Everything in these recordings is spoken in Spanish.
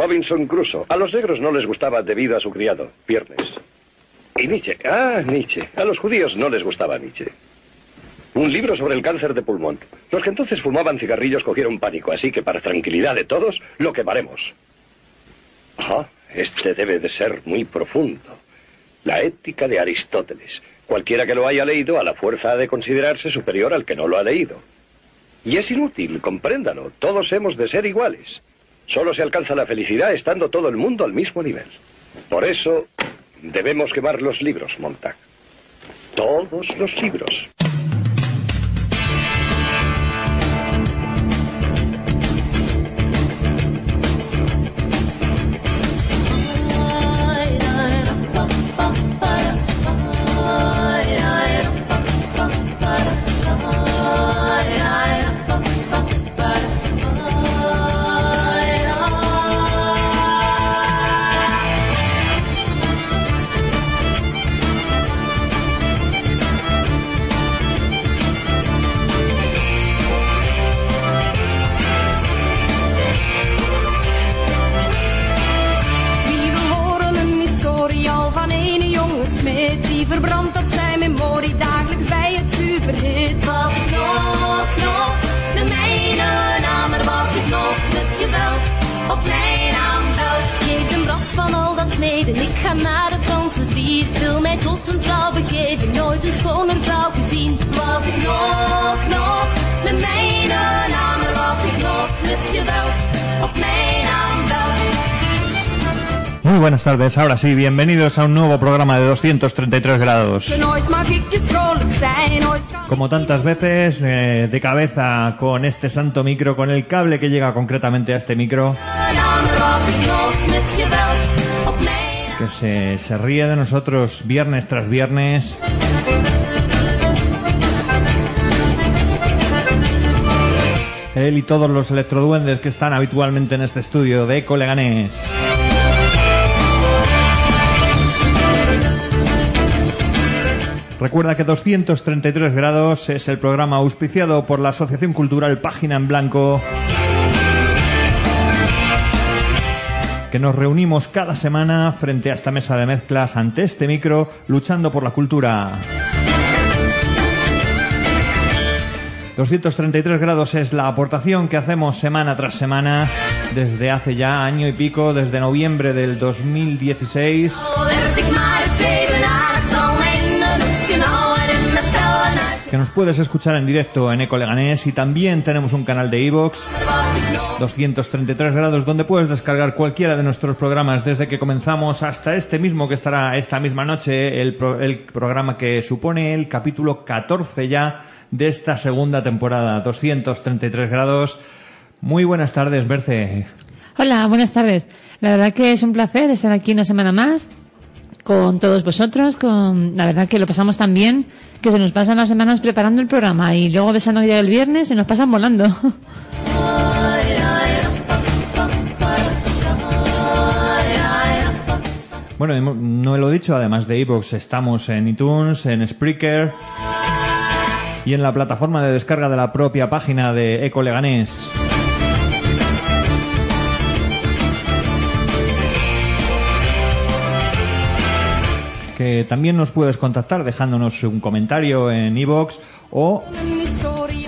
Robinson Crusoe. A los negros no les gustaba debido a su criado, Viernes. Y Nietzsche. Ah, Nietzsche. A los judíos no les gustaba Nietzsche. Un libro sobre el cáncer de pulmón. Los que entonces fumaban cigarrillos cogieron pánico, así que para tranquilidad de todos, lo quemaremos. Ah, este debe de ser muy profundo. La ética de Aristóteles. Cualquiera que lo haya leído, a la fuerza ha de considerarse superior al que no lo ha leído. Y es inútil, compréndalo. Todos hemos de ser iguales. Solo se alcanza la felicidad estando todo el mundo al mismo nivel. Por eso debemos quemar los libros, Montag. Todos los libros. Trouw begeven, nooit een schoner vrouw gezien. Was ik nog, nog de mijne naam, was ik nog met geweld op mijn aanbelt. Muy buenas tardes, ahora sí, bienvenidos a un nuevo programa de 233 grados. Kan Como tantas veces, eh, de cabeza con este santo micro, con el cable que llega concretamente a este micro, que se, se ríe de nosotros viernes tras viernes. Él y todos los electroduendes que están habitualmente en este estudio de Eco Leganés. Recuerda que 233 grados es el programa auspiciado por la Asociación Cultural Página en Blanco. Que nos reunimos cada semana frente a esta mesa de mezclas ante este micro, luchando por la cultura. 233 grados es la aportación que hacemos semana tras semana desde hace ya año y pico, desde noviembre del 2016. Que nos puedes escuchar en directo en Eco Leganés y también tenemos un canal de nog 233 grados donde puedes descargar cualquiera de nuestros programas desde que comenzamos hasta este mismo que estará esta misma noche el, pro- el programa que supone el capítulo 14 ya de esta segunda temporada 233 grados muy buenas tardes Berce Hola, buenas tardes. La verdad que es un placer estar aquí una semana más con todos vosotros. Con la verdad que lo pasamos tan bien que se nos pasan las semanas preparando el programa y luego besando que llega el viernes se nos pasan volando. bueno no lo he dicho además de iVoox estamos en iTunes en Spreaker y en la plataforma de descarga de la propia página de Eco Leganés también nos puedes contactar dejándonos un comentario en iVoox o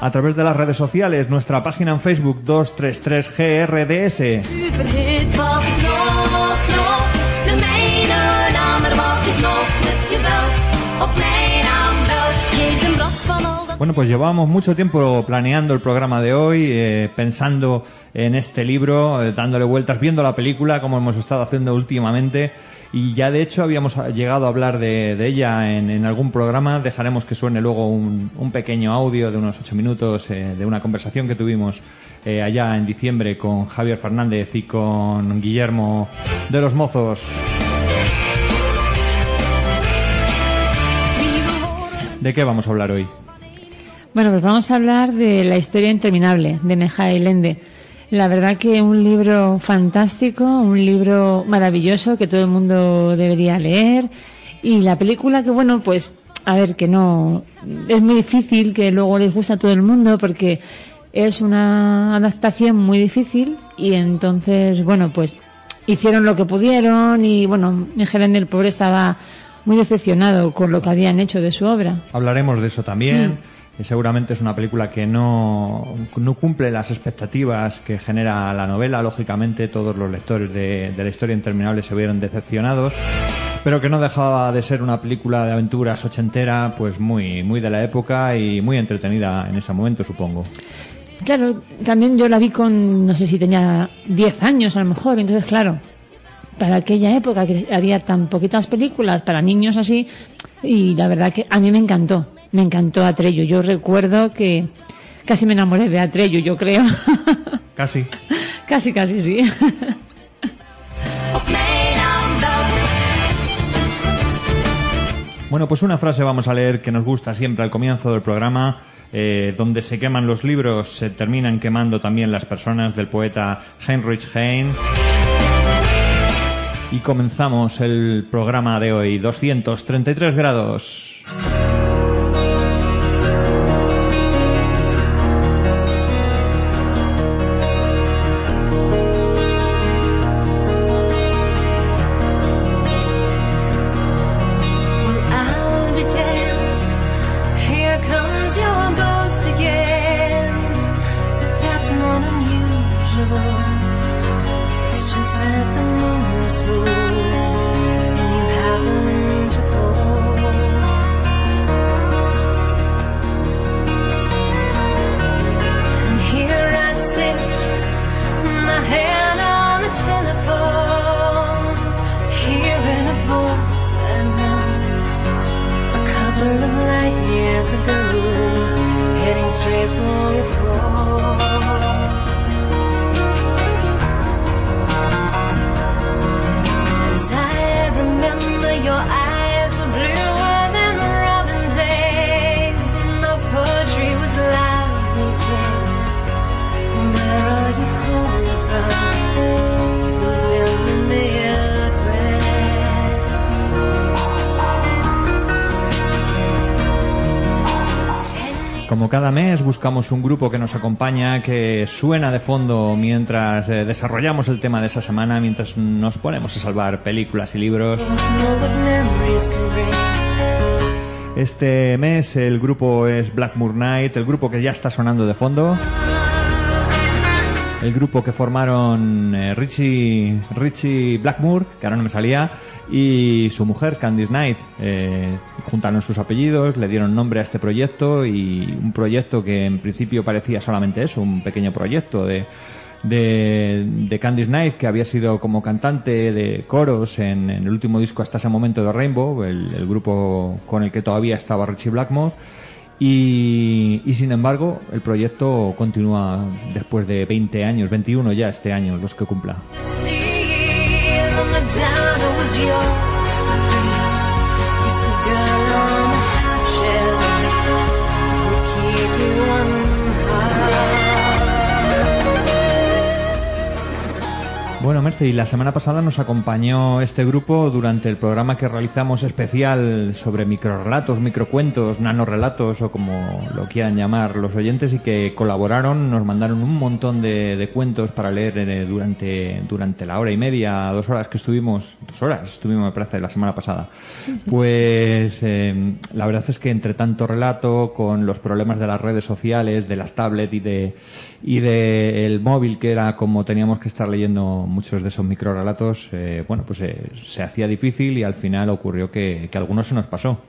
a través de las redes sociales, nuestra página en Facebook 233GRDS. vuur verhit. Was ik nog, nog de mijne naam, er was ik nog met geweld op mijn aanbelt. Geef een bras van al dat Bueno, pues llevamos mucho tiempo planeando el programa de hoy, eh, pensando en este libro, eh, dándole vueltas, viendo la película, como hemos estado haciendo últimamente. Y ya de hecho habíamos llegado a hablar de, ella en, algún programa. Dejaremos que suene luego un, pequeño audio de unos ocho minutos eh, de una conversación que tuvimos eh, allá en diciembre con Javier Fernández y con Guillermo de los Mozos. ¿De qué vamos a hablar hoy? Bueno, pues vamos a hablar de La historia interminable de Mijail Ende. La verdad que un libro fantástico, un libro maravilloso que todo el mundo debería leer. Y la película que, bueno, pues, a ver, que no, es muy difícil que luego les guste a todo el mundo porque es una adaptación muy difícil y entonces, bueno, pues, hicieron lo que pudieron y bueno, Miguel el pobre estaba muy decepcionado con lo que habían hecho de su obra. Hablaremos de eso también. Y seguramente es una película que no, no cumple las expectativas que genera la novela. Lógicamente, todos los lectores de, de la historia interminable se vieron decepcionados pero que no dejaba de ser una película de aventuras ochentera, pues muy, muy de la época y muy entretenida en ese momento, supongo. Claro, también yo la vi con, no sé si tenía 10 años a lo mejor, entonces claro, para aquella época que había tan poquitas películas para niños así, y la verdad que a mí me encantó, me encantó Atrello. Yo recuerdo que casi me enamoré de Atrello, yo creo. Casi. casi, casi, sí. Bueno, pues una frase vamos a leer que nos gusta siempre al comienzo del programa. Eh, donde se queman los libros, se terminan quemando también las personas del poeta Heinrich Heine. Y comenzamos el programa de hoy, 233 grados. Un grupo que nos acompaña, que suena de fondo mientras eh, desarrollamos el tema de esa semana, mientras nos ponemos a salvar películas y libros. Este mes el grupo es Blackmoor Night, el grupo que ya está sonando de fondo. El grupo que formaron eh, Richie, Richie Blackmore, que ahora no me salía, y su mujer Candice Knight. Eh, juntaron sus apellidos, le dieron nombre a este proyecto y un proyecto que en principio parecía solamente eso, un pequeño proyecto de, de, de Candice Knight, que había sido como cantante de coros en, el último disco hasta ese momento de Rainbow, el, grupo con el que todavía estaba Richie Blackmore. Y, sin embargo, el proyecto continúa después de 20 años, 21 ya este año, los que cumpla. was yours. Bueno, Merce, y la semana pasada nos acompañó este grupo durante el programa que realizamos especial sobre microrelatos, microcuentos, nanorelatos o como lo quieran llamar los oyentes y que colaboraron, nos mandaron un montón de, de cuentos para leer eh, durante, durante la hora y media, dos horas que estuvimos, dos horas estuvimos me parece la semana pasada. Pues eh, la verdad es que entre tanto relato, con los problemas de las redes sociales, de las tablets y de y de el móvil que era como teníamos que estar leyendo muchos de esos microrelatos, eh, bueno, pues eh, se hacía difícil y al final ocurrió que, que algunos se nos pasó.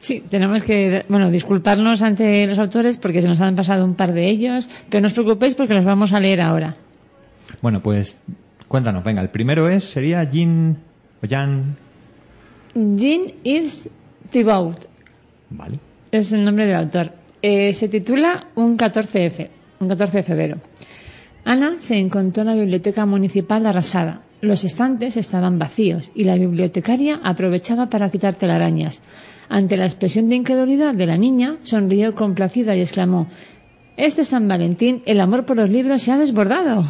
Sí, tenemos que, bueno, disculparnos ante los autores porque se nos han pasado un par de ellos, pero no os preocupéis porque los vamos a leer ahora. Bueno, pues cuéntanos, venga, el primero es, sería Jean, o Jan, Jean-Yves Thibault vale, es el nombre del autor. Eh, se titula Un 14F, un 14 de febrero. Ana se encontró en la biblioteca municipal arrasada. Los estantes estaban vacíos y la bibliotecaria aprovechaba para quitar telarañas. Ante la expresión de incredulidad de la niña, sonrió complacida y exclamó Este San Valentín, el amor por los libros se ha desbordado.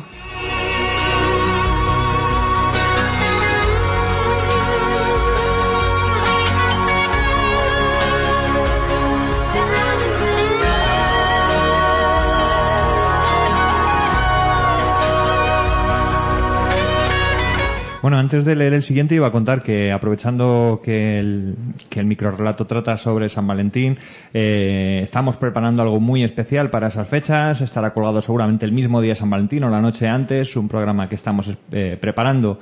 Bueno, antes de leer el siguiente iba a contar que aprovechando que el, que el microrelato trata sobre San Valentín, eh, estamos preparando algo muy especial para esas fechas. Estará colgado seguramente el mismo día de San Valentín o la noche antes, un programa que estamos eh, preparando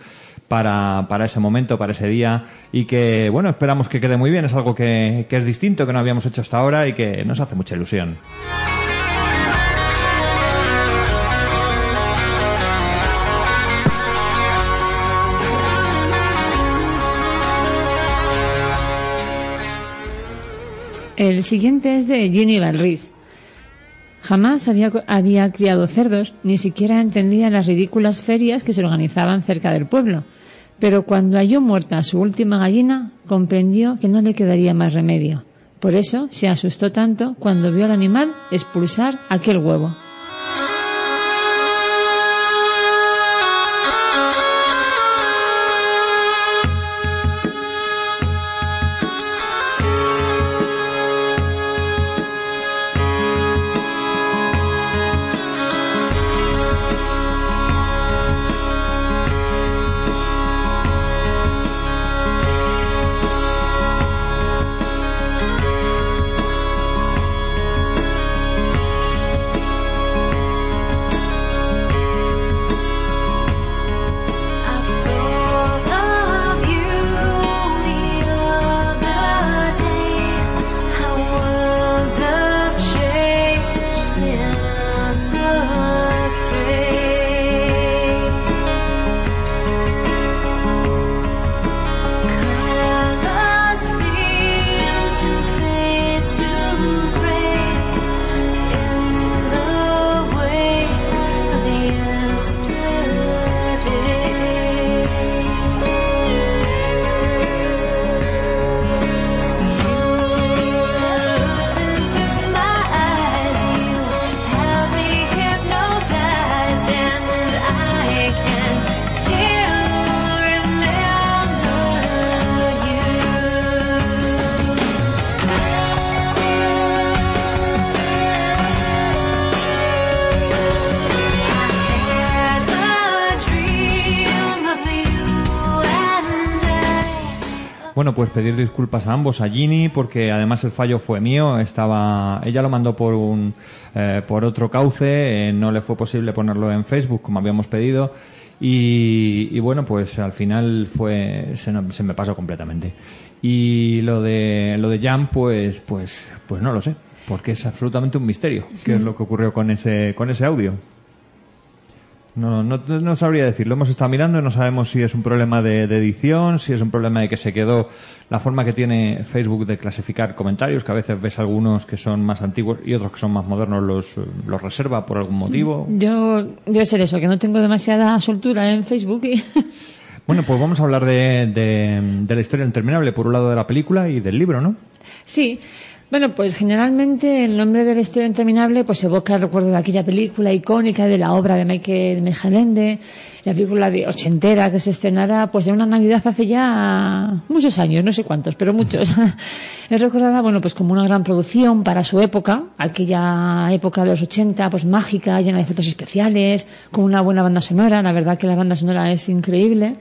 para, para ese momento, para ese día y que, bueno, esperamos que quede muy bien. Es algo que, que es distinto, que no habíamos hecho hasta ahora y que nos hace mucha ilusión. El siguiente es de Ginny Valris. Jamás había, había criado cerdos, ni siquiera entendía las ridículas ferias que se organizaban cerca del pueblo. Pero cuando halló muerta a su última gallina, comprendió que no le quedaría más remedio. Por eso se asustó tanto cuando vio al animal expulsar aquel huevo. Pedir disculpas a ambos, a Ginny, porque además el fallo fue mío. Estaba, ella lo mandó por un, eh, por otro cauce, eh, no le fue posible ponerlo en Facebook como habíamos pedido. Y, y bueno, pues al final fue, se, no- se me pasó completamente. Y lo de, lo de Jam, pues, pues, pues no lo sé, porque es absolutamente un misterio. ¿Qué es lo que ocurrió con ese, con ese audio? No, no, no sabría decirlo. Hemos estado mirando y no sabemos si es un problema de, de edición, si es un problema de que se quedó la forma que tiene Facebook de clasificar comentarios, que a veces ves algunos que son más antiguos y otros que son más modernos, los, los reserva por algún motivo. Yo, debe ser eso, que no tengo demasiada soltura en Facebook y... Bueno, pues vamos a hablar de, de, de la historia interminable, por un lado de la película y del libro, ¿no? Sí. Bueno, pues generalmente el nombre de la historia interminable pues evoca el recuerdo de aquella película icónica de la obra de Michael Mejalende, la película de ochentera que se estrenara pues en una Navidad hace ya muchos años, no sé cuántos, pero muchos. es recordada, bueno, pues como una gran producción para su época, aquella época de los 80, pues mágica, llena de efectos especiales, con una buena banda sonora, la verdad que la banda sonora es increíble.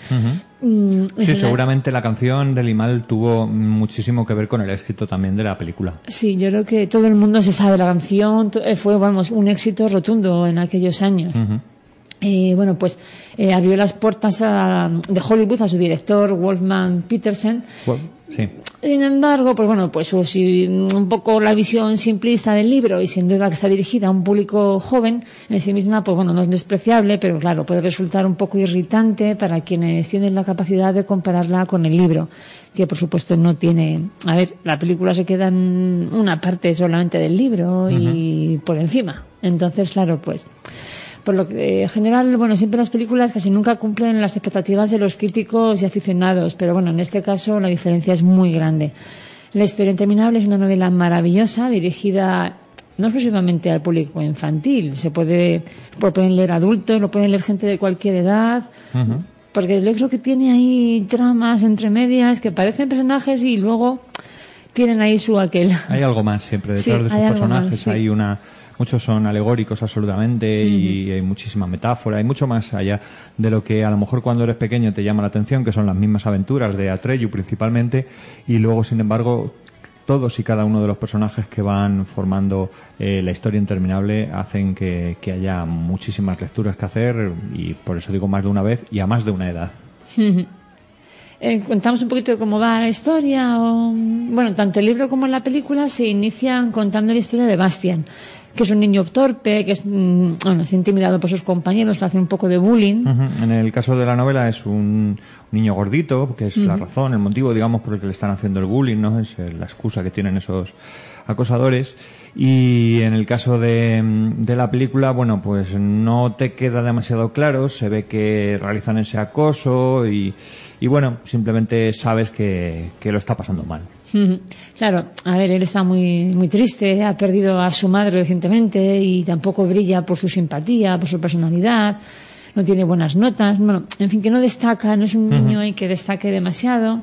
Mm, Sí, general- seguramente la canción del Limal tuvo muchísimo que ver con el éxito también de la película. Sí, yo creo que todo el mundo se sabe la canción, eh, fue, vamos, un éxito rotundo en aquellos años. Eh, bueno, pues eh, abrió las puertas a- de Hollywood a su director Wolfman Petersen. Sí. Sin embargo, pues bueno, pues un poco la visión simplista del libro y sin duda que está dirigida a un público joven en sí misma, pues bueno, no es despreciable, pero claro, puede resultar un poco irritante para quienes tienen la capacidad de compararla con el libro, que por supuesto no tiene. A ver, la película se queda en una parte solamente del libro y por encima. Entonces, claro, pues. Por lo que, en general, bueno, siempre las películas casi nunca cumplen las expectativas de los críticos y aficionados, pero bueno, en este caso la diferencia es muy grande. La historia interminable es una novela maravillosa dirigida no exclusivamente al público infantil, se puede, lo pueden leer adultos, lo pueden leer gente de cualquier edad, porque yo creo que tiene ahí tramas entre medias que parecen personajes y luego tienen ahí su aquel. Hay algo más siempre detrás Sí, de sus personajes. más, sí. Hay una, muchos son alegóricos absolutamente y hay muchísima metáfora, hay mucho más allá de lo que a lo mejor cuando eres pequeño te llama la atención, que son las mismas aventuras de Atreyu principalmente, y luego, sin embargo, todos y cada uno de los personajes que van formando eh, la historia interminable hacen que, que haya muchísimas lecturas que hacer y por eso digo más de una vez y a más de una edad. Eh, contamos un poquito de cómo va la historia. O, bueno, tanto el libro como la película se inician contando la historia de Bastian, que es un niño torpe, que es, mm, bueno, es intimidado por sus compañeros, le hace un poco de bullying. En el caso de la novela es un niño gordito, que es la razón, el motivo, digamos, por el que le están haciendo el bullying, ¿no? Es eh, la excusa que tienen esos acosadores. Y en el caso de, de la película, bueno, pues no te queda demasiado claro, se ve que realizan ese acoso y, y bueno, simplemente sabes que, que lo está pasando mal. Claro, a ver, él está muy, muy triste, ha perdido a su madre recientemente y tampoco brilla por su simpatía, por su personalidad, no tiene buenas notas, bueno, en fin, que no destaca, no es un niño ahí que destaque demasiado.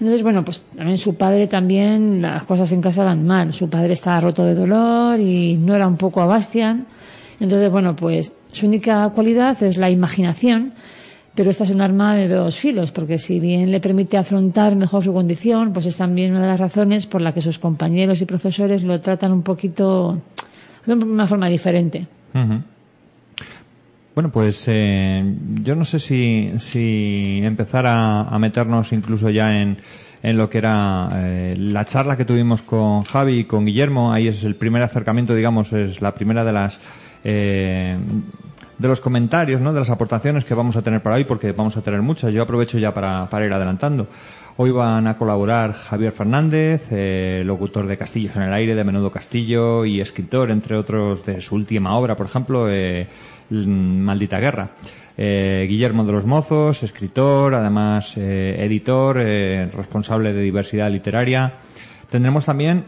Entonces, bueno, pues también su padre también, las cosas en casa van mal. Su padre está roto de dolor y no era un poco a Bastian. Entonces, bueno, pues su única cualidad es la imaginación, pero esta es un arma de dos filos, porque si bien le permite afrontar mejor su condición, pues es también una de las razones por la que sus compañeros y profesores lo tratan un poquito de una forma diferente. Bueno, pues eh, yo no sé si, si empezar a, a meternos incluso ya en, en lo que era eh, la charla que tuvimos con Javi y con Guillermo. Ahí es el primer acercamiento, digamos, es la primera de las eh, de los comentarios, ¿no? De las aportaciones que vamos a tener para hoy, porque vamos a tener muchas. Yo aprovecho ya para, para ir adelantando. Hoy van a colaborar Javier Fernández, eh, locutor de Castillos en el Aire, de Menudo Castillo y escritor, entre otros, de su última obra, por ejemplo, eh, Maldita Guerra. Eh, Guillermo de los Mozos, escritor, además eh, editor, eh, responsable de diversidad literaria. Tendremos también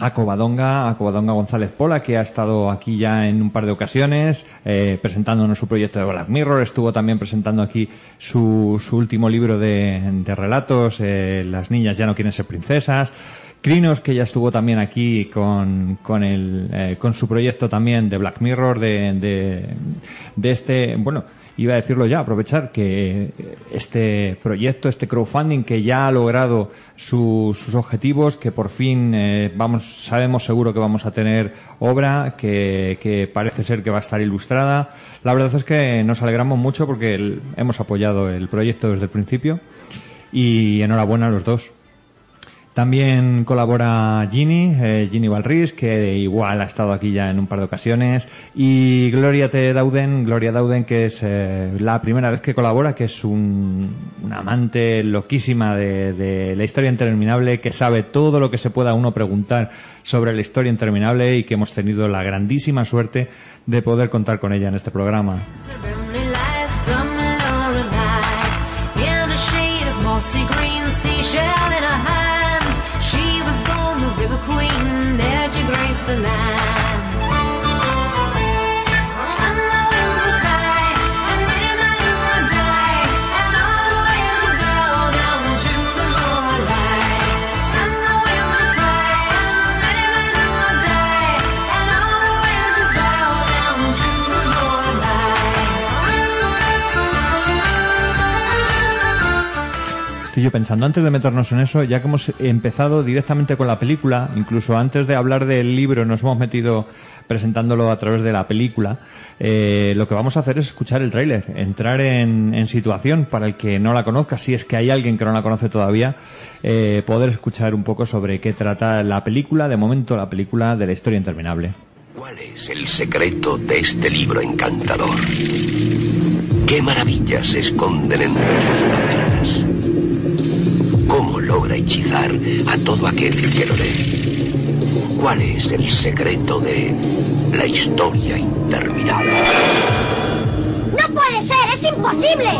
a Covadonga, González Pola, que ha estado aquí ya en un par de ocasiones eh, presentándonos su proyecto de Black Mirror. Estuvo también presentando aquí su, su último libro de, de relatos, eh, Las niñas ya no quieren ser princesas. Crinos, que ya estuvo también aquí con, con, el, eh, con su proyecto también de Black Mirror, de, de este, bueno, iba a decirlo ya, aprovechar que este proyecto, este crowdfunding que ya ha logrado su- sus objetivos, que por fin eh, vamos, sabemos seguro que vamos a tener obra, que, parece ser que va a estar ilustrada. La verdad es que nos alegramos mucho porque hemos apoyado el proyecto desde el principio y enhorabuena a los dos. También colabora Ginny, eh, Ginny Valris, que igual ha estado aquí ya en un par de ocasiones. Y Gloria T. Dauden, Gloria Dauden, que es eh, la primera vez que colabora, que es un, una amante loquísima de, de la historia interminable, que sabe todo lo que se pueda uno preguntar sobre la historia interminable y que hemos tenido la grandísima suerte de poder contar con ella en este programa. Estoy yo pensando, antes de meternos en eso, ya que hemos empezado directamente con la película, incluso antes de hablar del libro, nos hemos metido presentándolo a través de la película, eh, lo que vamos a hacer es escuchar el tráiler, entrar en, situación para el que no la conozca, si es que hay alguien que no la conoce todavía, eh, poder escuchar un poco sobre qué trata la película, de momento la película de la historia interminable. ¿Cuál es el secreto de este libro encantador? ¿Qué maravillas se esconden entre sus páginas? ¿Cómo logra hechizar a todo aquel que lo lee? ¿Cuál es el secreto de la historia interminable? ¡No puede ser! ¡Es imposible!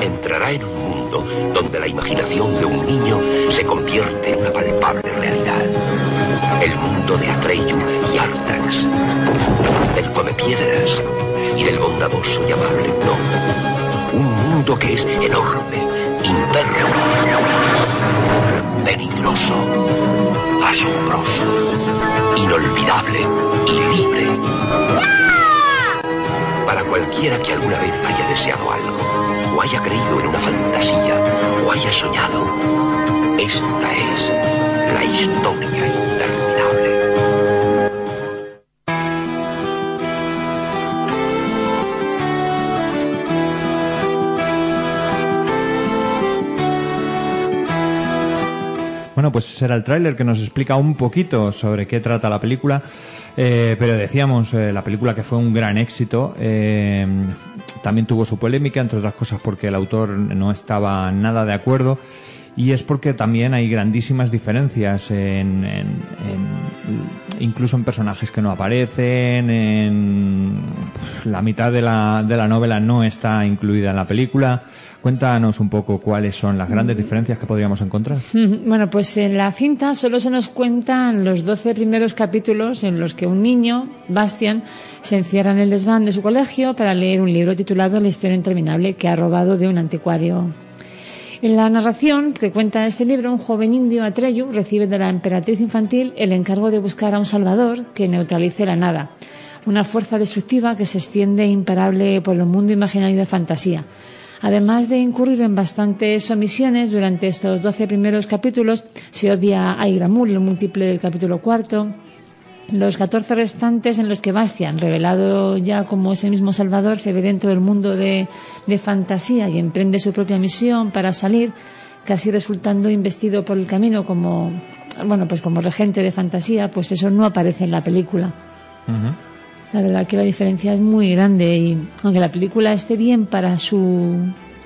Entrará en un mundo donde la imaginación de un niño se convierte en una palpable mundo de Atreyu y Artax. Del Comepiedras. y del bondadoso y amable. No. Un mundo que es enorme, interno, peligroso, asombroso, inolvidable y libre. Para cualquiera que alguna vez haya deseado algo, o haya creído en una fantasía, o haya soñado, esta es la historia interminable. Bueno, pues ese era el tráiler que nos explica un poquito sobre qué trata la película. Eh, pero decíamos, eh, la película que fue un gran éxito, eh, también tuvo su polémica, entre otras cosas porque el autor no estaba nada de acuerdo. Y es porque también hay grandísimas diferencias en, en- en- incluso en personajes que no aparecen, en pues, la mitad de la, de la novela no está incluida en la película. Cuéntanos un poco cuáles son las grandes diferencias que podríamos encontrar. Bueno, pues en la cinta solo se nos cuentan los 12 primeros capítulos en los que un niño, Bastian, se encierra en el desván de su colegio para leer un libro titulado La historia interminable que ha robado de un anticuario. En la narración que cuenta este libro, un joven indio, Atreyu, recibe de la emperatriz infantil el encargo de buscar a un salvador que neutralice la nada, una fuerza destructiva que se extiende imparable por el mundo imaginario de fantasía. Además de incurrir en bastantes omisiones durante estos 12 primeros capítulos, se odia a Igramul, el múltiple del capítulo cuarto. Los 14 restantes en los que Bastian, revelado ya como ese mismo Salvador, se ve dentro del mundo de, de fantasía y emprende su propia misión para salir, casi resultando investido por el camino como, bueno, pues como regente de fantasía, pues eso no aparece en la película. La verdad que la diferencia es muy grande y aunque la película esté bien para su,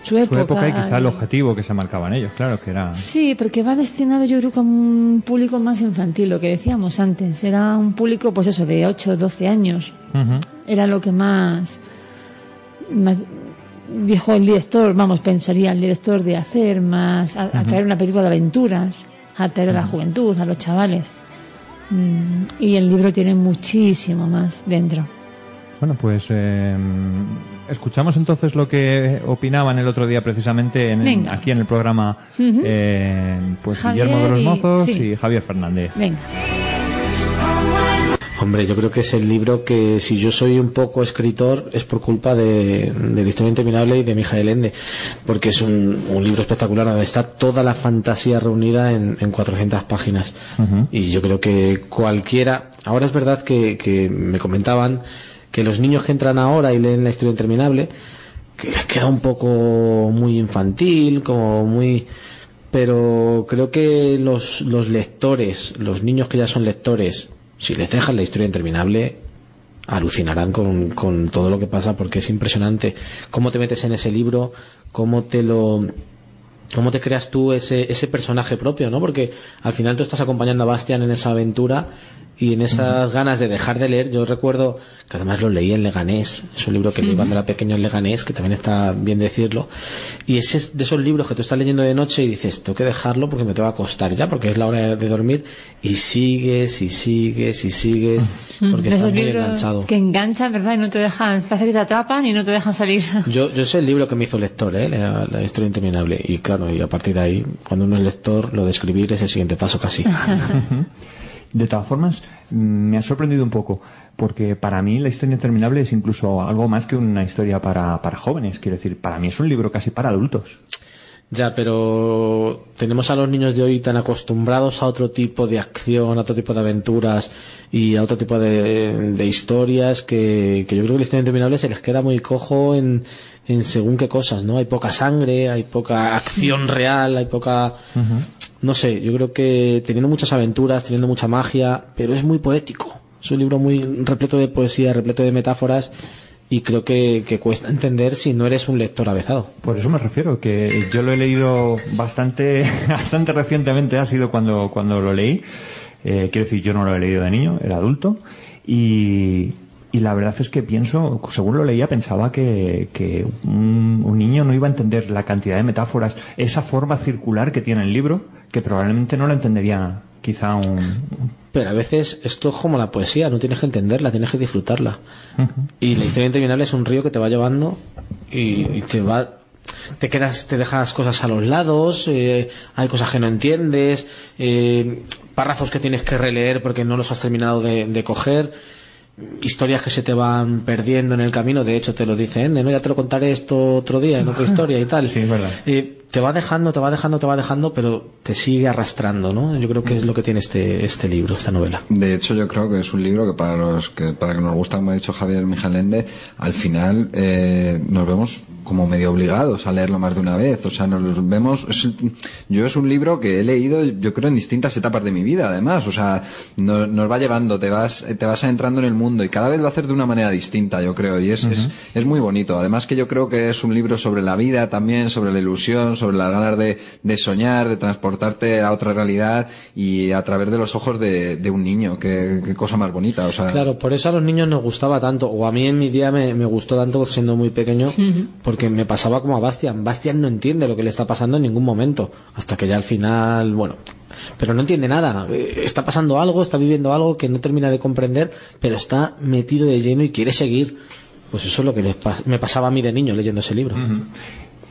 su época. Su época y quizá el y- objetivo que se marcaban ellos, claro, que era... Sí, porque va destinado yo creo que a un público más infantil, lo que decíamos antes. Era un público, pues eso, de 8 o 12 años. Era lo que más, más dijo el director, vamos, pensaría el director de hacer más, a- atraer una película de aventuras, atraer a la juventud, a los chavales. Mm, y el libro tiene muchísimo más dentro. Bueno, pues eh, escuchamos entonces lo que opinaban el otro día precisamente en, aquí en el programa eh, pues Javier Guillermo de los y- Mozos sí. y Javier Fernández. Venga. Hombre, yo creo que es el libro que si yo soy un poco escritor es por culpa de, de la historia interminable y de Mijael Ende, porque es un, un libro espectacular donde está toda la fantasía reunida en, en 400 páginas. Y yo creo que cualquiera, ahora es verdad que, que me comentaban que los niños que entran ahora y leen la historia interminable, que les queda un poco muy infantil, como muy pero creo que los, los lectores, los niños que ya son lectores, si les dejan la historia interminable, alucinarán con, con todo lo que pasa porque es impresionante cómo te metes en ese libro, cómo te lo cómo te creas tú ese, ese personaje propio, ¿no? Porque al final tú estás acompañando a Bastian en esa aventura y en esas ganas de dejar de leer. Yo recuerdo que además lo leí en Leganés, es un libro que leí cuando era pequeño en Leganés, que también está bien decirlo. Y ese es de esos libros que tú estás leyendo de noche y dices, tengo que dejarlo porque me tengo que acostar ya, porque es la hora de dormir. Y sigues, y sigues, y sigues, porque De estás esos muy libros enganchado. que enganchan, ¿verdad? Y no te dejan, parece que te atrapan y no te dejan salir. Yo, yo sé el libro que me hizo lector, ¿eh? la, la historia interminable. Y claro, y a partir de ahí, cuando uno es lector, lo de escribir es el siguiente paso casi. De todas formas, me ha sorprendido un poco, porque para mí la historia interminable es incluso algo más que una historia para, para jóvenes. Quiero decir, para mí es un libro casi para adultos. Ya, pero tenemos a los niños de hoy tan acostumbrados a otro tipo de acción, a otro tipo de aventuras y a otro tipo de, de historias que, que yo creo que la historia interminable se les queda muy cojo en, en según qué cosas, ¿no? Hay poca sangre, hay poca acción real, hay poca... No sé, yo creo que teniendo muchas aventuras, teniendo mucha magia, pero es muy poético. Es un libro muy repleto de poesía, repleto de metáforas y creo que, cuesta entender si no eres un lector avezado. Por eso me refiero, que yo lo he leído bastante, bastante recientemente, ha sido cuando, cuando lo leí. Eh, quiero decir, yo no lo he leído de niño, era adulto. Y, y la verdad es que pienso, según lo leía, pensaba que, que un, un niño no iba a entender la cantidad de metáforas, esa forma circular que tiene el libro, que probablemente no la entendería quizá un, pero a veces esto es como la poesía, no tienes que entenderla, tienes que disfrutarla. Y la historia interminable es un río que te va llevando y, y te va te quedas, te dejas cosas a los lados, eh, hay cosas que no entiendes, eh, párrafos que tienes que releer porque no los has terminado de, de coger, historias que se te van perdiendo en el camino, de hecho te lo dice Ende, ¿no? Ya te lo contaré esto otro día en otra historia y tal. Sí, es verdad. Eh, te va dejando, te va dejando, te va dejando, pero te sigue arrastrando, ¿no? Yo creo que es lo que tiene este, este libro, esta novela. De hecho, yo creo que es un libro que para los que para que nos gusta, como ha dicho Javier Mijalende, al final eh, nos vemos como medio obligados a leerlo más de una vez. O sea, nos vemos. es- yo es un libro que he leído, yo creo, en distintas etapas de mi vida, además. O sea, no- nos va llevando, te vas, te vas adentrando en el mundo y cada vez lo haces de una manera distinta, yo creo. Y es, es, es muy bonito. Además que yo creo que es un libro sobre la vida también, sobre la ilusión, sobre las ganas de, de soñar, de transportarte a otra realidad y a través de los ojos de, de un niño. Qué, qué cosa más bonita. O sea, Claro, por eso a los niños nos gustaba tanto, o a mí en mi día me, me gustó tanto siendo muy pequeño, porque me pasaba como a Bastian. Bastian no entiende lo que le está pasando en ningún momento, hasta que ya al final, bueno, pero no entiende nada. Eh, Está pasando algo, está viviendo algo que no termina de comprender, pero está metido de lleno y quiere seguir. Pues eso es lo que les pas- me pasaba a mí de niño leyendo ese libro.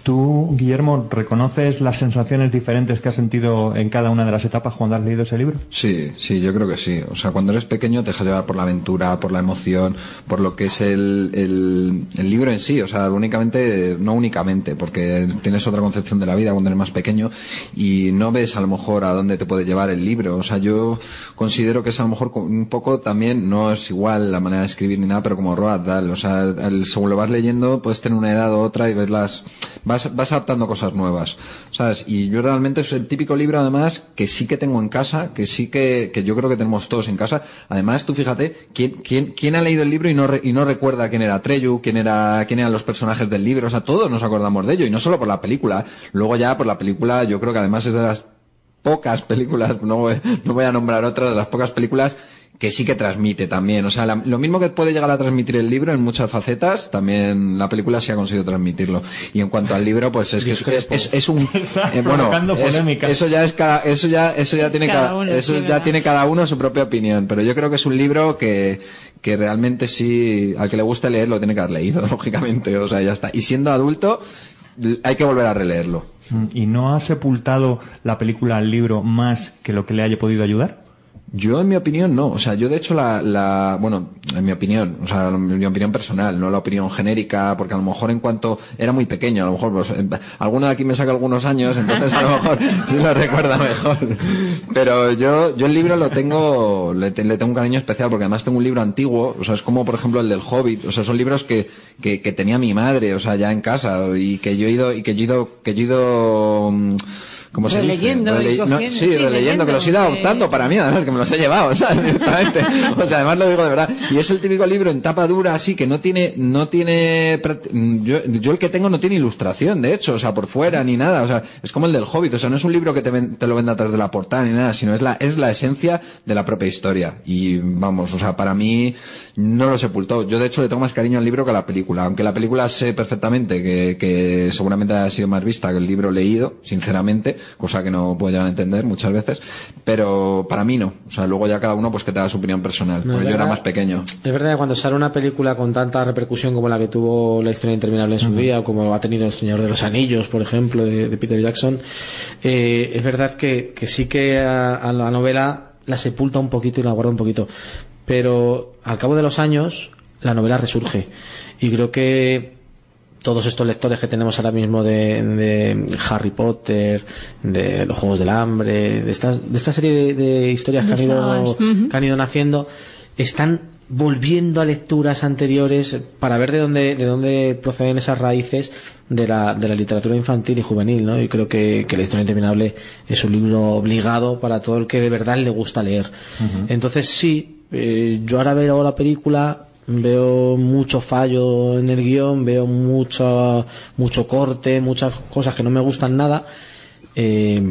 ¿Tú, Guillermo, reconoces las sensaciones diferentes que has sentido en cada una de las etapas cuando has leído ese libro? Sí, sí, yo creo que sí. O sea, cuando eres pequeño te dejas llevar por la aventura, por la emoción, por lo que es el, el, libro en sí. O sea, únicamente, no únicamente, porque tienes otra concepción de la vida cuando eres más pequeño y no ves a lo mejor a dónde te puede llevar el libro. O sea, yo considero que es a lo mejor un poco también, no es igual la manera de escribir ni nada, pero como Roald Dahl. O sea, el- según lo vas leyendo, puedes tener una edad u otra y ves las, vas, vas adaptando cosas nuevas, ¿sabes? Y yo realmente es el típico libro, además, que sí que tengo en casa, que sí que, que yo creo que tenemos todos en casa. Además, tú fíjate, ¿quién, quién, quién ha leído el libro y no, re- y no recuerda quién era Treyu, quién era, quién eran los personajes del libro? O sea, todos nos acordamos de ello, y no solo por la película. Luego ya por la película, yo creo que además es de las pocas películas, no no voy a nombrar otra, de las pocas películas que sí que transmite también. O sea, la- lo mismo que puede llegar a transmitir el libro en muchas facetas, también la película sí ha conseguido transmitirlo. Y en cuanto al libro, pues es que es, es, es- es un... eh, bueno, eso ya es cada, eso ya, eso ya tiene Cada cada, uno, eso sí, ya tiene cada uno su propia opinión. Pero yo creo que es un libro que, que realmente sí, al que le guste leer lo tiene que haber leído, lógicamente. O sea, ya está. Y siendo adulto, hay que volver a releerlo. Mm, ¿Y no ha sepultado la película al libro más que lo que le haya podido ayudar? Yo, en mi opinión, no. O sea, yo de hecho la, la, bueno, en mi opinión, o sea, mi opinión personal, no la opinión genérica, porque a lo mejor en cuanto era muy pequeño, a lo mejor, pues, alguno de aquí me saca algunos años, entonces a lo mejor sí lo recuerda mejor. Pero yo, yo el libro lo tengo, le, le tengo un cariño especial, porque además tengo un libro antiguo, o sea, es como por ejemplo el del Hobbit, o sea, son libros que, que, que tenía mi madre, o sea, ya en casa, y que yo he ido, y que yo he ido, que yo he ido, ¿cómo se dice? Y no, sí, releyendo, que los he ido adoptando para mí, además, que me los he llevado, ¿sabes? Directamente. O sea, además lo digo de verdad. Y es el típico libro en tapa dura, así, que no tiene, no tiene, yo, yo el que tengo no tiene ilustración, de hecho, o sea, por fuera ni nada, o sea, es como el del Hobbit, o sea, no es un libro que te, ven- te lo venda atrás de la portada ni nada, sino es la, es la esencia de la propia historia. Y vamos, o sea, para mí no lo sepultó. Yo de hecho le tengo más cariño al libro que a la película, aunque la película sé perfectamente que, que seguramente ha sido más vista que el libro leído, sinceramente, cosa que no puedo llegar a entender muchas veces, pero para mí no. O sea, luego ya cada uno pues que te da su opinión personal, No, porque yo era más pequeño. Es verdad que cuando sale una película con tanta repercusión como la que tuvo La historia interminable en su día, o como ha tenido El Señor de los Anillos, por ejemplo, de, de Peter Jackson, eh, es verdad que, que sí que a, a la novela la sepulta un poquito y la guarda un poquito. Pero al cabo de los años, la novela resurge. Y creo que todos estos lectores que tenemos ahora mismo de, de Harry Potter, de los Juegos del Hambre, de, estas, de esta serie de, de historias que han, De ido, que han ido naciendo, están volviendo a lecturas anteriores para ver de dónde, de dónde proceden esas raíces de la, de la literatura infantil y juvenil, ¿no? Y creo que, que La historia interminable es un libro obligado para todo el que de verdad le gusta leer. Entonces sí, eh, yo ahora veo la película veo mucho fallo en el guion, veo mucho, mucho corte, muchas cosas que no me gustan nada. eh,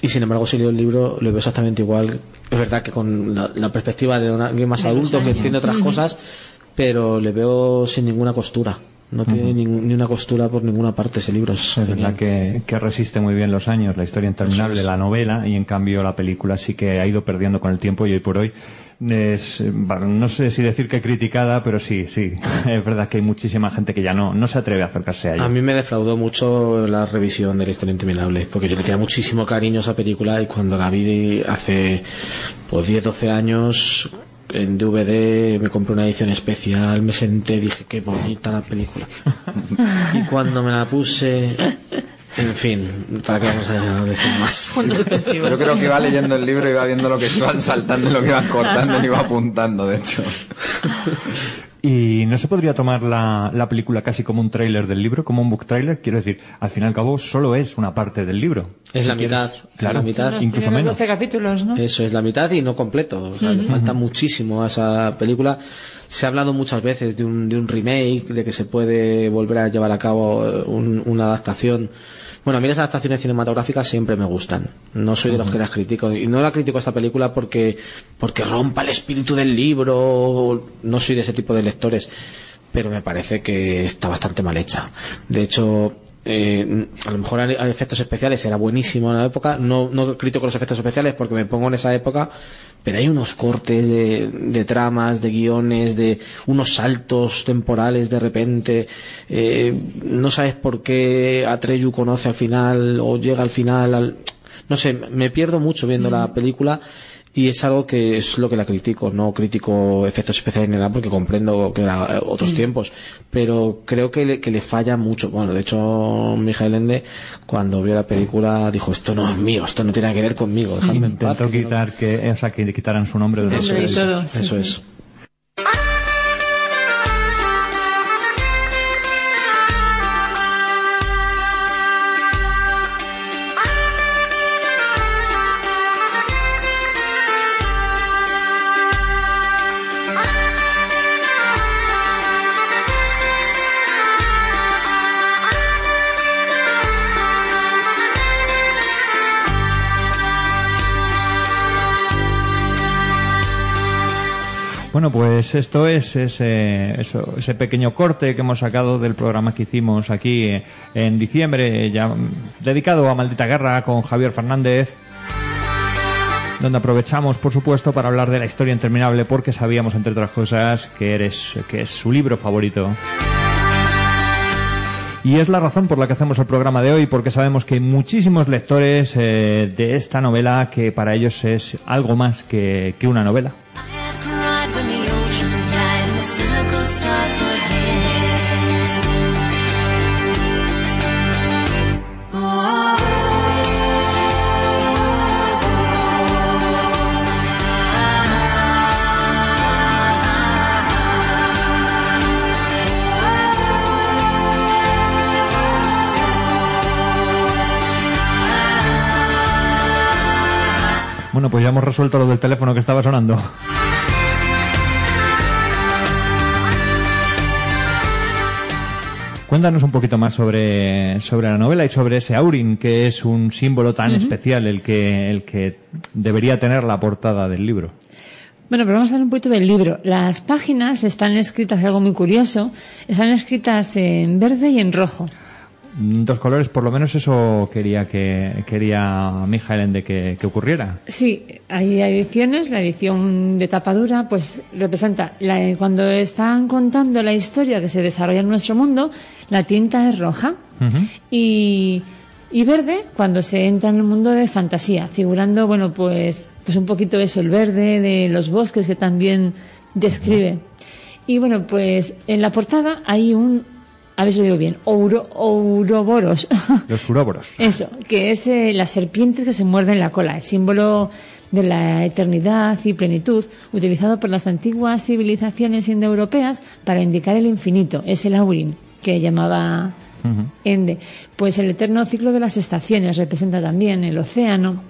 y sin embargo, si leo el libro, lo veo exactamente igual. Es verdad que con la, la perspectiva de un alguien más De adulto que entiende otras cosas, pero le veo sin ninguna costura. No tiene ni, ni una costura por ninguna parte ese libro. Es verdad que, que resiste muy bien los años, la historia interminable, es. la novela, y en cambio la película sí que ha ido perdiendo con el tiempo y hoy por hoy es, eh, bueno, no sé si decir que criticada, pero sí, sí, es verdad que hay muchísima gente que ya no, no se atreve a acercarse a ella. A mí me defraudó mucho la revisión de la historia interminable, porque yo le tenía muchísimo cariño a esa película y cuando la vi hace pues 10, 12 años en DVD me compré una edición especial, me senté, dije qué bonita la película. y cuando me la puse, en fin, ¿para qué vamos a decir más? Yo creo que iba leyendo el libro, iba viendo lo que se iban saltando, y lo que iban cortando, y iba apuntando, de hecho. Y no se podría tomar la, la película casi como un tráiler del libro, como un book trailer, quiero decir, al fin y al cabo solo es una parte del libro. Es Si la quieres- mitad, claro, la mitad. Incluso menos. 12 capítulos, ¿no? Eso es la mitad y no completo. O sea, le falta muchísimo a esa película. Se ha hablado muchas veces de un, de un remake, de que se puede volver a llevar a cabo un- una adaptación. Bueno, a mí las adaptaciones cinematográficas siempre me gustan. No soy de los que las critico. Y no la critico a esta película porque, porque rompa el espíritu del libro. No soy de ese tipo de lectores. Pero me parece que está bastante mal hecha. De hecho, eh, a lo mejor a efectos especiales era buenísimo en la época. No, no critico los efectos especiales porque me pongo en esa época. Pero hay unos cortes de, de tramas, de guiones, de unos saltos temporales de repente. Eh, no sabes por qué Atreyu conoce al final o llega al final. Al... No sé, me pierdo mucho viendo la película y es algo que es lo que la critico. No critico efectos especiales ni nada porque comprendo que era eh, otros tiempos, pero creo que le, que le falla mucho. Bueno, de hecho, Mijael Ende, cuando vio la película, dijo: Esto no es mío, esto no tiene nada que ver conmigo, dejadme en paz. Intentó que yo no-". quitar que, o sea, que quitaran su nombre de Eso y es, todo, sí, eso sí. es. Bueno, pues esto es ese, pequeño corte que hemos sacado del programa que hicimos aquí en diciembre, ya dedicado a Maldita Guerra con Javier Fernández, donde aprovechamos, por supuesto, para hablar de la historia interminable, porque sabíamos, entre otras cosas, que eres, que es su libro favorito. Y es la razón por la que hacemos el programa de hoy, porque sabemos que hay muchísimos lectores eh, de esta novela que para ellos es algo más que, que una novela. Bueno, pues ya hemos resuelto lo del teléfono que estaba sonando. Cuéntanos un poquito más sobre, sobre la novela y sobre ese Aurin, que es un símbolo tan especial, el que, el que debería tener la portada del libro. Bueno, pero vamos a hablar un poquito del libro. Las páginas están escritas, algo muy curioso, están escritas en verde y en rojo. Dos colores, por lo menos eso quería que quería Mijael Ende que, que ocurriera. Sí, hay ediciones, la edición de tapadura, pues representa, la- cuando están contando la historia que se desarrolla en nuestro mundo, la tinta es roja y, y verde cuando se entra en el mundo de fantasía, figurando, bueno, pues, pues un poquito eso, el verde de los bosques que también describe. Y bueno, pues en la portada hay un, a ver si lo digo bien, ouro, ouroboros. Los uróboros. Eso, que es eh, la serpiente que se muerde en la cola, el símbolo de la eternidad y plenitud, utilizado por las antiguas civilizaciones indoeuropeas para indicar el infinito. Es el aurin, que llamaba Ende. Pues el eterno ciclo de las estaciones representa también el océano.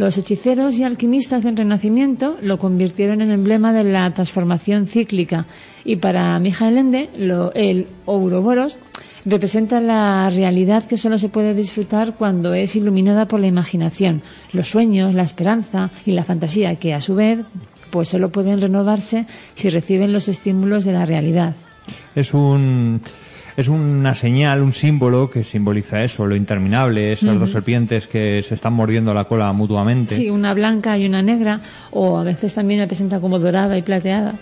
Los hechiceros y alquimistas del Renacimiento lo convirtieron en emblema de la transformación cíclica y para Mijael Ende lo, el Ouroboros representa la realidad que solo se puede disfrutar cuando es iluminada por la imaginación, los sueños, la esperanza y la fantasía que a su vez pues solo pueden renovarse si reciben los estímulos de la realidad. Es un es una señal, un símbolo que simboliza eso, lo interminable, esas dos serpientes que se están mordiendo la cola mutuamente. Sí, una blanca y una negra, o a veces también la presenta como dorada y plateada.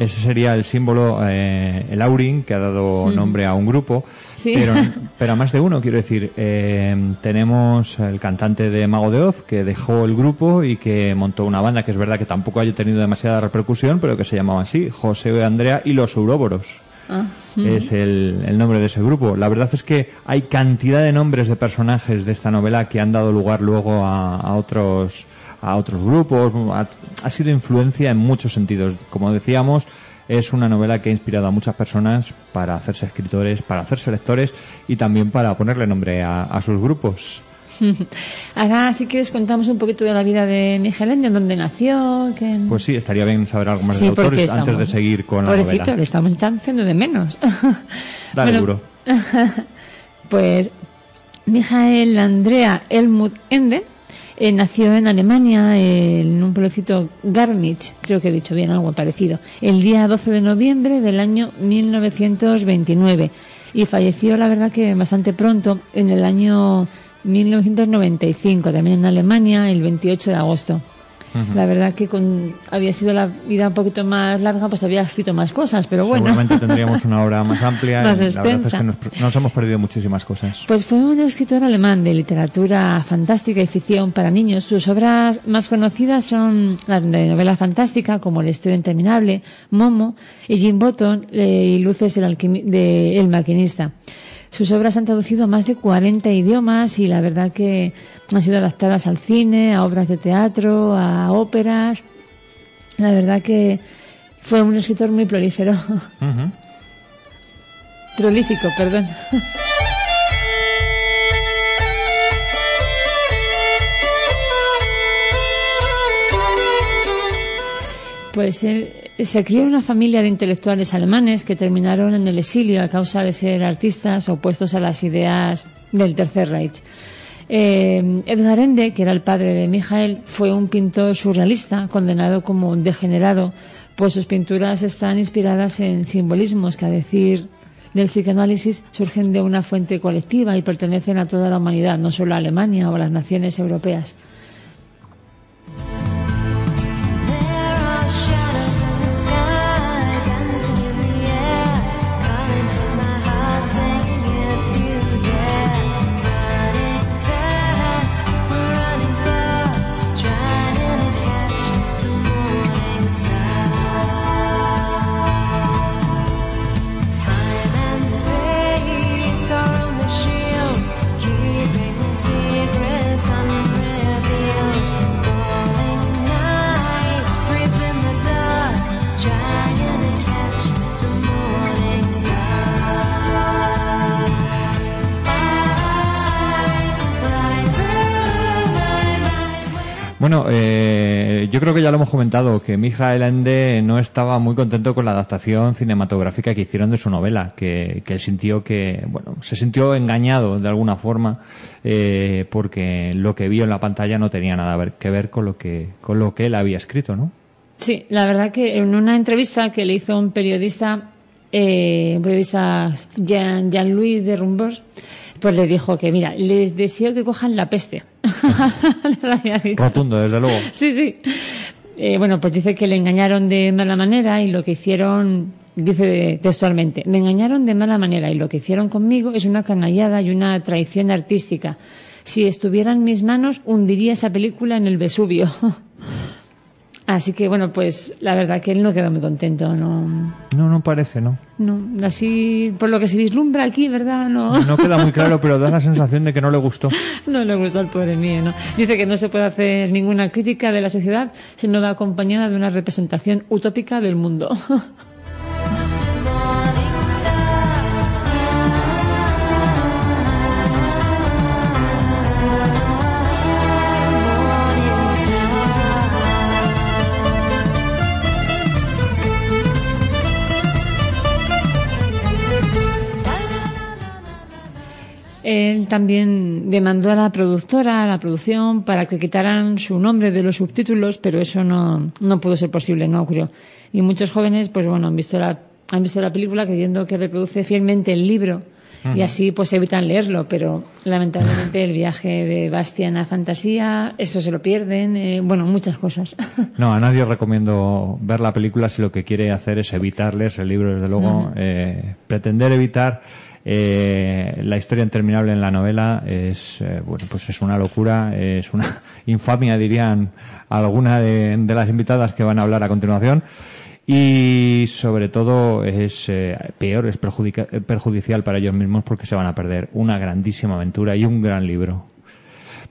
Ese sería el símbolo, eh, el Aurin, que ha dado nombre a un grupo. Sí. Pero, pero a más de uno, quiero decir. Eh, tenemos el cantante de Mago de Oz, que dejó el grupo y que montó una banda, que es verdad que tampoco haya tenido demasiada repercusión, pero que se llamaba así, José Andrea y los Ouroboros. Ah, Es el, el nombre de ese grupo. La verdad es que hay cantidad de nombres de personajes de esta novela que han dado lugar luego a, a otros a otros grupos. Ha, ha sido influencia en muchos sentidos. Como decíamos, es una novela que ha inspirado a muchas personas para hacerse escritores, para hacerse lectores y también para ponerle nombre a, a sus grupos. Ahora, si quieres, contamos un poquito de la vida de Miguel Ende, dónde nació. Pues sí, estaría bien saber algo más Sí, de porque autores antes de estamos- seguir con la Pobrecito, novela. le estamos haciendo de menos. Dale Bueno, duro. Pues Mijael Andrea Helmut Ende eh, nació en Alemania, en un pueblecito Garmisch, creo que he dicho bien algo parecido, el día 12 de noviembre del año 1929 y falleció, la verdad que bastante pronto, en el año 1995, también en Alemania, el 28 de agosto. La verdad que con, había sido la vida un poquito más larga, pues había escrito más cosas, pero bueno. Seguramente tendríamos una obra más amplia. Más y la verdad es que nos, nos hemos perdido muchísimas cosas. Pues fue un escritor alemán de literatura fantástica y ficción para niños. Sus obras más conocidas son las de novela fantástica, como La historia interminable, Momo y Jim Button eh, y Luces del de El maquinista. Sus obras han traducido a más de 40 idiomas y la verdad que han sido adaptadas al cine, a obras de teatro, a óperas. La verdad que fue un escritor muy prolífero. Prolífico, perdón. Pues él se crió una familia de intelectuales alemanes que terminaron en el exilio a causa de ser artistas opuestos a las ideas del Tercer Reich. Eh, Edgar Ende, que era el padre de Mijael, fue un pintor surrealista condenado como degenerado, pues sus pinturas están inspiradas en simbolismos que, a decir del psicoanálisis, surgen de una fuente colectiva y pertenecen a toda la humanidad, no solo a Alemania o a las naciones europeas. Bueno, eh, yo creo que ya lo hemos comentado, que Mijael Ende no estaba muy contento con la adaptación cinematográfica que hicieron de su novela, que, él sintió que, bueno, se sintió engañado de alguna forma, eh, porque lo que vio en la pantalla no tenía nada que ver con lo que, con lo que él había escrito, ¿no? Sí, la verdad que en una entrevista que le hizo un periodista, eh, un periodista Jean, Jean-Louis de Rumbos, pues le dijo que, mira, les deseo que cojan la peste. Le había dicho. Rotundo, desde luego. Sí, sí. Eh, bueno, pues dice que le engañaron de mala manera y lo que hicieron, dice textualmente, me engañaron de mala manera y lo que hicieron conmigo es una canallada y una traición artística. Si estuviera en mis manos, hundiría esa película en el Vesubio. Así que, bueno, pues la verdad que él no quedó muy contento, no, No, no parece, ¿no? no, así, por lo que se vislumbra aquí, ¿verdad? No. No queda muy claro, pero da la sensación de que no le gustó. No le gusta al pobre mío, ¿no? Dice que no se puede hacer ninguna crítica de la sociedad si no va acompañada de una representación utópica del mundo. Él también demandó a la productora, a la producción, para que quitaran su nombre de los subtítulos, pero eso no, no pudo ser posible, no ocurrió. Y muchos jóvenes, pues bueno, han visto la han visto la película creyendo que reproduce fielmente el libro y así pues evitan leerlo, pero lamentablemente el viaje de Bastian a fantasía, eso se lo pierden, eh, bueno, muchas cosas. No, a nadie recomiendo ver la película si lo que quiere hacer es evitar leerse el libro, desde luego. Eh, pretender evitar eh, la historia interminable en la novela es, eh, bueno, pues es una locura, es una infamia, dirían alguna de, las invitadas que van a hablar a continuación. Y sobre todo es eh, peor, es perjudicial para ellos mismos porque se van a perder una grandísima aventura y un gran libro.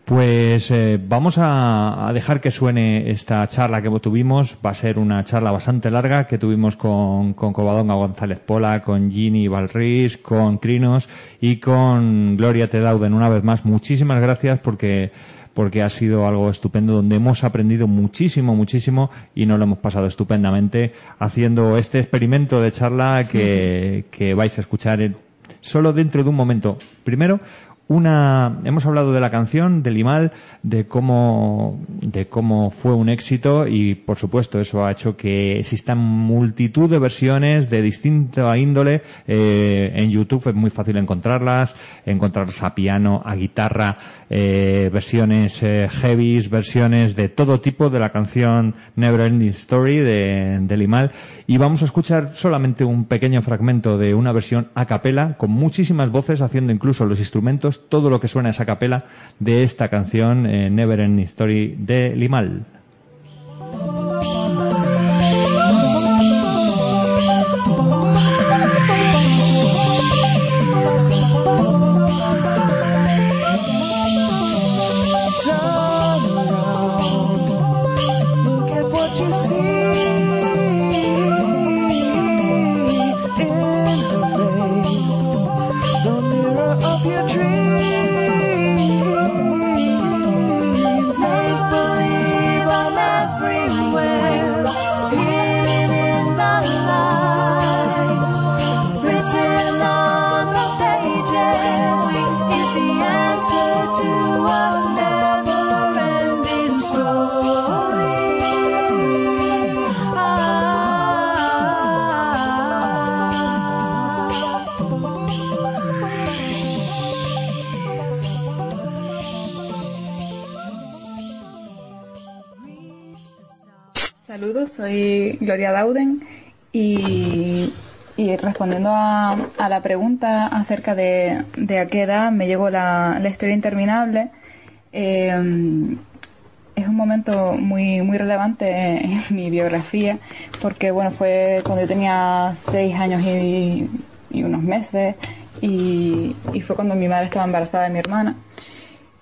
Pues eh, vamos a, a dejar que suene esta charla que tuvimos. Va a ser una charla bastante larga que tuvimos con, con Covadonga González Pola, con Ginny Valris, con Crinos y con Gloria Tedauden. Una vez más, muchísimas gracias porque porque ha sido algo estupendo donde hemos aprendido muchísimo, muchísimo y nos lo hemos pasado estupendamente haciendo este experimento de charla que, que vais a escuchar en- solo dentro de un momento. Primero, una, hemos hablado de la canción, del Limal, de cómo, de cómo fue un éxito y, por supuesto, eso ha hecho que existan multitud de versiones de distinta índole. eh, en YouTube es muy fácil encontrarlas, encontrarlas a piano, a guitarra, eh, versiones eh, heavies, versiones de todo tipo de la canción Never Ending Story de, de Limal. Y vamos a escuchar solamente un pequeño fragmento de una versión a capela, con muchísimas voces, haciendo incluso los instrumentos, todo lo que suena es a capela de esta canción eh, Never Ending Story de Limal. Y, respondiendo a, la pregunta acerca de, de a qué edad me llegó la, historia interminable, eh, es un momento muy, muy relevante en mi biografía porque bueno, fue cuando yo tenía seis años y, unos meses y, fue cuando mi madre estaba embarazada de mi hermana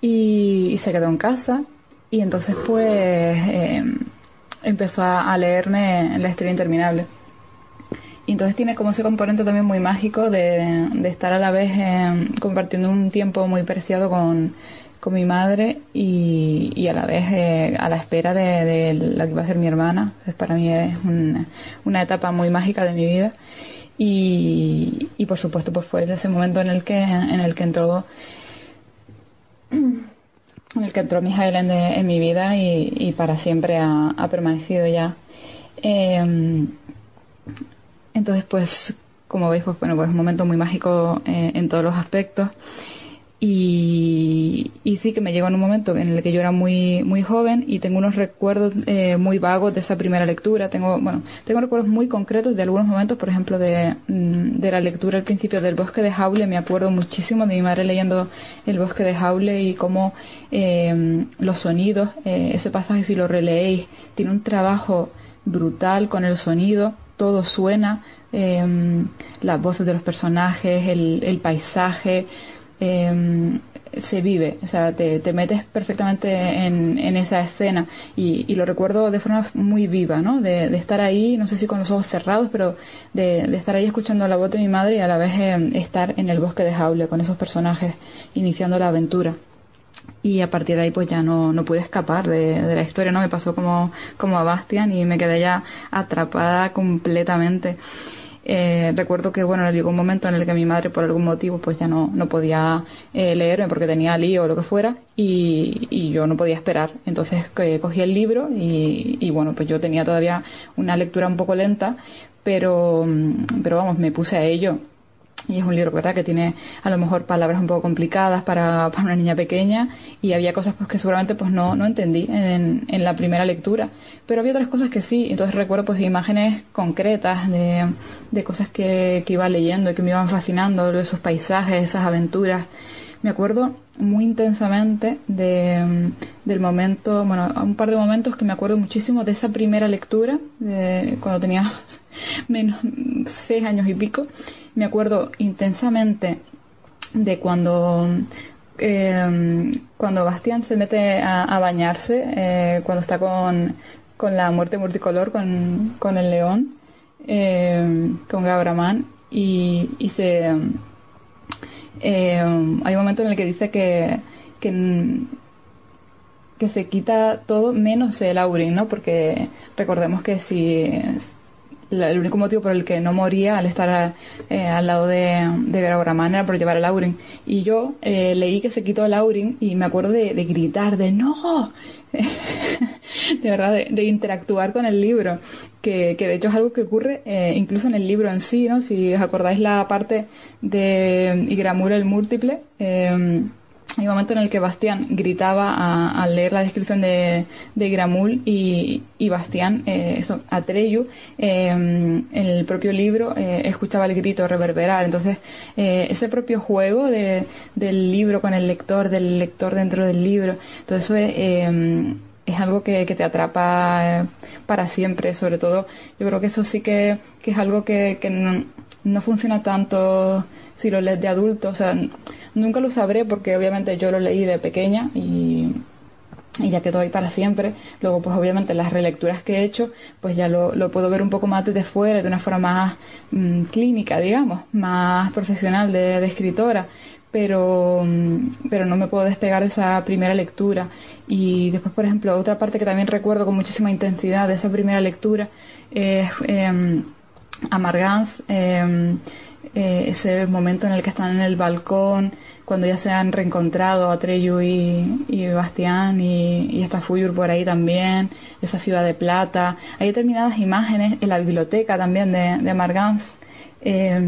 y, y se quedó en casa y entonces pues eh, empezó a, a leerme la historia interminable. Y entonces tiene como ese componente también muy mágico de, de estar a la vez eh, compartiendo un tiempo muy preciado con, con mi madre y, y a la vez eh, a la espera de, de la que va a ser mi hermana. Pues para mí es un- una etapa muy mágica de mi vida. Y, y por supuesto pues fue ese momento en el que, en el que entró en el que entró Mijael en, en mi vida y, y para siempre ha, permanecido ya. Eh, entonces, pues, como veis, pues bueno, pues es un momento muy mágico en todos los aspectos. Y, y sí que me llegó en un momento en el que yo era muy muy joven y tengo unos recuerdos eh, muy vagos de esa primera lectura. Tengo bueno tengo recuerdos muy concretos de algunos momentos, por ejemplo de, mm, de la lectura al principio del Bosque de Jaule. Me acuerdo muchísimo de mi madre leyendo El Bosque de Jaule y cómo eh, los sonidos, eh, ese pasaje si lo releéis, tiene un trabajo brutal con el sonido. Todo suena, eh, las voces de los personajes, el, el paisaje eh, se vive, o sea, te, te metes perfectamente en, en esa escena y, y lo recuerdo de forma muy viva, ¿no? De, de estar ahí, no sé si con los ojos cerrados, pero de, de estar ahí escuchando la voz de mi madre y a la vez eh, estar en el bosque de Jaule con esos personajes iniciando la aventura. Y a partir de ahí pues ya no, no pude escapar de, de la historia, ¿no? Me pasó como, como a Bastian y me quedé ya atrapada completamente. Eh, recuerdo que, bueno, llegó un momento en el que mi madre, por algún motivo, pues ya no, no podía eh, leerme porque tenía lío o lo que fuera y, y yo no podía esperar. Entonces eh, cogí el libro y, y, bueno, pues yo tenía todavía una lectura un poco lenta, pero, mm, pero vamos, me puse a ello. Y es un libro, ¿verdad?, que tiene a lo mejor palabras un poco complicadas para, para una niña pequeña y había cosas pues que seguramente pues no, no entendí en, en la primera lectura. Pero había otras cosas que sí. Entonces recuerdo pues imágenes concretas de, de cosas que, que iba leyendo y que me iban fascinando, esos paisajes, esas aventuras. Me acuerdo muy intensamente de, del momento, bueno, un par de momentos que me acuerdo muchísimo de esa primera lectura, de cuando tenía menos seis años y pico. Me acuerdo intensamente de cuando eh, cuando Bastián se mete a, bañarse, eh, cuando está con, con la muerte multicolor, con, con el león, eh, con Gabramán, y, y se eh, hay un momento en el que dice que, que, que se quita todo menos el Aurin, ¿no? Porque recordemos que si la- el único motivo por el que no moría al estar eh, al lado de, de Grauraman era por llevar el Aurin. Y yo eh, leí que se quitó el Aurin y me acuerdo de, de gritar, de ¡No! de verdad, de, de interactuar con el libro, que, que de hecho es algo que ocurre eh, incluso en el libro en sí, ¿no? Si os acordáis la parte de Igramur el múltiple, eh, hay un momento en el que Bastián gritaba al leer la descripción de, de Gramul y, y Bastián, eh, eso, Atreyu, eh, en el propio libro eh, escuchaba el grito reverberar. Entonces, eh, ese propio juego de- del libro con el lector, del lector dentro del libro, todo eso es, eh, es algo que, que te atrapa eh, para siempre. Sobre todo, yo creo que eso sí que, que es algo que, que no, no funciona tanto si lo lees de adulto. O sea, nunca lo sabré porque obviamente yo lo leí de pequeña y, ya quedó ahí para siempre. Luego, pues obviamente las relecturas que he hecho, pues ya lo, puedo ver un poco más desde fuera, de una forma más mm, clínica, digamos, más profesional de, escritora. Pero, mm, pero no me puedo despegar de esa primera lectura. Y después, por ejemplo, otra parte que también recuerdo con muchísima intensidad de esa primera lectura es em, Amargaz, eh, eh, ese momento en el que están en el balcón, cuando ya se han reencontrado Atreyu y, y Bastián y, y está Fuyur por ahí también, esa ciudad de plata. Hay determinadas imágenes en la biblioteca también de, de Amargaz. Eh,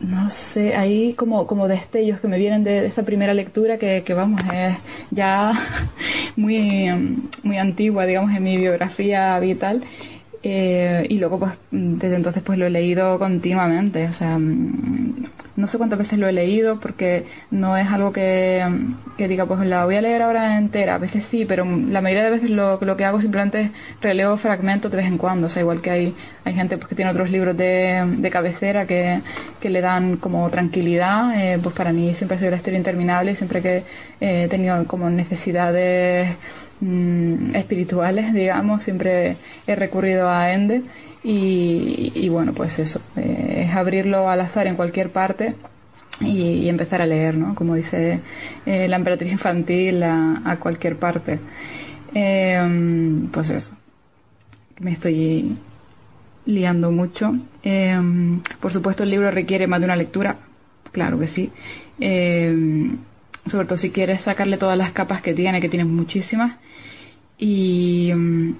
no sé, hay como, como destellos que me vienen de, esa primera lectura que, que vamos, es ya muy, em, muy antigua, digamos, en mi biografía vital. Eh, y luego, pues, desde entonces, pues lo he leído continuamente. O sea, mm, no sé cuántas veces lo he leído porque no es algo que, que diga, pues la voy a leer ahora entera. A veces sí, pero la mayoría de veces lo, lo que hago simplemente es releo fragmentos de vez en cuando. O sea, igual que hay, hay gente pues, que tiene otros libros de, de cabecera que, que le dan como tranquilidad. Eh, pues para mí siempre ha sido la historia interminable y siempre que eh, he tenido como necesidades mm, espirituales, digamos, siempre he recurrido a Ende. Y, bueno, pues eso, eh, es abrirlo al azar en cualquier parte y, empezar a leer, ¿no? Como dice eh, la emperatriz infantil, a, cualquier parte. Eh, pues eso, me estoy liando mucho. Eh, por supuesto, el libro requiere más de una lectura, claro que sí. Sobre todo si quieres sacarle todas las capas que tiene, que tiene muchísimas. Y, mm,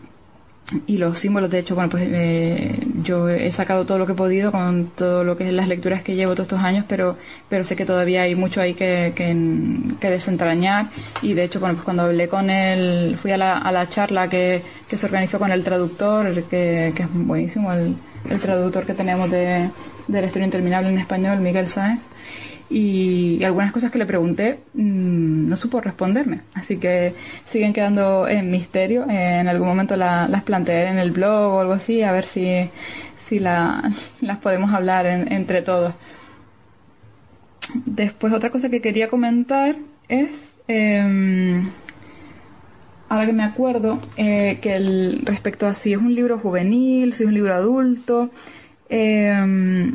y los símbolos, de hecho, bueno, pues eh, yo he sacado todo lo que he podido con todo lo que es las lecturas que llevo todos estos años, pero, pero sé que todavía hay mucho ahí que, que, que desentrañar. Y de hecho, bueno, pues cuando hablé con él, fui a la, a la charla que, que se organizó con el traductor, que, que es buenísimo, el, el traductor que tenemos de, de la historia interminable en español, Miguel Sáenz y, algunas cosas que le pregunté mmm, no supo responderme. Así que siguen quedando en misterio. En algún momento la- las plantearé en el blog o algo así, a ver si, si la- las podemos hablar en- entre todos. Después otra cosa que quería comentar es, eh, ahora que me acuerdo, eh, que respecto a si es un libro juvenil, si es un libro adulto, eh,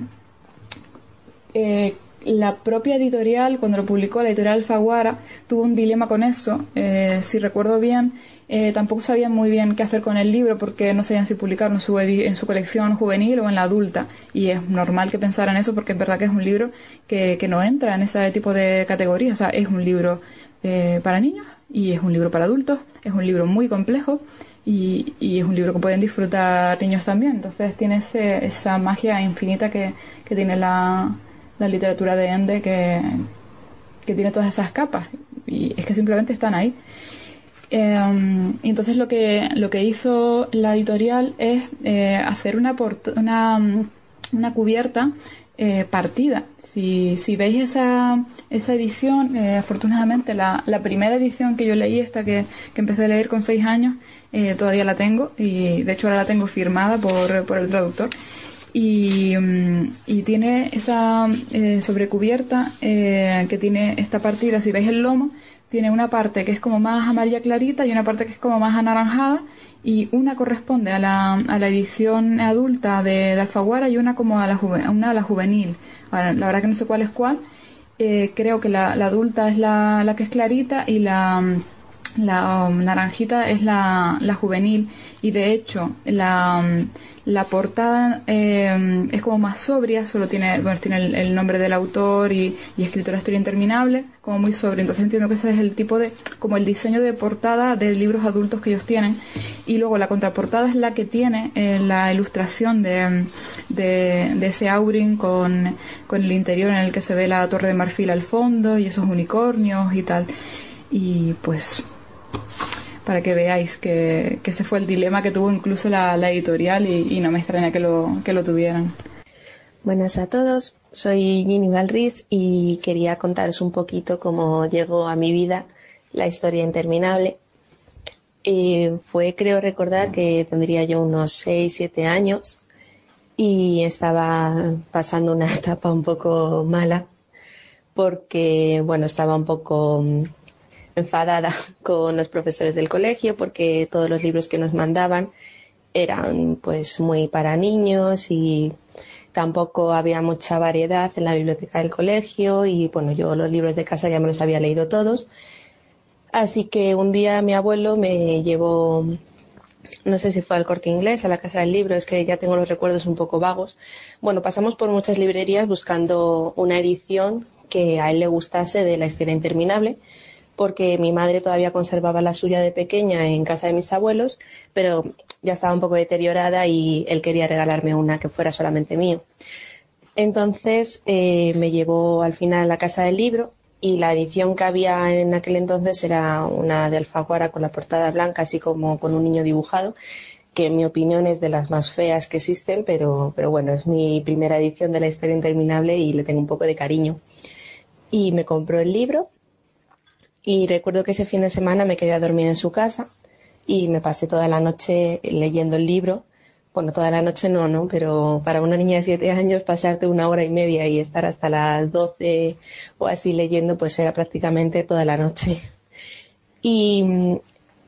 eh, la propia editorial, cuando lo publicó la editorial Alfaguara, tuvo un dilema con eso. Eh, si recuerdo bien, eh, tampoco sabían muy bien qué hacer con el libro porque no sabían si publicarlo en su, en su colección juvenil o en la adulta. Y es normal que pensaran eso porque es verdad que es un libro que, que no entra en ese tipo de categorías. O sea, es un libro eh, para niños y es un libro para adultos. Es un libro muy complejo y, y es un libro que pueden disfrutar niños también. Entonces tiene ese- esa magia infinita que tiene la, la literatura de Ende que, que tiene todas esas capas y es que simplemente están ahí. Eh, y entonces lo que, lo que hizo la editorial es eh, hacer una, una, una cubierta eh, partida. Si, si veis esa, esa edición, eh, afortunadamente la, la primera edición que yo leí, esta que, que empecé a leer con seis años, eh, todavía la tengo y de hecho ahora la tengo firmada por, por el traductor y, mm, y tiene esa eh, sobrecubierta eh, que tiene esta partida, si veis el lomo, tiene una parte que es como más amarilla clarita y una parte que es como más anaranjada y una corresponde a la, a la edición adulta de, Alfaguara y una como a la, juve- una a la juvenil. La verdad que no sé cuál es cuál. Eh, creo que la, adulta es la, la que es clarita y la, la um, naranjita es la, la juvenil y de hecho la, um, la portada eh, es como más sobria, solo tiene, bueno, tiene el, nombre del autor y, y escrito la historia interminable, como muy sobrio. Entonces entiendo que ese es el tipo de, como el diseño de portada de libros adultos que ellos tienen. Y luego la contraportada es la que tiene eh, la ilustración de, de, de ese Aurin con, con el interior en el que se ve la torre de marfil al fondo y esos unicornios y tal. Y pues para que veáis que, que ese fue el dilema que tuvo incluso la, editorial y, y no me extraña que lo, que lo tuvieran. Buenas a todos, soy Ginny Valriz y quería contaros un poquito cómo llegó a mi vida la historia interminable. Eh, fue, creo recordar, que tendría yo unos 6, 7 años y estaba pasando una etapa un poco mala porque, bueno, estaba un poco enfadada con los profesores del colegio porque todos los libros que nos mandaban eran pues muy para niños y tampoco había mucha variedad en la biblioteca del colegio y bueno, yo los libros de casa ya me los había leído todos. Así que un día mi abuelo me llevó, no sé si fue al corte inglés, a la casa del libro, es que ya tengo los recuerdos un poco vagos. Bueno, pasamos por muchas librerías buscando una edición que a él le gustase de la historia interminable, porque mi madre todavía conservaba la suya de pequeña en casa de mis abuelos, pero ya estaba un poco deteriorada y él quería regalarme una que fuera solamente mío. Entonces eh, me llevó al final a la casa del libro y la edición que había en aquel entonces era una de Alfaguara con la portada blanca, así como con un niño dibujado, que en mi opinión es de las más feas que existen, pero, pero bueno, es mi primera edición de la historia interminable y le tengo un poco de cariño. Y me compró el libro y recuerdo que ese fin de semana me quedé a dormir en su casa y me pasé toda la noche leyendo el libro. Bueno, toda la noche no, ¿no? Pero para una niña de siete años pasarte una hora y media y estar hasta las doce o así leyendo, pues era prácticamente toda la noche. Y,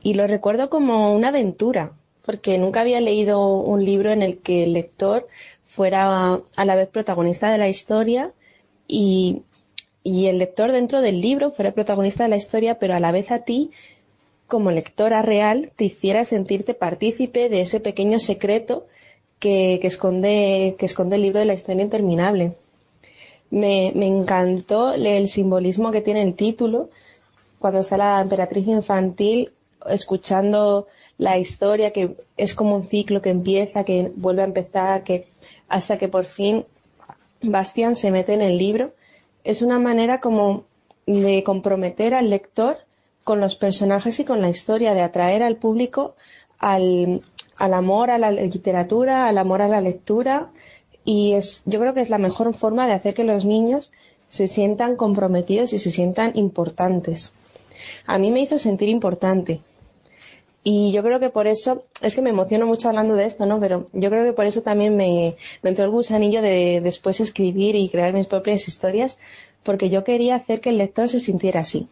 y lo recuerdo como una aventura, porque nunca había leído un libro en el que el lector fuera a la vez protagonista de la historia y, y el lector dentro del libro fuera protagonista de la historia, pero a la vez a ti, como lectora real, te hiciera sentirte partícipe de ese pequeño secreto que, que esconde, que esconde el libro de la historia interminable. Me, me encantó el simbolismo que tiene el título, cuando está la emperatriz infantil escuchando la historia que es como un ciclo que empieza, que vuelve a empezar, que hasta que por fin Bastian se mete en el libro. Es una manera como de comprometer al lector con los personajes y con la historia, de atraer al público al, al amor a la literatura, al amor a la lectura y es, yo creo que es la mejor forma de hacer que los niños se sientan comprometidos y se sientan importantes. A mí me hizo sentir importante. Y yo creo que por eso, es que me emociono mucho hablando de esto, ¿no? Pero yo creo que por eso también me, me entró el gusanillo de después escribir y crear mis propias historias, porque yo quería hacer que el lector se sintiera así.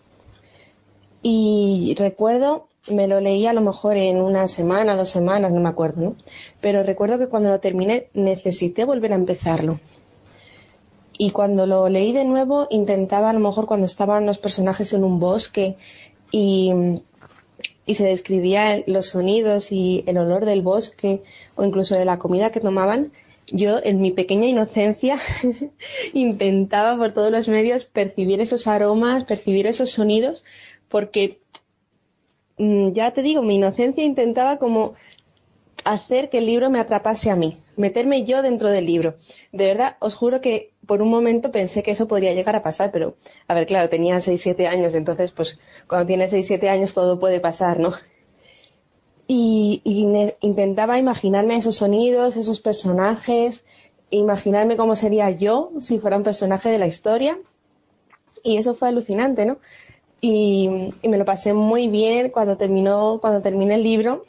Y recuerdo, me lo leí a lo mejor en una semana, dos semanas, no me acuerdo, ¿no? Pero recuerdo que cuando lo terminé necesité volver a empezarlo. Y cuando lo leí de nuevo, intentaba a lo mejor cuando estaban los personajes en un bosque y, y se describía los sonidos y el olor del bosque o incluso de la comida que tomaban, yo en mi pequeña inocencia intentaba por todos los medios percibir esos aromas, percibir esos sonidos, porque mm, ya te digo, mi inocencia intentaba como hacer que el libro me atrapase a mí, meterme yo dentro del libro. De verdad, os juro que por un momento pensé que eso podría llegar a pasar, pero, a ver, claro, tenía 6, 7 años, entonces, pues, cuando tienes 6, 7 años todo puede pasar, ¿no? Y, intentaba imaginarme esos sonidos, esos personajes, imaginarme cómo sería yo si fuera un personaje de la historia. Y eso fue alucinante, ¿no? Y, y me lo pasé muy bien cuando terminó, cuando terminé el libro.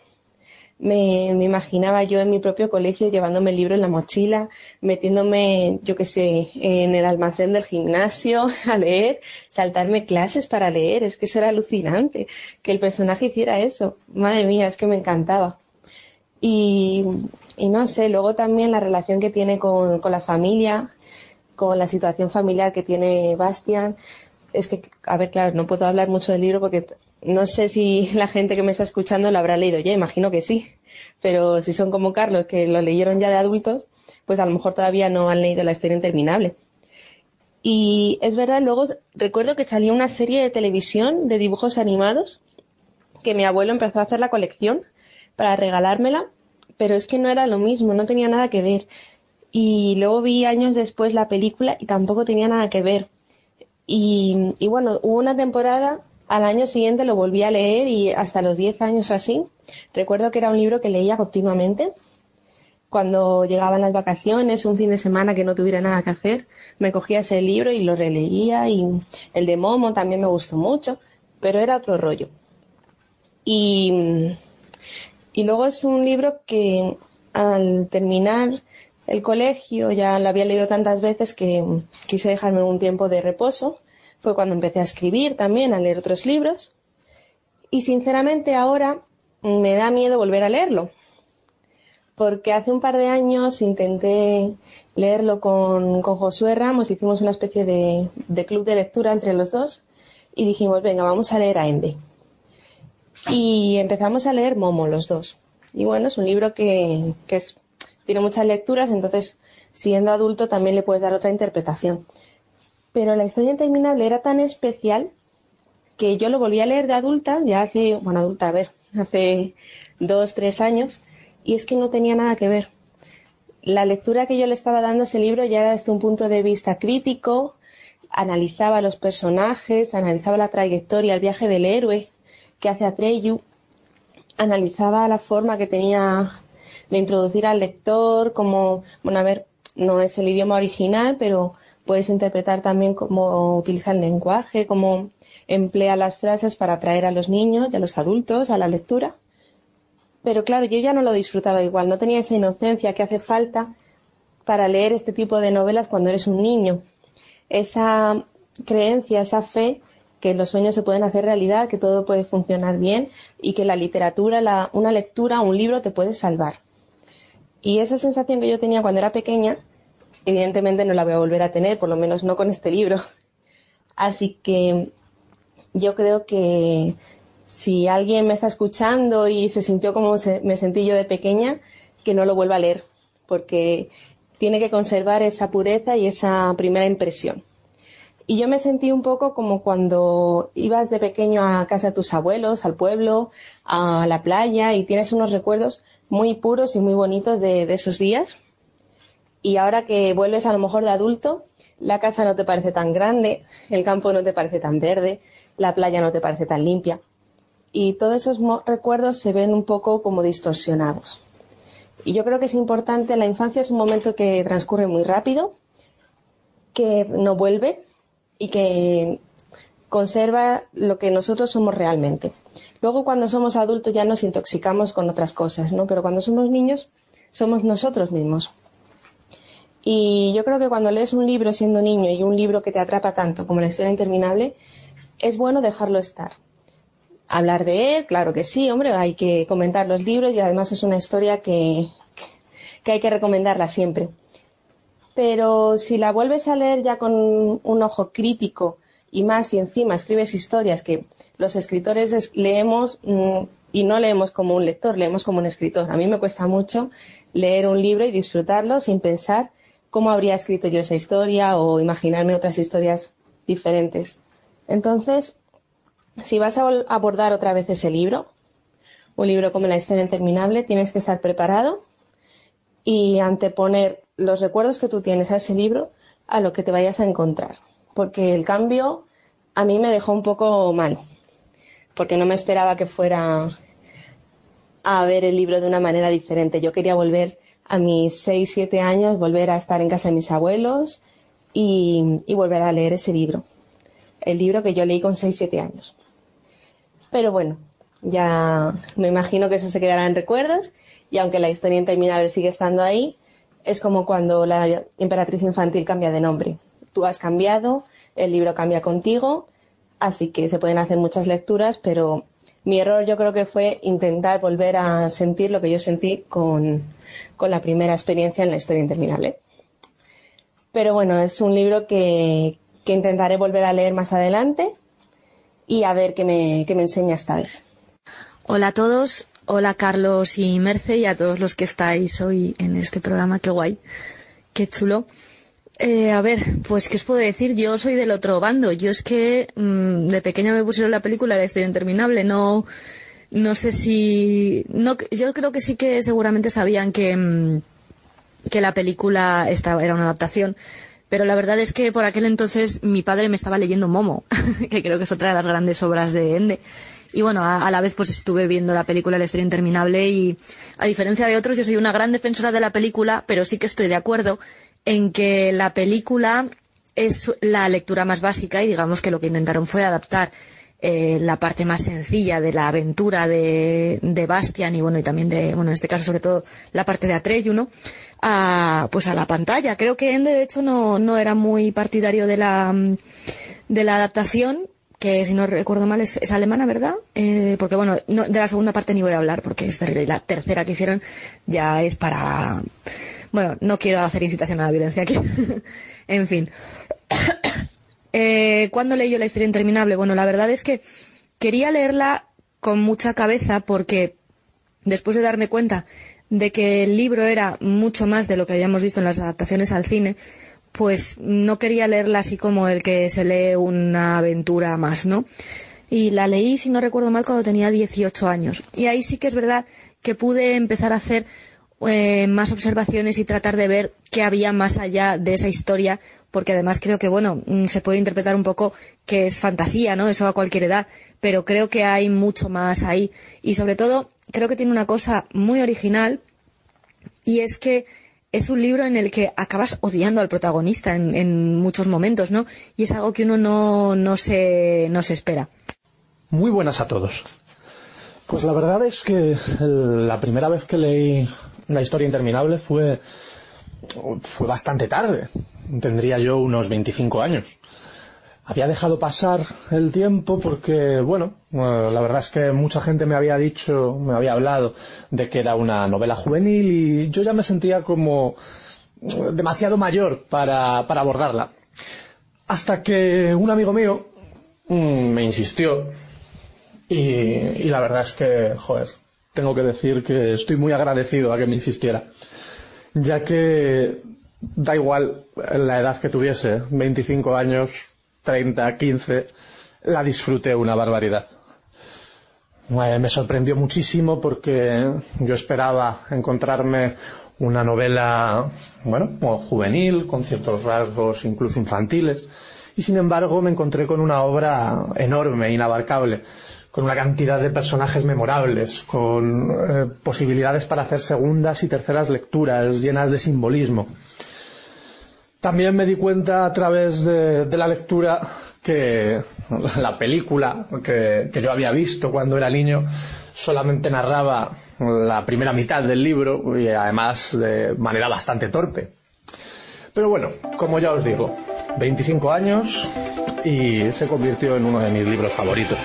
Me, me imaginaba yo en mi propio colegio llevándome el libro en la mochila, metiéndome, yo qué sé, en el almacén del gimnasio a leer, saltarme clases para leer. Es que eso era alucinante, que el personaje hiciera eso. Madre mía, es que me encantaba. Y, y no sé, luego también la relación que tiene con, con la familia, con la situación familiar que tiene Bastian. Es que, a ver, claro, no puedo hablar mucho del libro porque no sé si la gente que me está escuchando lo habrá leído ya, imagino que sí. Pero si son como Carlos, que lo leyeron ya de adultos, pues a lo mejor todavía no han leído la historia interminable. Y es verdad, luego recuerdo que salió una serie de televisión de dibujos animados que mi abuelo empezó a hacer la colección para regalármela, pero es que no era lo mismo, no tenía nada que ver. Y luego vi años después la película y tampoco tenía nada que ver. Y, y bueno, hubo una temporada, al año siguiente lo volví a leer y hasta los 10 años así, recuerdo que era un libro que leía continuamente. Cuando llegaban las vacaciones, un fin de semana que no tuviera nada que hacer, me cogía ese libro y lo releía y el de Momo también me gustó mucho, pero era otro rollo. Y, y luego es un libro que al terminar el colegio ya lo había leído tantas veces que quise dejarme un tiempo de reposo. Fue cuando empecé a escribir también, a leer otros libros. Y sinceramente ahora me da miedo volver a leerlo. Porque hace un par de años intenté leerlo con, con Josué Ramos, hicimos una especie de, de club de lectura entre los dos y dijimos, venga, vamos a leer a Ende. Y empezamos a leer Momo los dos. Y bueno, es un libro que, que es, tiene muchas lecturas, entonces siendo adulto también le puedes dar otra interpretación. Pero la historia interminable era tan especial que yo lo volví a leer de adulta, ya hace, bueno, adulta, a ver, hace dos, tres años, y es que no tenía nada que ver. La lectura que yo le estaba dando a ese libro ya era desde un punto de vista crítico, analizaba los personajes, analizaba la trayectoria, el viaje del héroe que hace Atreyu, analizaba la forma que tenía de introducir al lector, como, bueno, a ver, no es el idioma original, pero puedes interpretar también cómo utiliza el lenguaje, cómo emplea las frases para atraer a los niños y a los adultos a la lectura. Pero claro, yo ya no lo disfrutaba igual, no tenía esa inocencia que hace falta para leer este tipo de novelas cuando eres un niño. Esa creencia, esa fe que los sueños se pueden hacer realidad, que todo puede funcionar bien y que la literatura, la, una lectura, un libro te puede salvar. Y esa sensación que yo tenía cuando era pequeña, evidentemente no la voy a volver a tener, por lo menos no con este libro. Así que yo creo que si alguien me está escuchando y se sintió como se- me sentí yo de pequeña, que no lo vuelva a leer, porque tiene que conservar esa pureza y esa primera impresión. Y yo me sentí un poco como cuando ibas de pequeño a casa de tus abuelos, al pueblo, a la playa y tienes unos recuerdos muy puros y muy bonitos de, de esos días. Y ahora que vuelves a lo mejor de adulto, la casa no te parece tan grande, el campo no te parece tan verde, la playa no te parece tan limpia. Y todos esos recuerdos se ven un poco como distorsionados. Y yo creo que es importante, la infancia es un momento que transcurre muy rápido, que no vuelve y que conserva lo que nosotros somos realmente. Luego cuando somos adultos ya nos intoxicamos con otras cosas, ¿no? Pero cuando somos niños somos nosotros mismos. Y yo creo que cuando lees un libro siendo niño y un libro que te atrapa tanto como la historia interminable, es bueno dejarlo estar. Hablar de él, claro que sí, hombre, hay que comentar los libros y además es una historia que, que hay que recomendarla siempre. pero si la vuelves a leer ya con un ojo crítico y más si encima escribes historias que los escritores es- leemos mm, y no leemos como un lector, leemos como un escritor. A mí me cuesta mucho leer un libro y disfrutarlo sin pensar cómo habría escrito yo esa historia o imaginarme otras historias diferentes. Entonces, si vas a abordar otra vez ese libro, un libro como La historia interminable, tienes que estar preparado y anteponer los recuerdos que tú tienes a ese libro a lo que te vayas a encontrar. Porque el cambio a mí me dejó un poco mal, porque no me esperaba que fuera a ver el libro de una manera diferente. Yo quería volver a mis 6, 7 años, volver a estar en casa de mis abuelos y, volver a leer ese libro. El libro que yo leí con 6, 7 años. Pero bueno, ya me imagino que eso se quedará en recuerdos y aunque la historia interminable sigue estando ahí, es como cuando la emperatriz infantil cambia de nombre. Tú has cambiado, el libro cambia contigo, así que se pueden hacer muchas lecturas, pero mi error yo creo que fue intentar volver a sentir lo que yo sentí con, con la primera experiencia en la historia interminable. Pero bueno, es un libro que, que intentaré volver a leer más adelante y a ver qué me, qué me enseña esta vez. Hola a todos, hola Carlos y Merce y a todos los que estáis hoy en este programa, qué guay, qué chulo. Eh, a ver, pues qué os puedo decir, yo soy del otro bando, yo es que mm, de pequeña me pusieron la película de Historia Interminable, no, no sé si, no, yo creo que sí que seguramente sabían que, mm, que la película estaba, era una adaptación, pero la verdad es que por aquel entonces mi padre me estaba leyendo Momo, que creo que es otra de las grandes obras de Ende. Y bueno, a, la vez pues estuve viendo la película La historia interminable y a diferencia de otros yo soy una gran defensora de la película, pero sí que estoy de acuerdo en que la película es la lectura más básica y digamos que lo que intentaron fue adaptar eh, la parte más sencilla de la aventura de, de Bastian y bueno y también de bueno en este caso sobre todo la parte de Atreyu ¿no? a pues a la pantalla. Creo que Ende de hecho no, no era muy partidario de la de la adaptación que si no recuerdo mal es, es alemana verdad Eh, porque bueno no, de la segunda parte ni voy a hablar porque es terrible. Y la tercera que hicieron ya es para bueno no quiero hacer incitación a la violencia aquí. En fin eh, ¿Cuándo leí yo la historia interminable? Bueno, la verdad es que quería leerla con mucha cabeza porque después de darme cuenta de que el libro era mucho más de lo que habíamos visto en las adaptaciones al cine, pues no quería leerla así como el que se lee una aventura más, ¿no? Y la leí, si no recuerdo mal, cuando tenía 18 años. Y ahí sí que es verdad que pude empezar a hacer eh, más observaciones y tratar de ver qué había más allá de esa historia, porque además creo que, bueno, mm, se puede interpretar un poco que es fantasía, ¿no? Eso a cualquier edad, pero creo que hay mucho más ahí. Y sobre todo, creo que tiene una cosa muy original, y es que es un libro en el que acabas odiando al protagonista en, en muchos momentos, ¿no? Y es algo que uno no, no, se, no se espera. Muy buenas a todos. Pues la verdad es que la primera vez que leí La historia interminable fue, fue bastante tarde. Tendría yo unos 25 años. Había dejado pasar el tiempo porque, bueno, eh, la verdad es que mucha gente me había dicho, me había hablado de que era una novela juvenil y yo ya me sentía como eh, demasiado mayor para, para abordarla. Hasta que un amigo mío mm, me insistió y, y la verdad es que, joder, tengo que decir que estoy muy agradecido a que me insistiera. Ya que da igual la edad que tuviese, 25 años, 30, 15, la disfruté una barbaridad. Eh, me sorprendió muchísimo porque yo esperaba encontrarme una novela, bueno, juvenil, con ciertos rasgos incluso infantiles, y sin embargo me encontré con una obra enorme, inabarcable, con una cantidad de personajes memorables, con eh, posibilidades para hacer segundas y terceras lecturas llenas de simbolismo. También me di cuenta a través de, la lectura que la película que, que yo había visto cuando era niño solamente narraba la primera mitad del libro y además de manera bastante torpe. Pero bueno, como ya os digo, 25 años y se convirtió en uno de mis libros favoritos.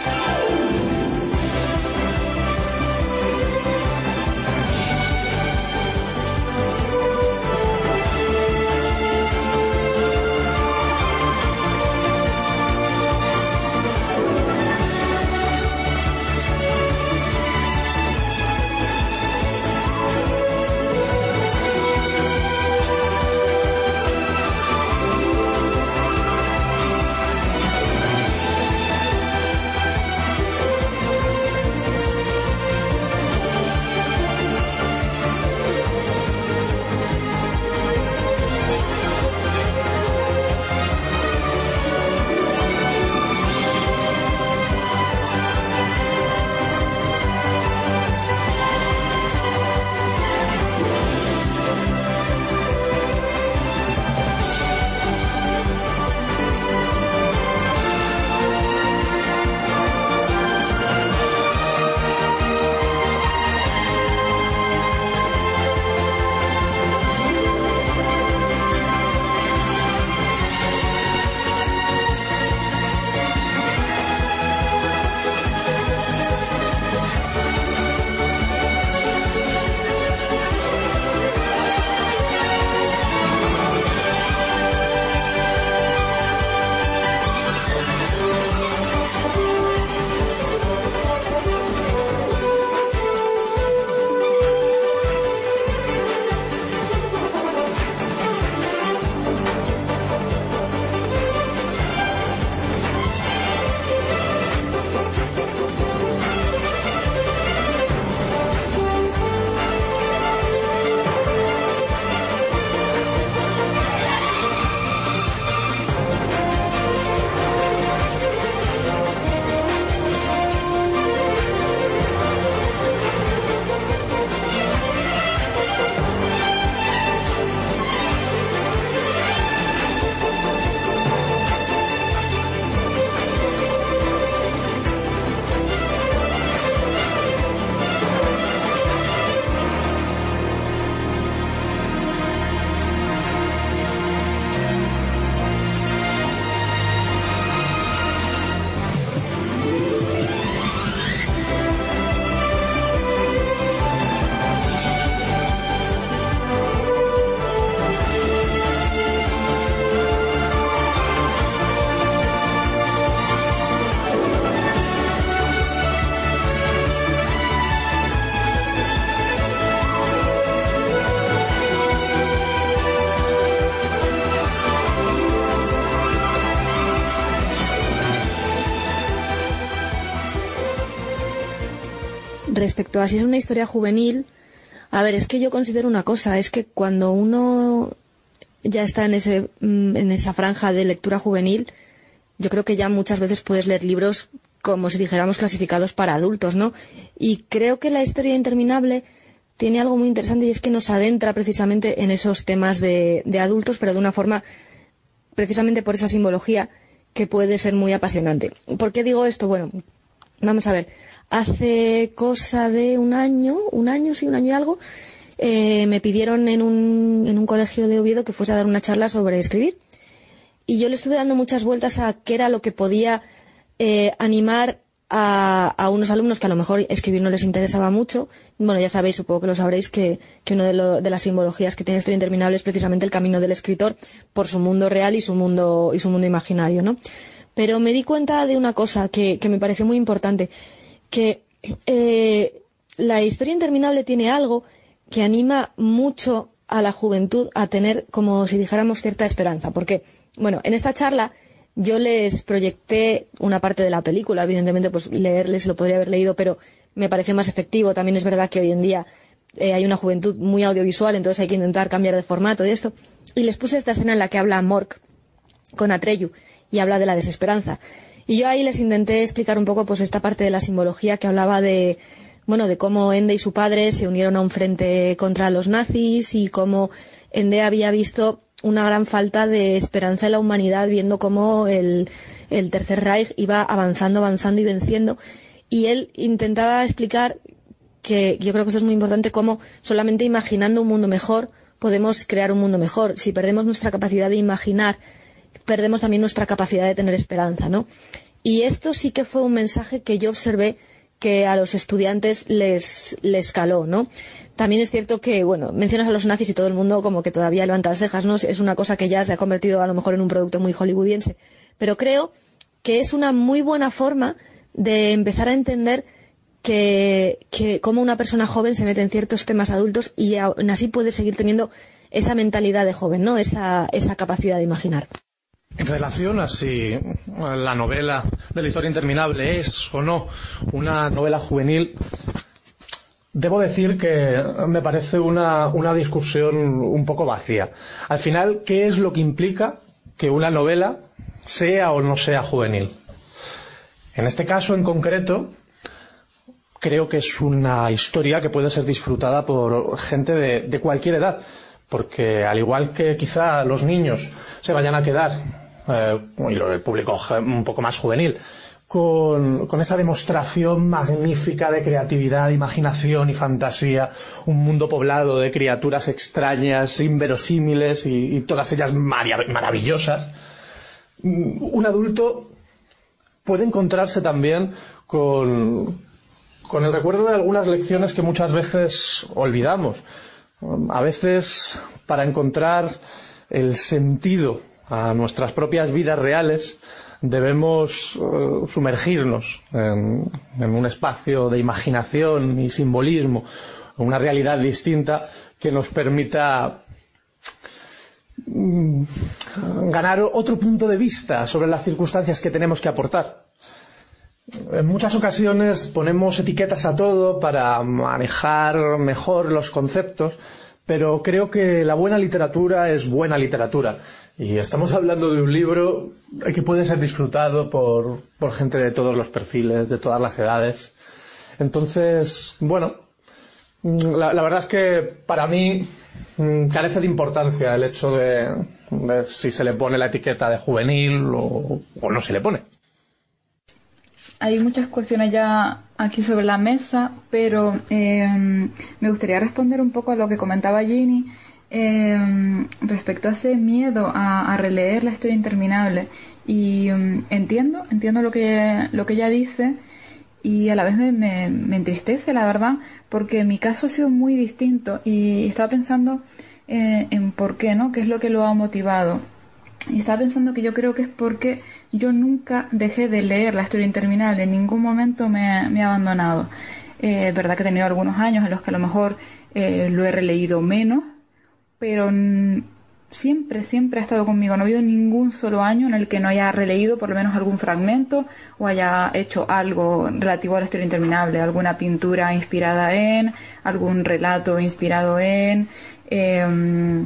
Respecto a si es una historia juvenil, a ver, es que yo considero una cosa, es que cuando uno ya está en, ese, mm, en esa franja de lectura juvenil, yo creo que ya muchas veces puedes leer libros como si dijéramos clasificados para adultos, ¿no? Y creo que la historia interminable tiene algo muy interesante y es que nos adentra precisamente en esos temas de, de adultos, pero de una forma, precisamente por esa simbología, que puede ser muy apasionante. ¿Por qué digo esto? Bueno, vamos a ver. Hace cosa de un año, un año, sí, un año y algo, eh, me pidieron en un, en un colegio de Oviedo que fuese a dar una charla sobre escribir. Y yo le estuve dando muchas vueltas a qué era lo que podía eh, animar a, unos alumnos que a lo mejor escribir no les interesaba mucho. Bueno, ya sabéis, supongo que lo sabréis, que, que una de, de las simbologías que tiene Historia Interminable es precisamente el camino del escritor por su mundo real y su mundo, y su mundo imaginario, ¿no? Pero me di cuenta de una cosa que, que me pareció muy importante, que eh, la historia interminable tiene algo que anima mucho a la juventud a tener, como si dijéramos, cierta esperanza. Porque, bueno, en esta charla yo les proyecté una parte de la película, evidentemente, pues leerles lo podría haber leído, pero me pareció más efectivo. También es verdad que hoy en día eh, hay una juventud muy audiovisual, entonces hay que intentar cambiar de formato y esto. Y les puse esta escena en la que habla Mork con Atreyu y habla de la desesperanza. Y yo ahí les intenté explicar un poco pues esta parte de la simbología que hablaba de bueno, de cómo Ende y su padre se unieron a un frente contra los nazis y cómo Ende había visto una gran falta de esperanza en la humanidad viendo cómo el, el Tercer Reich iba avanzando, avanzando y venciendo. Y él intentaba explicar que yo creo que esto es muy importante, cómo solamente imaginando un mundo mejor podemos crear un mundo mejor. Si perdemos nuestra capacidad de imaginar, perdemos también nuestra capacidad de tener esperanza, ¿no? Y esto sí que fue un mensaje que yo observé que a los estudiantes les, les caló, ¿no? También es cierto que, bueno, mencionas a los nazis y todo el mundo como que todavía levanta las cejas, ¿no? Es una cosa que ya se ha convertido a lo mejor en un producto muy hollywoodiense. Pero creo que es una muy buena forma de empezar a entender que, que cómo una persona joven se mete en ciertos temas adultos y aún así puede seguir teniendo esa mentalidad de joven, ¿no? Esa, esa capacidad de imaginar. En relación a si la novela de la historia interminable es o no una novela juvenil, debo decir que me parece una, una discusión un poco vacía. Al final, ¿qué es lo que implica que una novela sea o no sea juvenil? En este caso en concreto, creo que es una historia que puede ser disfrutada por gente de, de cualquier edad, porque al igual que quizá los niños se vayan a quedar y lo- el público un poco más juvenil, con, con esa demostración magnífica de creatividad, imaginación y fantasía, un mundo poblado de criaturas extrañas, inverosímiles y, y todas ellas maravillosas, Mm, un adulto puede encontrarse también con, con el recuerdo de algunas lecciones que muchas veces olvidamos. A veces, para encontrar el sentido a nuestras propias vidas reales, debemos eh, sumergirnos en, un espacio de imaginación y simbolismo, una realidad distinta que nos permita mm, ganar otro punto de vista sobre las circunstancias que tenemos que aportar. En muchas ocasiones ponemos etiquetas a todo para manejar mejor los conceptos, pero creo que la buena literatura es buena literatura. Y estamos hablando de un libro que puede ser disfrutado por, por gente de todos los perfiles, de todas las edades. Entonces, bueno, mm, la, verdad es que para mí mm, carece de importancia el hecho de, de si se le pone la etiqueta de juvenil o, o no se le pone. Hay muchas cuestiones ya aquí sobre la mesa, pero eh, me gustaría responder un poco a lo que comentaba Ginny eh, respecto a ese miedo a, releer la historia interminable. Y mm, entiendo, entiendo lo que, lo que ella dice y a la vez me, me, me entristece, la verdad, porque mi caso ha sido muy distinto y estaba pensando eh, en por qué, ¿no? ¿Qué es lo que lo ha motivado? Y estaba pensando que yo creo que es porque yo nunca dejé de leer la historia interminable, en ningún momento me, me he abandonado. Eh, Es verdad que he tenido algunos años en los que a lo mejor eh, lo he releído menos, pero siempre, siempre ha estado conmigo. No ha habido ningún solo año en el que no haya releído por lo menos algún fragmento o haya hecho algo relativo a la historia interminable, alguna pintura inspirada en, algún relato inspirado en, eh,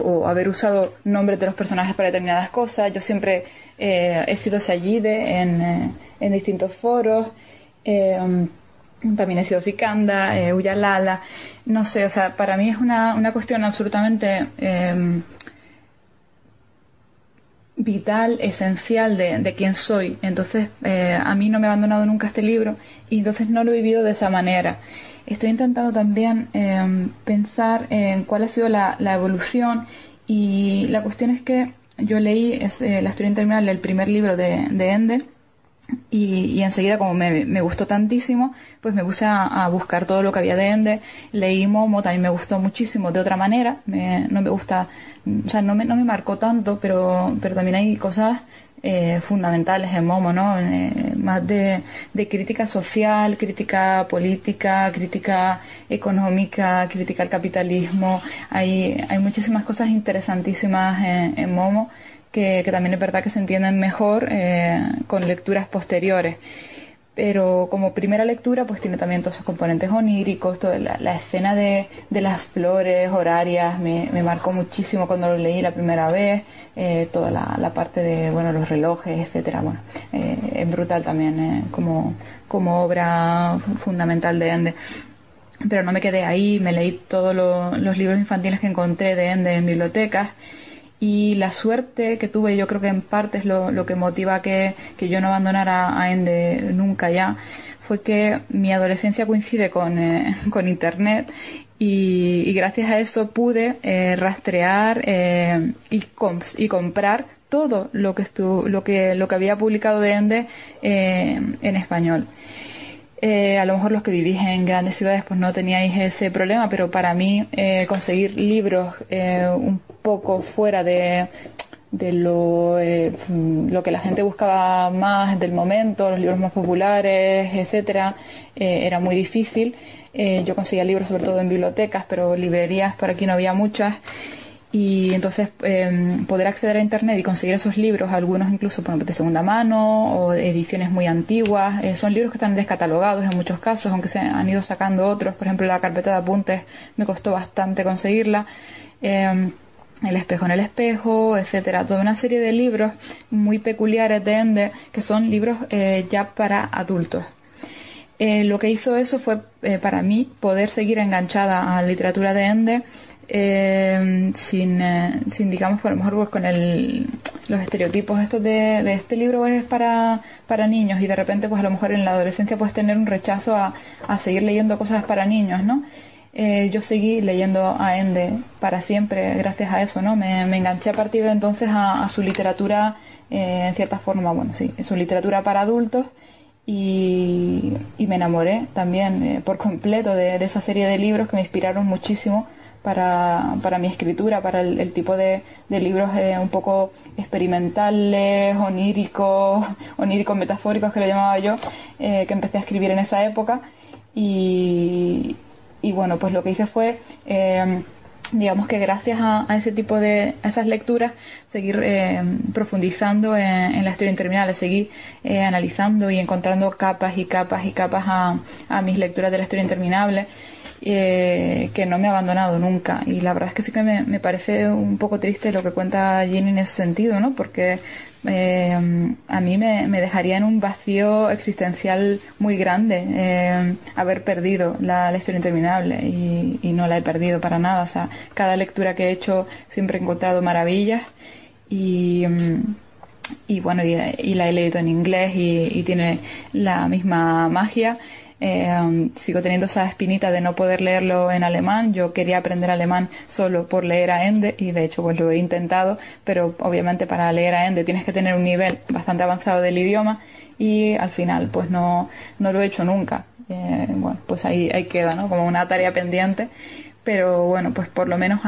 o haber usado nombres de los personajes para determinadas cosas. Yo siempre eh, he sido Sayide en, eh, en distintos foros. eh, también he sido Sikanda, eh, Uyalala. No sé, o sea, para mí es una, una cuestión absolutamente eh, vital, esencial de, de quién soy. Entonces, eh, a mí no me ha abandonado nunca este libro y entonces no lo he vivido de esa manera. Estoy intentando también eh, pensar en cuál ha sido la, la evolución y la cuestión es que yo leí eh, La historia interminable, el primer libro de, de Ende, y, y enseguida, como me, me gustó tantísimo, pues me puse a, buscar todo lo que había de Ende. Leí Momo, también me gustó muchísimo de otra manera. Me- no me gusta, o sea, no me, no me marcó tanto, pero, pero también hay cosas eh, fundamentales en Momo, ¿no? Eh, más de, de crítica social, crítica política, crítica económica, crítica al capitalismo. Hay, hay muchísimas cosas interesantísimas en, en Momo que, también es verdad que se entienden mejor eh, con lecturas posteriores. Pero como primera lectura, pues tiene también todos esos componentes oníricos, toda la, escena de, de las flores horarias me, marcó muchísimo cuando lo leí la primera vez, eh, toda la, parte de bueno los relojes, etcétera. Bueno, eh, es brutal también como, como obra fundamental de Ende. Pero no me quedé ahí, me leí todos lo- los libros infantiles que encontré de Ende en bibliotecas y la suerte que tuve, yo creo que en parte es lo, lo que motiva que, que yo no abandonara a Ende nunca ya, fue que mi adolescencia coincide con, eh, con Internet y, gracias a eso pude eh, rastrear eh, y, comp- y comprar todo lo que, estu- lo que, lo que había publicado de Ende eh, en español. Eh, a lo mejor los que vivís en grandes ciudades pues no teníais ese problema, pero para mí eh, conseguir libros eh, un poco fuera de, de lo, eh, lo que la gente buscaba más del momento, los libros más populares, etcétera, eh, era muy difícil. Eh, yo conseguía libros sobre todo en bibliotecas, pero librerías por aquí no había muchas y entonces eh, poder acceder a internet y conseguir esos libros, algunos incluso por ejemplo, de segunda mano o de ediciones muy antiguas, eh, son libros que están descatalogados en muchos casos, aunque se han ido sacando otros, por ejemplo la carpeta de apuntes me costó bastante conseguirla. El espejo en el espejo, etcétera, toda una serie de libros muy peculiares de Ende que son libros eh, ya para adultos. Eh, lo que hizo eso fue eh, para mí poder seguir enganchada a la literatura de Ende eh, sin, eh, sin, digamos, por lo mejor pues, con el, los estereotipos estos de, de este libro es para, para niños y de repente pues a lo mejor en la adolescencia puedes tener un rechazo a, a seguir leyendo cosas para niños, ¿no? Eh, yo seguí leyendo a Ende para siempre gracias a eso, ¿no? Me, enganché a partir de entonces a, su literatura, eh, en cierta forma, bueno, sí, su literatura para adultos y, y me enamoré también eh, por completo de, esa serie de libros que me inspiraron muchísimo para, para mi escritura, para el, tipo de, de libros un poco experimentales, oníricos, oníricos metafóricos que lo llamaba yo, que empecé a escribir en esa época. Y, y bueno, pues lo que hice fue, eh, digamos que gracias a, ese tipo de, a esas lecturas, seguir eh, profundizando en, la historia interminable, seguir eh, analizando y encontrando capas y capas y capas a, mis lecturas de la historia interminable. eh, que no me ha abandonado nunca y la verdad es que sí que me, parece un poco triste lo que cuenta Ginny en ese sentido, ¿no? Porque eh, a mí me, me dejaría en un vacío existencial muy grande eh, haber perdido la, historia interminable y, no la he perdido para nada. O sea, cada lectura que he hecho siempre he encontrado maravillas y, mm, bueno, y, la he leído en inglés y tiene la misma magia. Eh, sigo teniendo esa espinita de no poder leerlo en alemán. Yo quería aprender alemán solo por leer a Ende y de hecho pues lo he intentado, pero obviamente para leer a Ende tienes que tener un nivel bastante avanzado del idioma y al final pues no, no lo he hecho nunca. Eh, bueno, pues ahí, ahí queda, ¿no? Como una tarea pendiente. Pero bueno, pues por lo menos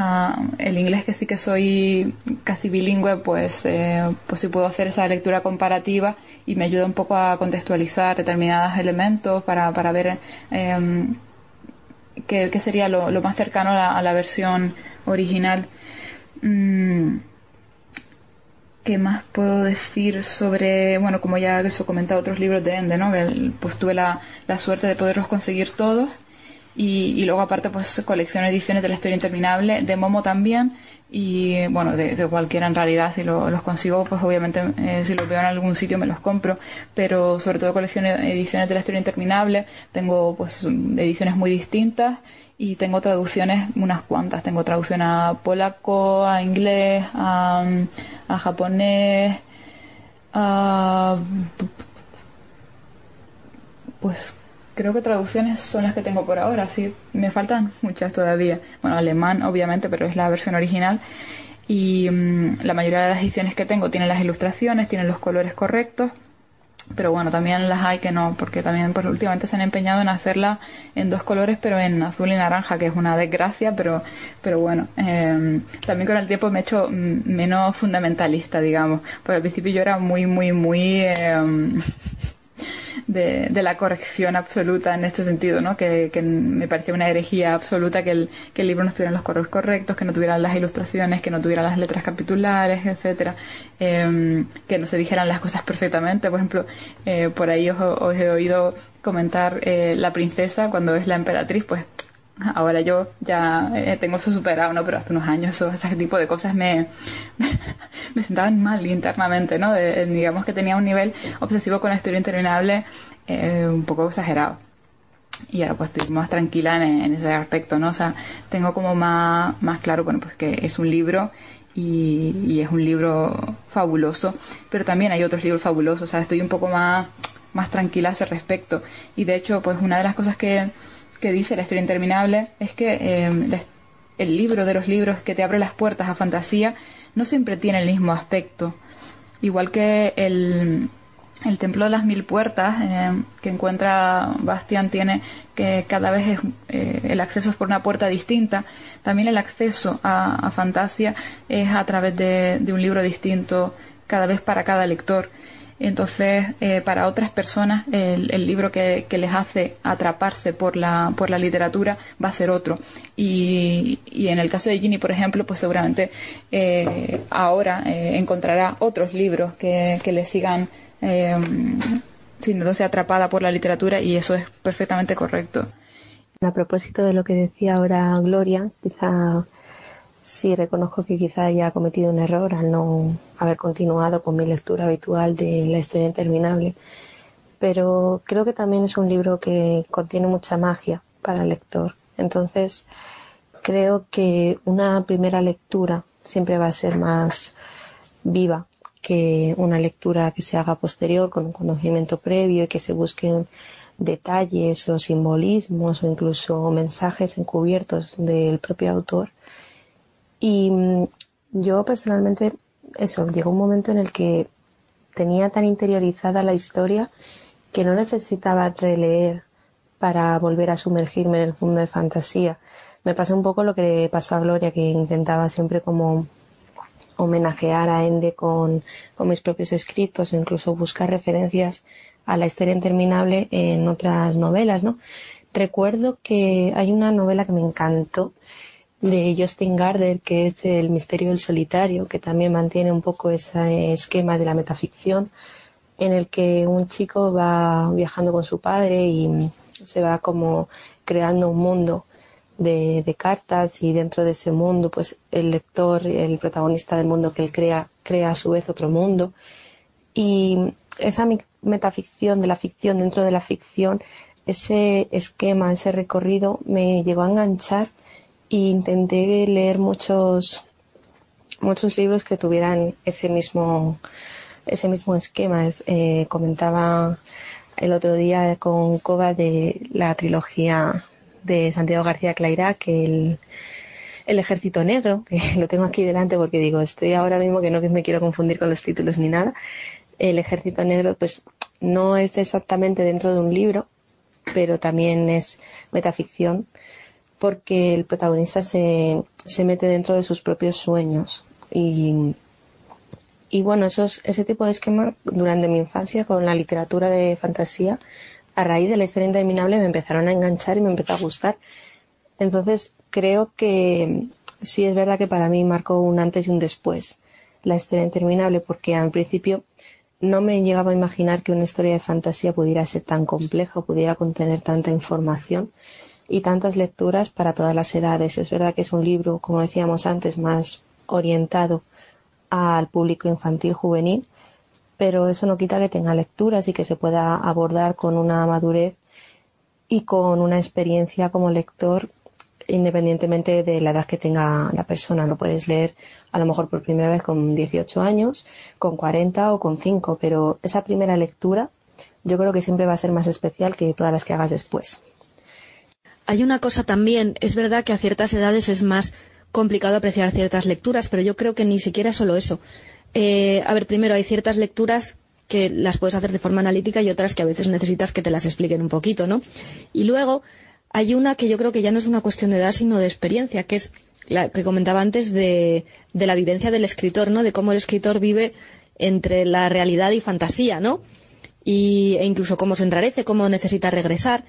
el inglés que sí que soy casi bilingüe, pues, eh, pues sí puedo hacer esa lectura comparativa y me ayuda un poco a contextualizar determinados elementos para, para ver eh, qué, sería lo, más cercano a la, a la versión original. Mm, ¿Qué más puedo decir sobre, bueno, como ya he comentado otros libros de Ende, ¿no? Que pues tuve la, la suerte de poderlos conseguir todos. Y, luego aparte pues colecciono ediciones de la historia interminable, de Momo también. Y bueno, de, de cualquiera en realidad, si lo- los consigo, pues obviamente eh, si los veo en algún sitio me los compro. Pero sobre todo colecciono ediciones de la historia interminable. Tengo pues ediciones muy distintas y tengo traducciones unas cuantas. Tengo traducción a polaco, a inglés, a, a japonés, a... Pues creo que traducciones son las que tengo por ahora, sí, me faltan muchas todavía. Bueno, alemán obviamente, pero es la versión original. Y mm, la mayoría de las ediciones que tengo tienen las ilustraciones, tienen los colores correctos. Pero bueno, también las hay que no, porque también pues, últimamente se han empeñado en hacerla en dos colores, pero en azul y naranja, que es una desgracia, pero, pero bueno, eh, también con el tiempo me he hecho mm, menos fundamentalista, digamos, porque al principio yo era muy, muy, muy eh, de, de la corrección absoluta en este sentido, ¿no? Que, que me parecía una herejía absoluta que el, que el libro no estuviera en los colores correctos, que no tuviera las ilustraciones, que no tuviera las letras capitulares, etcétera, eh, que no se dijeran las cosas perfectamente. Por ejemplo, eh, por ahí os, os he oído comentar eh, la princesa cuando es la emperatriz, pues ahora yo ya eh, tengo eso superado, ¿no? Pero hace unos años eso, ese tipo de cosas me, me sentaban mal internamente, ¿no? De- digamos que tenía un nivel obsesivo con la historia interminable eh, un poco exagerado. Y ahora pues estoy más tranquila en, en ese aspecto, ¿no? O sea, tengo como más, más claro, bueno, pues que es un libro y, y es un libro fabuloso, pero también hay otros libros fabulosos, o sea, estoy un poco más, más tranquila a ese respecto. Y de hecho, pues una de las cosas que, que dice la historia interminable es que la- el libro de los libros que te abre las puertas a fantasía no siempre tiene el mismo aspecto. Igual que el, templo de las mil puertas eh, que encuentra Bastián tiene que cada vez es, eh, el acceso es por una puerta distinta. También el acceso a, a Fantasia es a través de un libro distinto cada vez para cada lector. Entonces, eh, para otras personas, el, el libro que, les hace atraparse por la, por la literatura va a ser otro. Y, y en el caso de Ginny, por ejemplo, pues seguramente eh, ahora eh, encontrará otros libros que, que le sigan eh, sintiéndose atrapada por la literatura y eso es perfectamente correcto. A propósito de lo que decía ahora Gloria, quizá sí reconozco que quizá haya cometido un error al no haber continuado con mi lectura habitual de La historia interminable, pero creo que también es un libro que contiene mucha magia para el lector. Entonces, creo que una primera lectura siempre va a ser más viva que una lectura que se haga posterior con un conocimiento previo y que se busquen detalles o simbolismos o incluso mensajes encubiertos del propio autor. Y mm, yo personalmente, eso, llegó un momento en el que tenía tan interiorizada la historia que no necesitaba releer para volver a sumergirme en el mundo de fantasía. Me pasó un poco lo que le pasó a Gloria, que intentaba siempre como homenajear a Ende con, con mis propios escritos o incluso buscar referencias a la historia interminable en otras novelas, ¿no? Recuerdo que hay una novela que me encantó de Justin Gardner que es El misterio del solitario, que también mantiene un poco ese esquema de la metaficción en el que un chico va viajando con su padre y se va como creando un mundo de, cartas y dentro de ese mundo pues el lector, el protagonista del mundo que él crea, crea a su vez otro mundo. Y esa metaficción de la ficción dentro de la ficción, ese esquema, ese recorrido me llegó a enganchar e intenté leer muchos muchos libros que tuvieran ese mismo ese mismo esquema. Es- eh, comentaba el otro día con Coba de la trilogía de Santiago García Clairá que el, el Ejército Negro, que lo tengo aquí delante porque digo, estoy ahora mismo que no me quiero confundir con los títulos ni nada. El Ejército Negro, pues no es exactamente dentro de un libro, pero también es metaficción porque el protagonista se, se mete dentro de sus propios sueños y, y bueno, esos, ese tipo de esquema durante mi infancia con la literatura de fantasía, a raíz de la historia interminable me empezaron a enganchar y me empezó a gustar. Entonces creo que sí es verdad que para mí marcó un antes y un después la historia interminable, porque al principio no me llegaba a imaginar que una historia de fantasía pudiera ser tan compleja o pudiera contener tanta información y tantas lecturas para todas las edades. Es verdad que es un libro, como decíamos antes, más orientado al público infantil juvenil, pero eso no quita que tenga lecturas y que se pueda abordar con una madurez y con una experiencia como lector independientemente de la edad que tenga la persona. Lo puedes leer a lo mejor por primera vez con 18 años, con 40 o con 5, pero esa primera lectura yo creo que siempre va a ser más especial que todas las que hagas después. Hay una cosa también, es verdad que a ciertas edades es más complicado apreciar ciertas lecturas, pero yo creo que ni siquiera solo eso. Eh, a ver, primero hay ciertas lecturas que las puedes hacer de forma analítica y otras que a veces necesitas que te las expliquen un poquito, ¿no? Y luego hay una que yo creo que ya no es una cuestión de edad, sino de experiencia, que es la que comentaba antes de, la vivencia del escritor, ¿no? De cómo el escritor vive entre la realidad y fantasía, ¿no? Y, e incluso cómo se enrarece, cómo necesita regresar.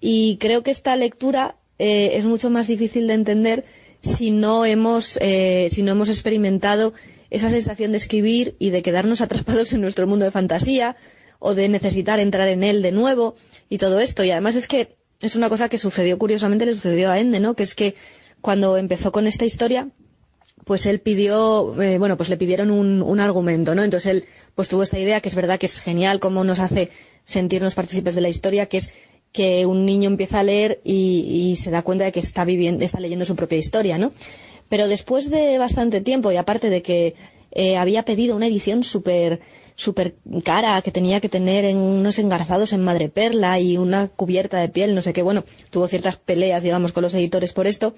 Y creo que esta lectura eh, es mucho más difícil de entender si no hemos, eh, si no hemos experimentado esa sensación de escribir y de quedarnos atrapados en nuestro mundo de fantasía o de necesitar entrar en él de nuevo y todo esto. Y además es que es una cosa que sucedió, curiosamente, le sucedió a Ende, ¿no? Que es que cuando empezó con esta historia, pues él pidió, eh, bueno, pues le pidieron un, un, argumento, ¿no? Entonces él, pues tuvo esta idea que es verdad que es genial cómo nos hace sentirnos partícipes de la historia, que es que un niño empieza a leer y, se da cuenta de que está viviendo, está leyendo su propia historia, ¿no? Pero después de bastante tiempo y aparte de que eh, había pedido una edición súper super cara que tenía que tener en unos engarzados en madreperla y una cubierta de piel, no sé qué, bueno, tuvo ciertas peleas, digamos, con los editores por esto.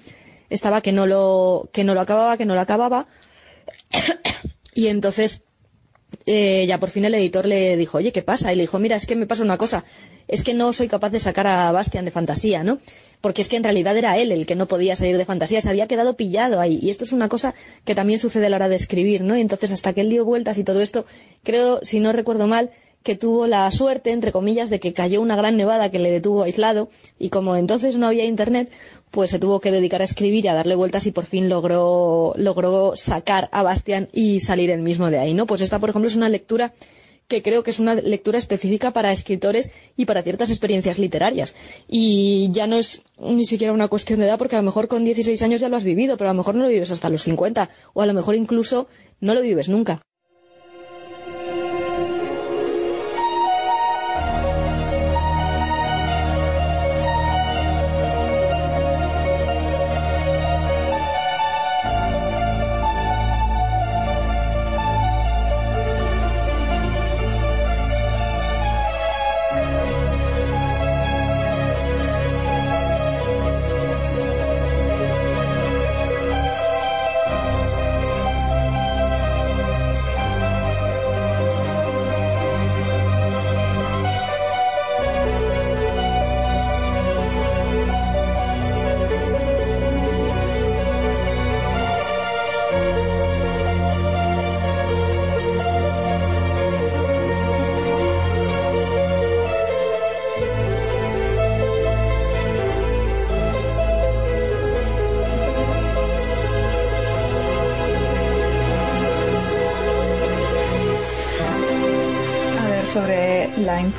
Estaba que no lo, que no lo acababa, que no lo acababa. y entonces eh, ya por fin el editor le dijo, oye, ¿qué pasa? Y le dijo, mira, es que me pasa una cosa, es que no soy capaz de sacar a Bastian de fantasía, ¿no? Porque es que en realidad era él el que no podía salir de fantasía, se había quedado pillado ahí. Y esto es una cosa que también sucede a la hora de escribir, ¿no? Y entonces hasta que él dio vueltas y todo esto, creo, si no recuerdo mal, que tuvo la suerte, entre comillas, de que cayó una gran nevada que le detuvo aislado y como entonces no había internet, pues se tuvo que dedicar a escribir y a darle vueltas y por fin logró, logró sacar a Bastian y salir él mismo de ahí, ¿no? Pues esta, por ejemplo, es una lectura que creo que es una lectura específica para escritores y para ciertas experiencias literarias. Y ya no es ni siquiera una cuestión de edad, porque a lo mejor con 16 años ya lo has vivido, pero a lo mejor no lo vives hasta los 50, o a lo mejor incluso no lo vives nunca.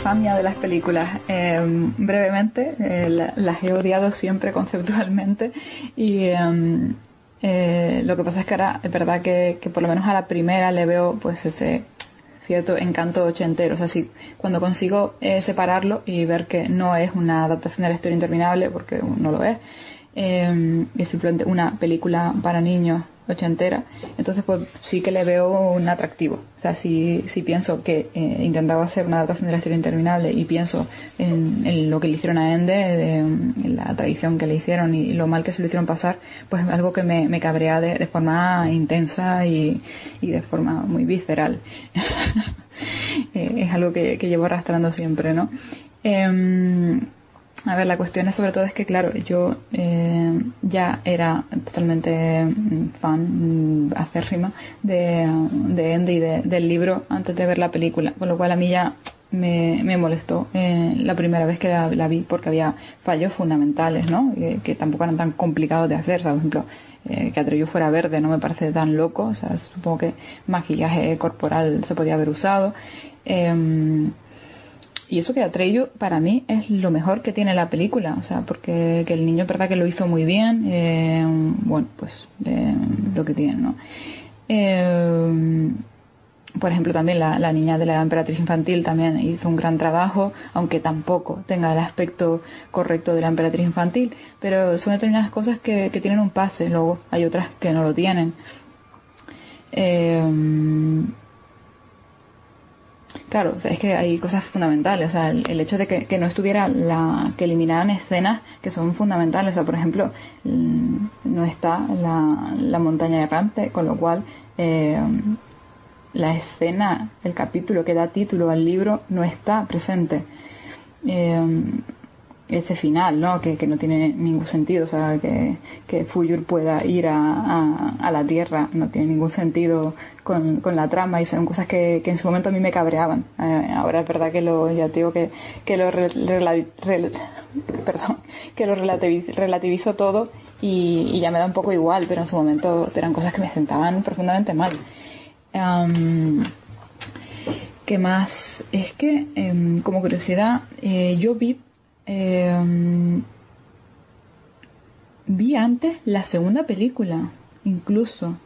Infamia de las películas. Eh, brevemente, eh, la, las he odiado siempre conceptualmente y eh, eh, lo que pasa es que ahora es verdad que, que, por lo menos a la primera le veo pues ese cierto encanto ochentero. O sea, si cuando consigo separarlo y ver que no es una adaptación de la historia interminable, porque no lo es, es simplemente una película para niños ochentera, entonces pues sí que le veo un atractivo. O sea, si, si pienso que eh, intentaba hacer una adaptación de la historia interminable y pienso en, lo que le hicieron a Ende, de, en la tradición que le hicieron y lo mal que se lo hicieron pasar, pues es algo que me, cabrea de, forma intensa y, y, de forma muy visceral. eh, es algo que, llevo arrastrando siempre, ¿no? Eh, a ver, la cuestión es sobre todo es que, claro, yo eh, ya era totalmente fan mm, acérrima de, de Andy de, del libro antes de ver la película, con lo cual a mí ya me, me molestó eh, la primera vez que la, vi porque había fallos fundamentales, ¿no? Que, que tampoco eran tan complicados de hacer, o sea, por ejemplo, eh, que Atreyu fuera verde no me parece tan loco, o sea, supongo que maquillaje corporal se podía haber usado. Em, y eso que Atreyu para mí es lo mejor que tiene la película, o sea, porque que el niño verdad que lo hizo muy bien, eh, bueno, pues eh, lo que tiene, ¿no? Eh, por ejemplo, también la, la niña de la emperatriz infantil también hizo un gran trabajo, aunque tampoco tenga el aspecto correcto de la emperatriz infantil, pero son determinadas cosas que, que tienen un pase, luego hay otras que no lo tienen. Claro, o sea, es que hay cosas fundamentales. O sea, el, hecho de que, no estuviera la. que eliminaran escenas que son fundamentales. O sea, por ejemplo, mm, no está la, la montaña errante, con lo cual eh, la escena, el capítulo que da título al libro no está presente. Eh, ese final, ¿no? Que, que no tiene ningún sentido, o sea, que, que Fuyur pueda ir a, a, la Tierra no tiene ningún sentido con, con la trama y son cosas que, que en su momento a mí me cabreaban. Eh, ahora es verdad que lo, ya digo que, que lo, re- perdón, que lo relativizo, todo y, y ya me da un poco igual, pero en su momento eran cosas que me sentaban profundamente mal. ¿Qué más? Es que, em, como curiosidad, eh, yo vi em, vi antes la segunda película, incluso,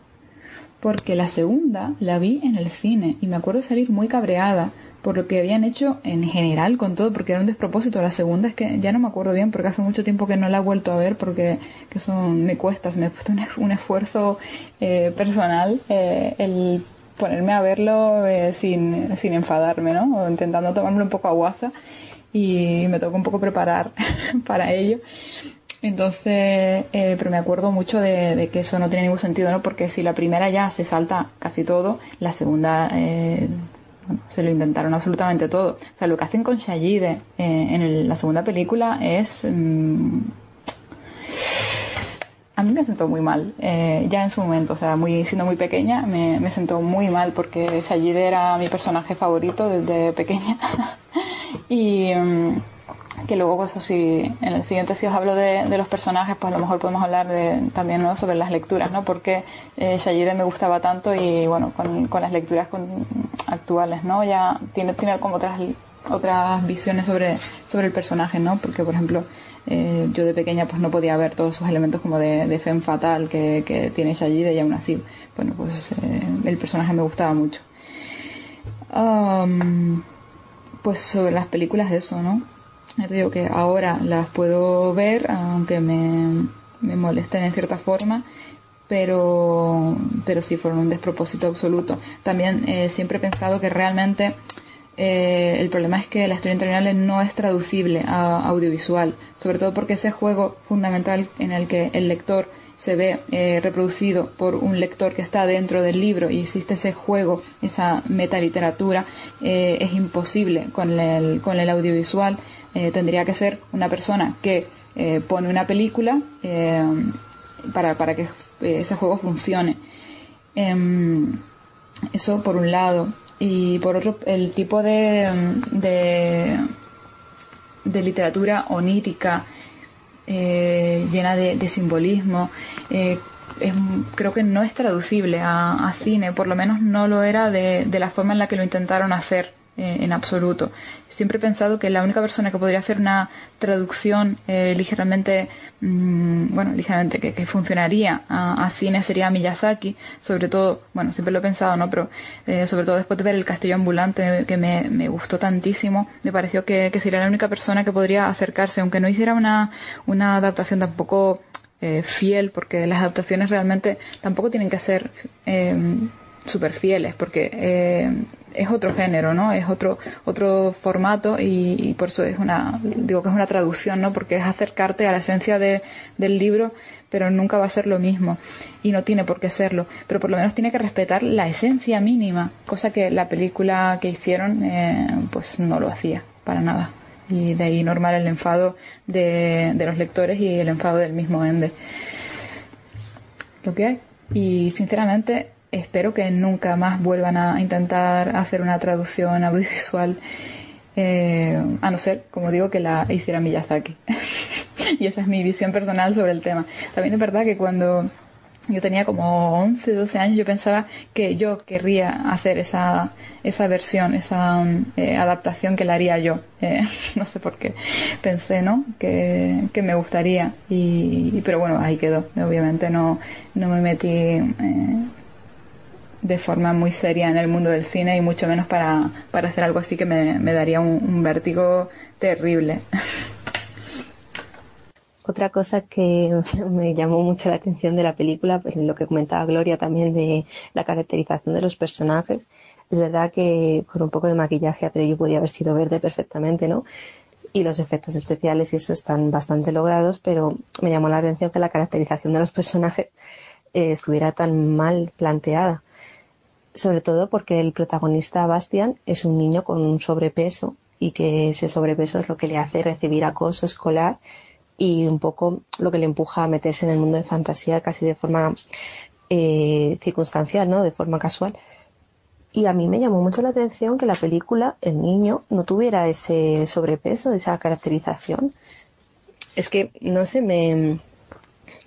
porque la segunda la vi en el cine y me acuerdo salir muy cabreada por lo que habían hecho en general con todo, porque era un despropósito. La segunda es que ya no me acuerdo bien porque hace mucho tiempo que no la he vuelto a ver porque que son, me cuesta, me ha puesto un, un esfuerzo eh, personal eh, el ponerme a verlo eh, sin, sin enfadarme, ¿no? O intentando tomármelo un poco a guasa y me tocó un poco preparar para ello. Entonces, eh, pero me acuerdo mucho de, de que eso no tiene ningún sentido, ¿no? Porque si la primera ya se salta casi todo, la segunda eh, bueno, se lo inventaron absolutamente todo. O sea, lo que hacen con Shayide eh, en el- la segunda película es... mm, a mí me sentó muy mal, eh, ya en su momento, o sea, muy, siendo muy pequeña, me, me sentó muy mal porque Shayide era mi personaje favorito desde pequeña. y mm, que luego, pues, eso sí, en el siguiente, si os hablo de, de los personajes, pues a lo mejor podemos hablar de, también ¿no? sobre las lecturas, ¿no? Porque eh, me gustaba tanto y, bueno, con, con las lecturas con- actuales, ¿no? Ya tiene, tiene como otras, otras visiones sobre, sobre el personaje, ¿no? Porque, por ejemplo, eh, yo de pequeña pues no podía ver todos esos elementos como de, de femme fatal que, que tiene Shayide y aún así, bueno, pues eh, el personaje me gustaba mucho. Pues sobre las películas eso, ¿no? Ya te digo que ahora las puedo ver, aunque me, me molesten en cierta forma, pero, pero sí fueron un despropósito absoluto. También eh, siempre he pensado que realmente eh, el problema es que la historia interminable no es traducible a audiovisual, sobre todo porque ese juego fundamental en el que el lector se ve eh, reproducido por un lector que está dentro del libro y existe ese juego, esa metaliteratura, eh, es imposible con el, con el audiovisual. Eh, tendría que ser una persona que eh, pone una película para, para que ese juego funcione. Em, eso por un lado. Y por otro, el tipo de, de literatura onírica eh, llena de, de simbolismo. eh, es- creo que no es traducible a, a cine, por lo menos no lo era de, de la forma en la que lo intentaron hacer eh, en absoluto. Siempre he pensado que la única persona que podría hacer una traducción eh, ligeramente, mm, bueno, ligeramente que, funcionaría a, cine sería Miyazaki, sobre todo, bueno, siempre lo he pensado, ¿no? Pero eh, sobre todo después de ver El Castillo Ambulante, que me, me gustó tantísimo, me pareció que, que sería la única persona que podría acercarse, aunque no hiciera una, una adaptación tampoco eh, fiel, porque las adaptaciones realmente tampoco tienen que ser eh, súper fieles, porque es otro género, ¿no? Es otro otro formato y, por eso es una digo que es una traducción, ¿no? Porque es acercarte a la esencia de, del libro, pero nunca va a ser lo mismo y no tiene por qué serlo, pero por lo menos tiene que respetar la esencia mínima, cosa que la película que hicieron eh, pues no lo hacía para nada y de ahí normal el enfado de, de los lectores y el enfado del mismo Ende. Lo que hay. Y sinceramente espero que nunca más vuelvan a intentar hacer una traducción audiovisual eh, a no ser, como digo, que la hiciera Miyazaki. y esa es mi visión personal sobre el tema. También es verdad que cuando yo tenía como 11, 12 años, yo pensaba que yo querría hacer esa, esa versión, esa eh, adaptación que la haría yo. Eh, no sé por qué. Pensé, ¿no? Que, que me gustaría. Y, pero bueno, ahí quedó. Obviamente no, no me metí de forma muy seria en el mundo del cine y mucho menos para, para hacer algo así que me, me daría un, vértigo terrible. Otra cosa que me llamó mucho la atención de la película, pues lo que comentaba Gloria también de la caracterización de los personajes. Es verdad que con un poco de maquillaje Atreyu podría haber sido verde perfectamente, ¿no? Y los efectos especiales y eso están bastante logrados, pero me llamó la atención que la caracterización de los personajes eh, estuviera tan mal planteada. Sobre todo porque el protagonista Bastian es un niño con un sobrepeso y que ese sobrepeso es lo que le hace recibir acoso escolar y un poco lo que le empuja a meterse en el mundo de fantasía casi de forma eh, circunstancial, ¿no? De forma casual. Y a mí me llamó mucho la atención que la película, el niño, no tuviera ese sobrepeso, esa caracterización. Es que, no sé, me,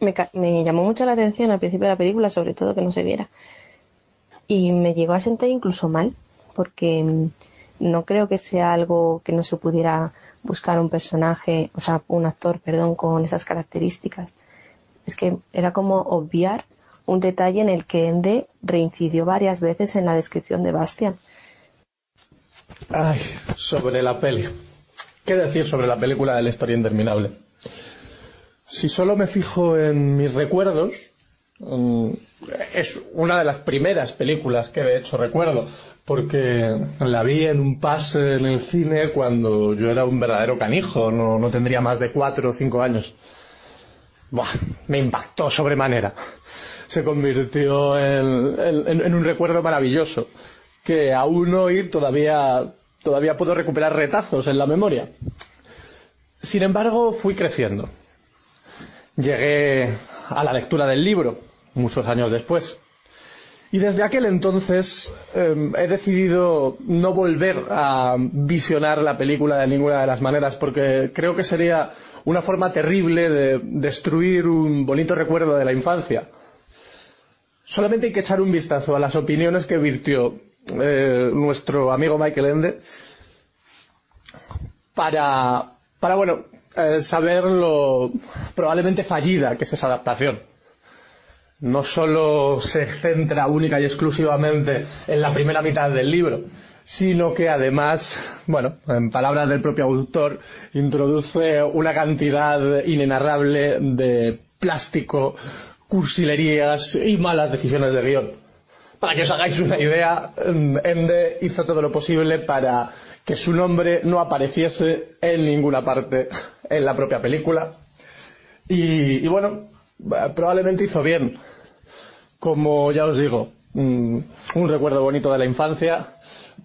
me, me llamó mucho la atención al principio de la película, sobre todo que no se viera. Y me llegó a sentir incluso mal, porque mm, no creo que sea algo que no se pudiera buscar un personaje, o sea, un actor, perdón, con esas características. Es que era como obviar un detalle en el que Ende reincidió varias veces en la descripción de Bastian. Ay, sobre la peli. ¿Qué decir sobre la película de la historia interminable? Si solo me fijo en mis recuerdos, mm, es una de las primeras películas que de hecho recuerdo, porque la vi en un pase en el cine cuando yo era un verdadero canijo, no, no tendría más de cuatro o cinco años. Buah, me impactó sobremanera. Se convirtió en, en- en un recuerdo maravilloso que aún hoy todavía, todavía puedo recuperar retazos en la memoria. Sin embargo, fui creciendo. Llegué a la lectura del libro, muchos años después. Y desde aquel entonces eh, he decidido no volver a visionar la película de ninguna de las maneras porque creo que sería una forma terrible de destruir un bonito recuerdo de la infancia. Solamente hay que echar un vistazo a las opiniones que virtió eh, nuestro amigo Michael Ende para, para bueno, eh, saber lo probablemente fallida que es esa adaptación. No solo se centra única y exclusivamente en la primera mitad del libro, sino que además, bueno, en palabras del propio autor, introduce una cantidad inenarrable de plástico, cursilerías y malas decisiones de guion. Para que os hagáis una idea, Ende hizo todo lo posible para que su nombre no apareciese en ninguna parte en la propia película. Y, bueno, probablemente hizo bien. Como ya os digo, un recuerdo bonito de la infancia,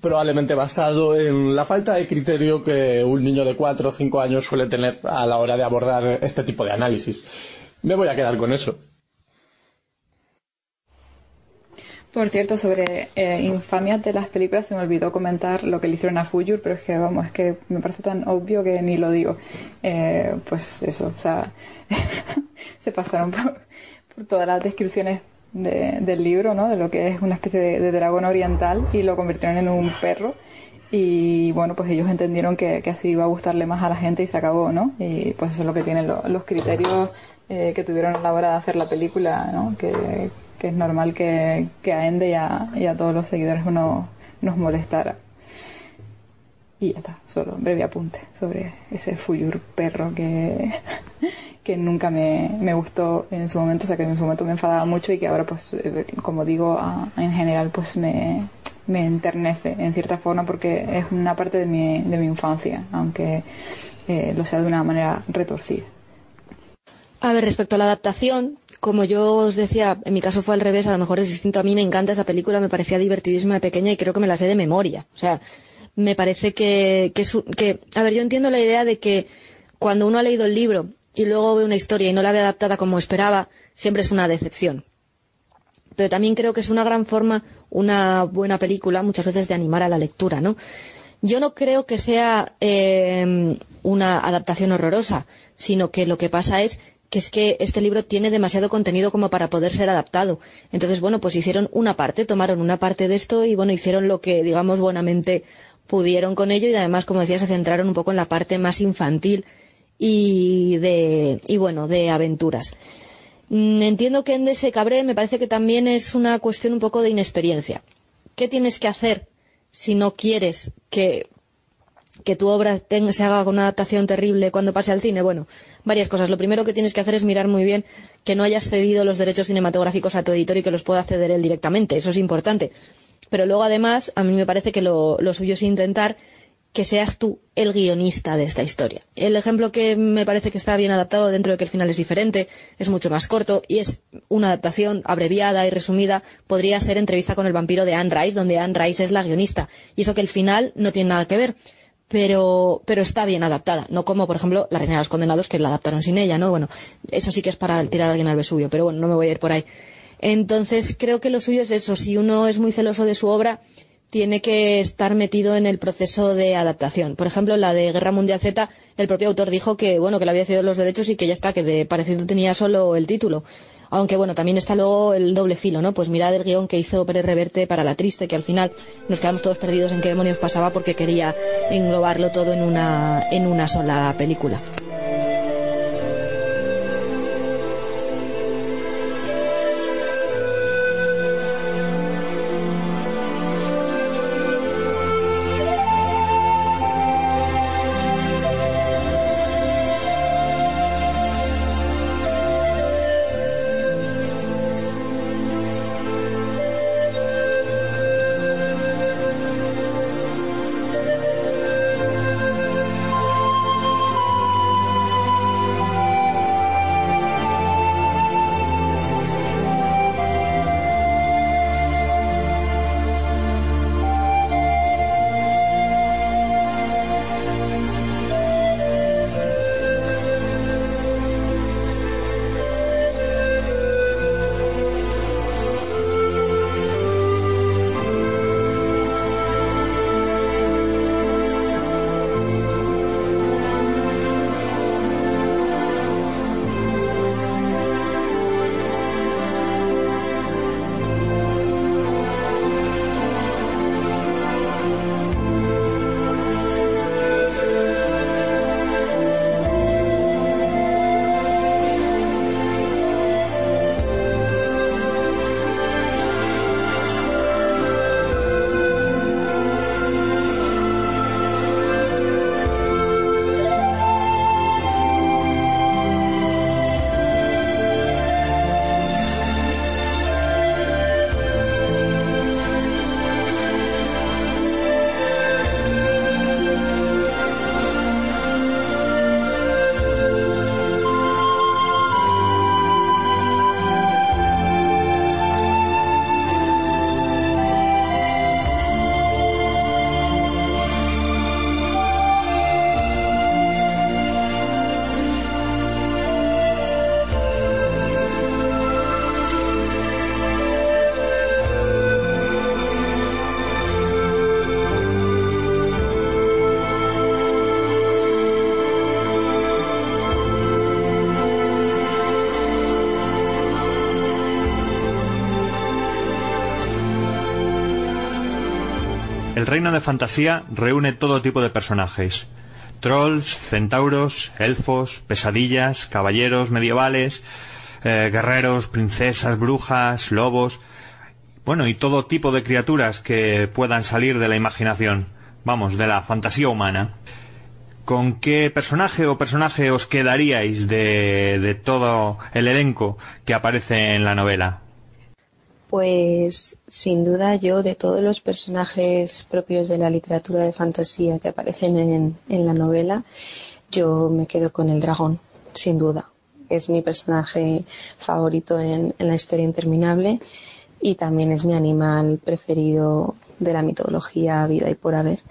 probablemente basado en la falta de criterio que un niño de 4 o 5 años suele tener a la hora de abordar este tipo de análisis. Me voy a quedar con eso. Por cierto, sobre eh, infamias de las películas se me olvidó comentar lo que le hicieron a Fuyur, pero es que vamos, es que me parece tan obvio que ni lo digo. Eh, pues eso, o sea, se pasaron por todas las descripciones de- del libro, ¿no? De lo que es una especie de, dragón oriental y lo convirtieron en un perro. Y bueno, pues ellos entendieron que, así iba a gustarle más a la gente y se acabó, ¿no? Y pues eso es lo que tienen lo- los criterios eh, que tuvieron a la hora de hacer la película, ¿no? Que, es normal que, que a Ende y a, y a todos los seguidores uno nos molestara. Y ya está, solo un breve apunte sobre ese Fuyur perro que, que nunca me, me gustó en su momento, o sea que en su momento me enfadaba mucho y que ahora pues eh, como digo en general pues me, me enternece en cierta forma porque es una parte de mi, de mi infancia, aunque eh, lo sea de una manera retorcida. A ver, respecto a la adaptación, como yo os decía, en mi caso fue al revés, a lo mejor es distinto. A mí me encanta esa película, me parecía divertidísima de pequeña y creo que me la sé de memoria. O sea, me parece que, que, que, a ver, yo entiendo la idea de que cuando uno ha leído el libro y luego ve una historia y no la ve adaptada como esperaba, siempre es una decepción. Pero también creo que es una gran forma, una buena película, muchas veces de animar a la lectura, ¿no? Yo no creo que sea eh, una adaptación horrorosa, sino que lo que pasa es que es que este libro tiene demasiado contenido como para poder ser adaptado. Entonces, bueno, pues hicieron una parte, tomaron una parte de esto y bueno, hicieron lo que, digamos, buenamente pudieron con ello y además, como decía, se centraron un poco en la parte más infantil y de, y bueno, de aventuras. Mm, Entiendo que Ende se cabré, me parece que también es una cuestión un poco de inexperiencia. ¿Qué tienes que hacer si no quieres que, que tu obra se haga con una adaptación terrible cuando pase al cine? Bueno, varias cosas. Lo primero que tienes que hacer es mirar muy bien que no hayas cedido los derechos cinematográficos a tu editor y que los pueda ceder él directamente. Eso es importante. Pero luego, además, a mí me parece que lo, lo suyo es intentar que seas tú el guionista de esta historia. El ejemplo que me parece que está bien adaptado dentro de que el final es diferente, es mucho más corto y es una adaptación abreviada y resumida, podría ser Entrevista con el vampiro de Anne Rice, donde Anne Rice es la guionista. Y eso que el final no tiene nada que ver. Pero, pero está bien adaptada, no como por ejemplo La Reina de los Condenados que la adaptaron sin ella, ¿no? Bueno, eso sí que es para tirar a alguien al Vesubio, pero bueno, no me voy a ir por ahí. Entonces creo que lo suyo es eso, si uno es muy celoso de su obra, tiene que estar metido en el proceso de adaptación. Por ejemplo, la de Guerra Mundial Z, el propio autor dijo que, bueno, que le había cedido los derechos y que ya está, que de parecido tenía solo el título. Aunque, bueno, también está luego el doble filo, ¿no? Pues mirad el guion que hizo Pérez Reverte para La Triste, que al final nos quedamos todos perdidos en qué demonios pasaba porque quería englobarlo todo en una, en una sola película. El reino de fantasía reúne todo tipo de personajes. Trolls, centauros, elfos, pesadillas, caballeros medievales, eh, guerreros, princesas, brujas, lobos. Bueno, y todo tipo de criaturas que puedan salir de la imaginación. Vamos, de la fantasía humana. ¿Con qué personaje o personaje os quedaríais de, de todo el elenco que aparece en la novela? Pues sin duda yo de todos los personajes propios de la literatura de fantasía que aparecen en, en la novela, yo me quedo con el dragón, sin duda. Es mi personaje favorito en, en la historia interminable y también es mi animal preferido de la mitología vida y por haber.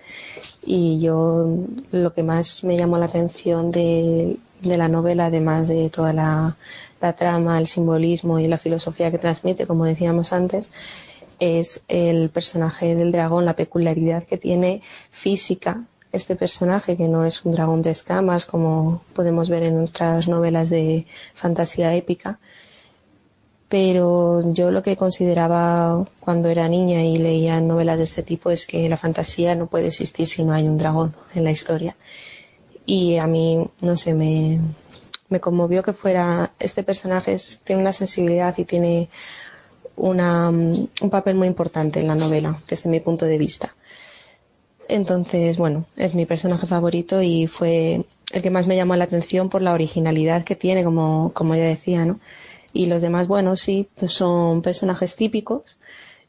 Y yo lo que más me llamó la atención de, de la novela, además de toda la, la trama, el simbolismo y la filosofía que transmite, como decíamos antes, es el personaje del dragón, la peculiaridad que tiene física este personaje, que no es un dragón de escamas como podemos ver en nuestras novelas de fantasía épica, pero yo lo que consideraba cuando era niña y leía novelas de este tipo es que la fantasía no puede existir si no hay un dragón en la historia. Y a mí, no sé, me, me conmovió que fuera este personaje, es- tiene una sensibilidad y tiene una, mm, un papel muy importante en la novela, desde mi punto de vista. Entonces, bueno, es mi personaje favorito y fue el que más me llamó la atención por la originalidad que tiene, como, como ya decía, ¿no? Y los demás, bueno, sí, son personajes típicos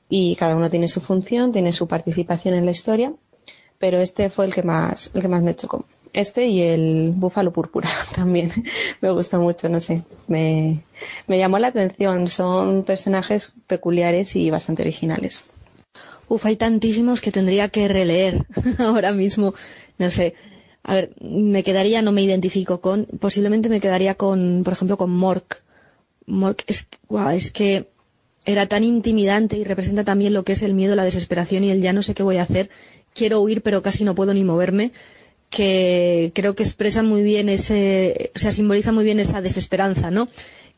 y cada uno tiene su función, tiene su participación en la historia, pero este fue el que más, el que más me chocó. Este y el búfalo púrpura también me gusta mucho, no sé, me, me llamó la atención. Son personajes peculiares y bastante originales. Uf, hay tantísimos que tendría que releer ahora mismo. No sé. A ver, me quedaría, no me identifico con, posiblemente me quedaría con, por ejemplo, con Mork. Mork es, guau, es que era tan intimidante y representa también lo que es el miedo, la desesperación y el ya no sé qué voy a hacer. Quiero huir, pero casi no puedo ni moverme. Que creo que expresa muy bien ese, o sea, simboliza muy bien esa desesperanza, ¿no?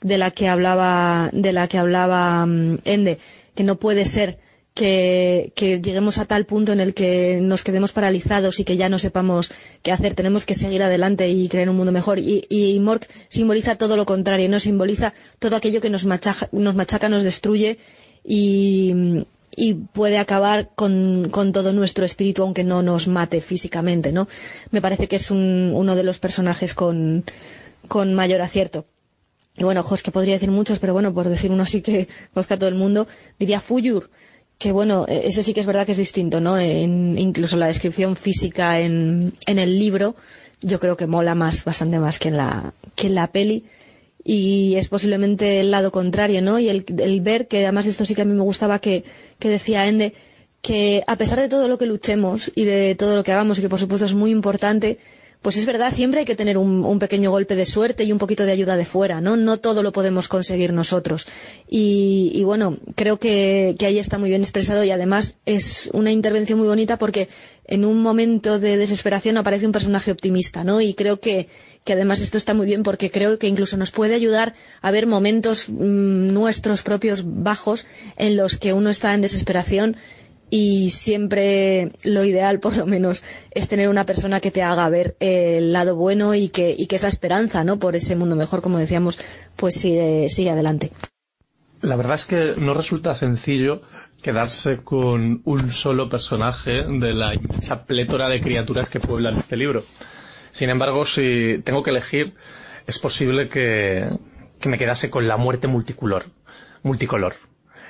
De la que hablaba, de la que hablaba mm, Ende, que no puede ser que, que lleguemos a tal punto en el que nos quedemos paralizados y que ya no sepamos qué hacer. Tenemos que seguir adelante y crear un mundo mejor. Y, y Mork simboliza todo lo contrario, ¿no? Simboliza todo aquello que nos machaca, nos, machaca, nos destruye y, y puede acabar con, con todo nuestro espíritu, aunque no nos mate físicamente, ¿no? Me parece que es un- uno de los personajes con, con mayor acierto. Y bueno, ojo, es que podría decir muchos, pero bueno, por decir uno así que conozca a todo el mundo, diría Fuyur, que bueno, eh, ese sí que es verdad que es distinto, ¿no? En, incluso la descripción física en, en el libro, yo creo que mola más, bastante más que en la, que en la peli. Y es posiblemente el lado contrario, ¿no? Y el, el ver, que además esto sí que a mí me gustaba que, que decía Ende, que a pesar de todo lo que luchemos y de todo lo que hagamos, y que por supuesto es muy importante, pues es verdad, siempre hay que tener un, pequeño golpe de suerte y un poquito de ayuda de fuera, ¿no? No todo lo podemos conseguir nosotros. Y, y bueno, creo que, que ahí está muy bien expresado y además es una intervención muy bonita porque en un momento de desesperación aparece un personaje optimista, ¿no? Y creo que, que además esto está muy bien porque creo que incluso nos puede ayudar a ver momentos mm, nuestros propios bajos en los que uno está en desesperación y siempre lo ideal, por lo menos, es tener una persona que te haga ver el lado bueno y que, y que esa esperanza, ¿no? Por ese mundo mejor, como decíamos, pues sigue, adelante. La verdad es que no resulta sencillo quedarse con un solo personaje de la inmensa plétora de criaturas que pueblan este libro. Sin embargo, si tengo que elegir, es posible que, que me quedase con la muerte multicolor. multicolor.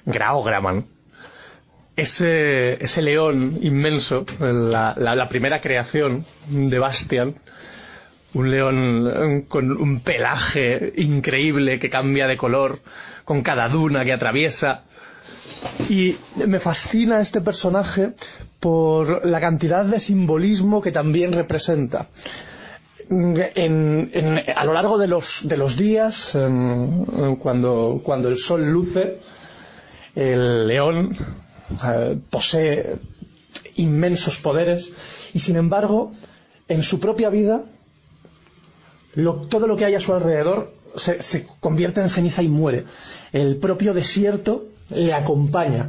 Graograman. Ese, león inmenso, la, primera creación de Bastian, un león eh, con un pelaje increíble que cambia de color con cada duna que atraviesa. Y me fascina este personaje por la cantidad de simbolismo que también representa. En- en- a lo largo de los, de los días, cuando, cuando el sol luce, el león eh, posee inmensos poderes y sin embargo, en su propia vida, lo- todo lo que hay a su alrededor se, se convierte en ceniza y muere. El propio desierto le acompaña.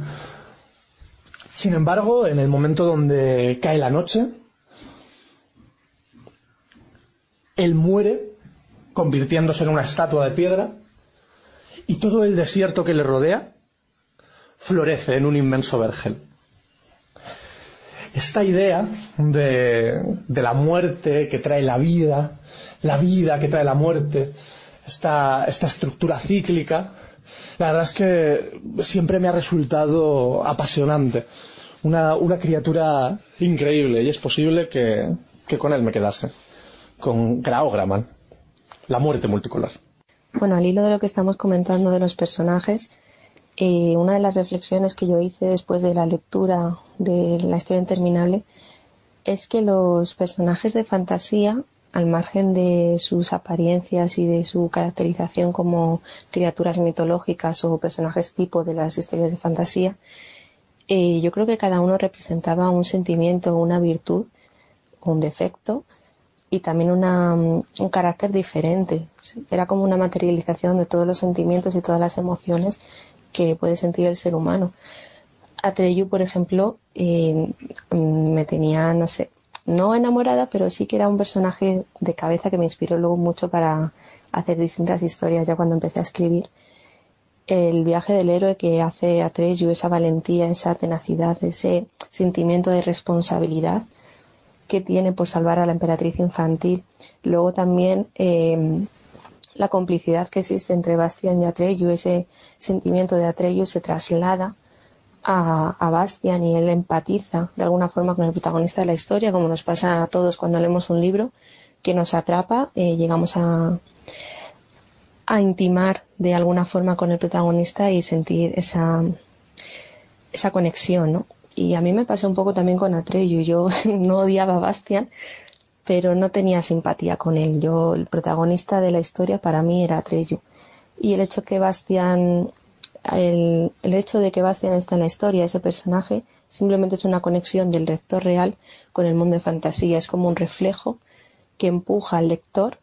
Sin embargo, en el momento donde cae la noche, él muere convirtiéndose en una estatua de piedra y todo el desierto que le rodea florece en un inmenso vergel. Esta idea de, la muerte que trae la vida, la vida que trae la muerte, esta, estructura cíclica, la verdad es que siempre me ha resultado apasionante. Una, criatura increíble y es posible que, con él me quedase. Con Graograman, la muerte multicolor. Bueno, al hilo de lo que estamos comentando de los personajes, eh, una de las reflexiones que yo hice después de la lectura de la historia interminable es que los personajes de fantasía, al margen de sus apariencias y de su caracterización como criaturas mitológicas o personajes tipo de las historias de fantasía, eh, yo creo que cada uno representaba un sentimiento, una virtud, un defecto y también una, mm, un carácter diferente. Era como una materialización de todos los sentimientos y todas las emociones que puede sentir el ser humano. Atreyu, por ejemplo, eh, mm, me tenía, no sé, no enamorada, pero sí que era un personaje de cabeza que me inspiró luego mucho para hacer distintas historias ya cuando empecé a escribir. El viaje del héroe que hace Atreyu, esa valentía, esa tenacidad, ese sentimiento de responsabilidad que tiene por salvar a la emperatriz infantil. Luego también eh, la complicidad que existe entre Bastian y Atreyu, ese sentimiento de Atreyu se traslada a, a Bastian y él empatiza de alguna forma con el protagonista de la historia, como nos pasa a todos cuando leemos un libro que nos atrapa, eh, llegamos a, a intimar de alguna forma con el protagonista y sentir esa, esa conexión, ¿no? Y a mí me pasó un poco también con Atreyu. Yo no odiaba a Bastian, pero no tenía simpatía con él. Yo, el protagonista de la historia para mí era Atreyu. Y el hecho que Bastian, el, el hecho de que Bastian está en la historia, ese personaje, simplemente es una conexión del lector real con el mundo de fantasía. Es como un reflejo que empuja al lector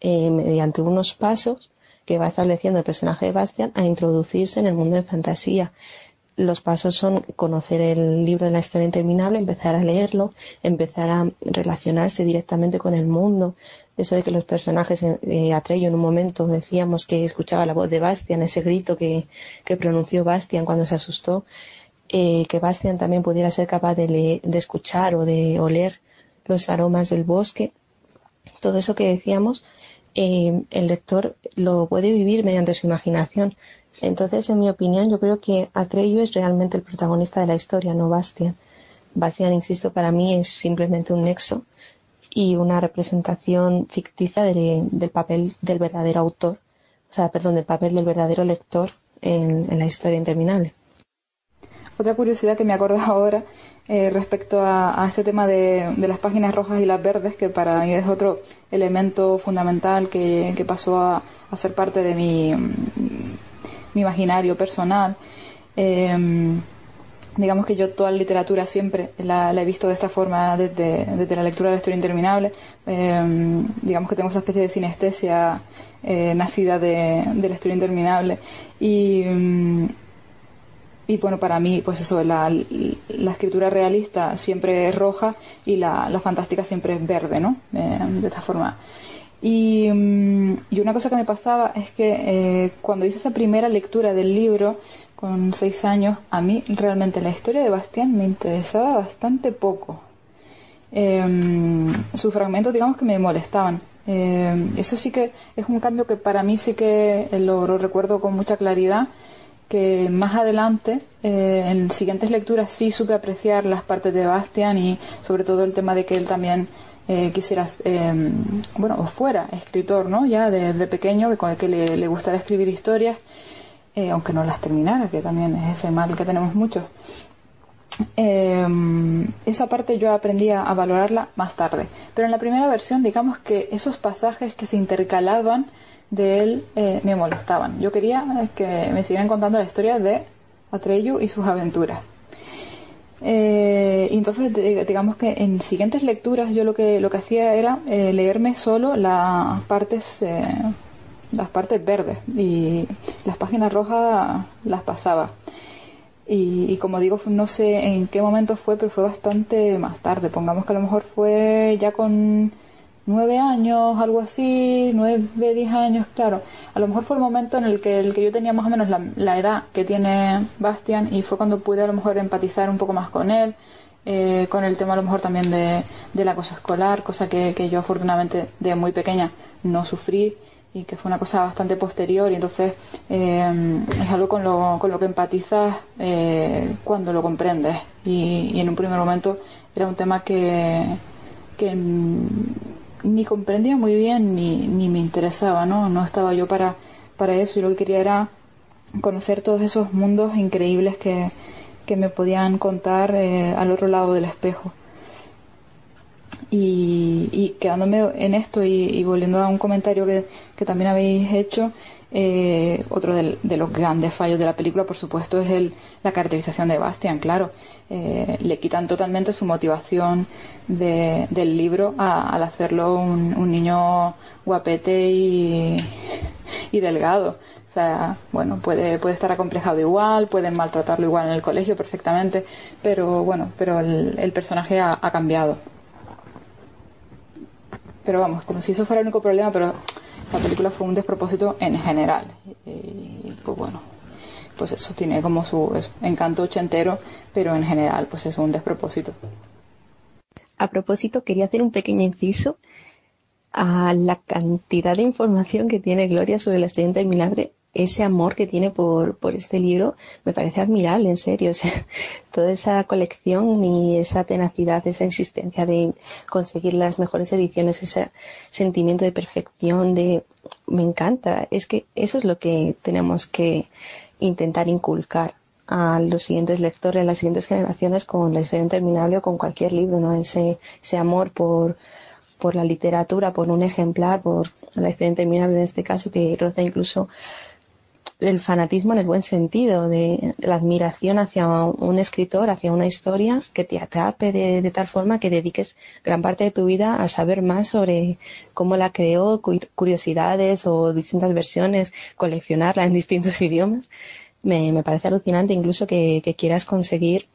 eh, mediante unos pasos que va estableciendo el personaje de Bastian a introducirse en el mundo de fantasía. Los pasos son conocer el libro de la historia interminable, empezar a leerlo, empezar a relacionarse directamente con el mundo. Eso de que los personajes, eh, Atreyu en un momento decíamos que escuchaba la voz de Bastian, ese grito que, que pronunció Bastian cuando se asustó, eh, que Bastian también pudiera ser capaz de, le- de escuchar o de oler los aromas del bosque. Todo eso que decíamos, eh, el lector lo puede vivir mediante su imaginación. Entonces, en mi opinión, yo creo que Atreyu es realmente el protagonista de la historia, no Bastian. Bastian, insisto, para mí es simplemente un nexo y una representación ficticia del, papel del verdadero autor, o sea, perdón, del papel del verdadero lector en, la historia interminable. Otra curiosidad que me acuerdo ahora eh, respecto a, este tema de, las páginas rojas y las verdes, que para mí es otro elemento fundamental que, pasó a, a ser parte de mi, mi imaginario personal. Eh, digamos que yo toda la literatura siempre la, la he visto de esta forma desde, desde la lectura de la historia interminable. Eh, digamos que tengo esa especie de sinestesia eh, nacida de, de la historia interminable. Y, mm, y bueno, para mí, pues eso, la, la escritura realista siempre es roja y la, la fantástica siempre es verde, ¿no? Eh, de esta forma. Y, mm, y una cosa que me pasaba es que eh, cuando hice esa primera lectura del libro, con seis años, a mí realmente la historia de Bastián me interesaba bastante poco. Eh, sus fragmentos, digamos que me molestaban. Eh, eso sí que es un cambio que para mí sí que lo, lo recuerdo con mucha claridad que más adelante, eh, en siguientes lecturas, sí supe apreciar las partes de Bastian y sobre todo el tema de que él también eh, quisiera, eh, bueno, o fuera escritor, ¿no? Ya desde pequeño, que, que le, gustara escribir historias, eh, aunque no las terminara, que también es ese mal que tenemos muchos. Eh, esa parte yo aprendí a, a valorarla más tarde. Pero en la primera versión, digamos que esos pasajes que se intercalaban de él me molestaban. Yo quería que me siguieran contando la historia de Atreyu y sus aventuras. Eh, entonces di- digamos que en siguientes lecturas yo lo que lo que hacía era eh, leerme solo las partes eh, las partes verdes y las páginas rojas las pasaba. Y como digo no sé en qué momento fue pero fue bastante más tarde. Pongamos que a lo mejor fue ya con nueve años algo así nueve diez años claro. A lo mejor fue el momento en el que el que yo tenía más o menos la, la edad que tiene Bastian y fue cuando pude a lo mejor empatizar un poco más con él eh, con el tema a lo mejor también de, del acoso escolar cosa que, yo afortunadamente de muy pequeña no sufrí y que fue una cosa bastante posterior. Y entonces eh, es algo con lo, con lo que empatizas eh, cuando lo comprendes. Y, y en un primer momento era un tema que, que ni comprendía muy bien ni, ni me interesaba, ¿no? No estaba yo para, para eso y lo que quería era conocer todos esos mundos increíbles que, que me podían contar eh, al otro lado del espejo. Y, quedándome en esto y, y volviendo a un comentario que, que también habéis hecho, Eh, otro de, los grandes fallos de la película, por supuesto, es el, la caracterización de Bastian, claro. Eh, le quitan totalmente su motivación de- del libro a- al hacerlo un, un niño guapete y, delgado. O sea, bueno, puede, puede estar acomplejado igual, pueden maltratarlo igual en el colegio perfectamente, pero bueno, pero el, el personaje ha cambiado. Pero vamos, como si eso fuera el único problema, pero la película fue un despropósito en general. Y pues bueno, pues eso tiene como su encanto ochentero, pero en general pues es un despropósito. A propósito, quería hacer un pequeño inciso a la cantidad de información que tiene Gloria sobre la estrella interminable. Ese amor que tiene por, por este libro me parece admirable, en serio. O sea, toda esa colección y esa tenacidad, esa existencia de conseguir las mejores ediciones, ese sentimiento de perfección, de me encanta. Es que eso es lo que tenemos que intentar inculcar a los siguientes lectores, a las siguientes generaciones con la historia interminable o con cualquier libro, ¿no? Ese, ese amor por, por la literatura, por un ejemplar, por la historia interminable en este caso, que roza incluso el fanatismo en el buen sentido, de la admiración hacia un escritor, hacia una historia que te atrape de, de tal forma que dediques gran parte de tu vida a saber más sobre cómo la creó, cu- curiosidades o distintas versiones, coleccionarla en distintos idiomas. Me, me parece alucinante incluso que, que quieras conseguir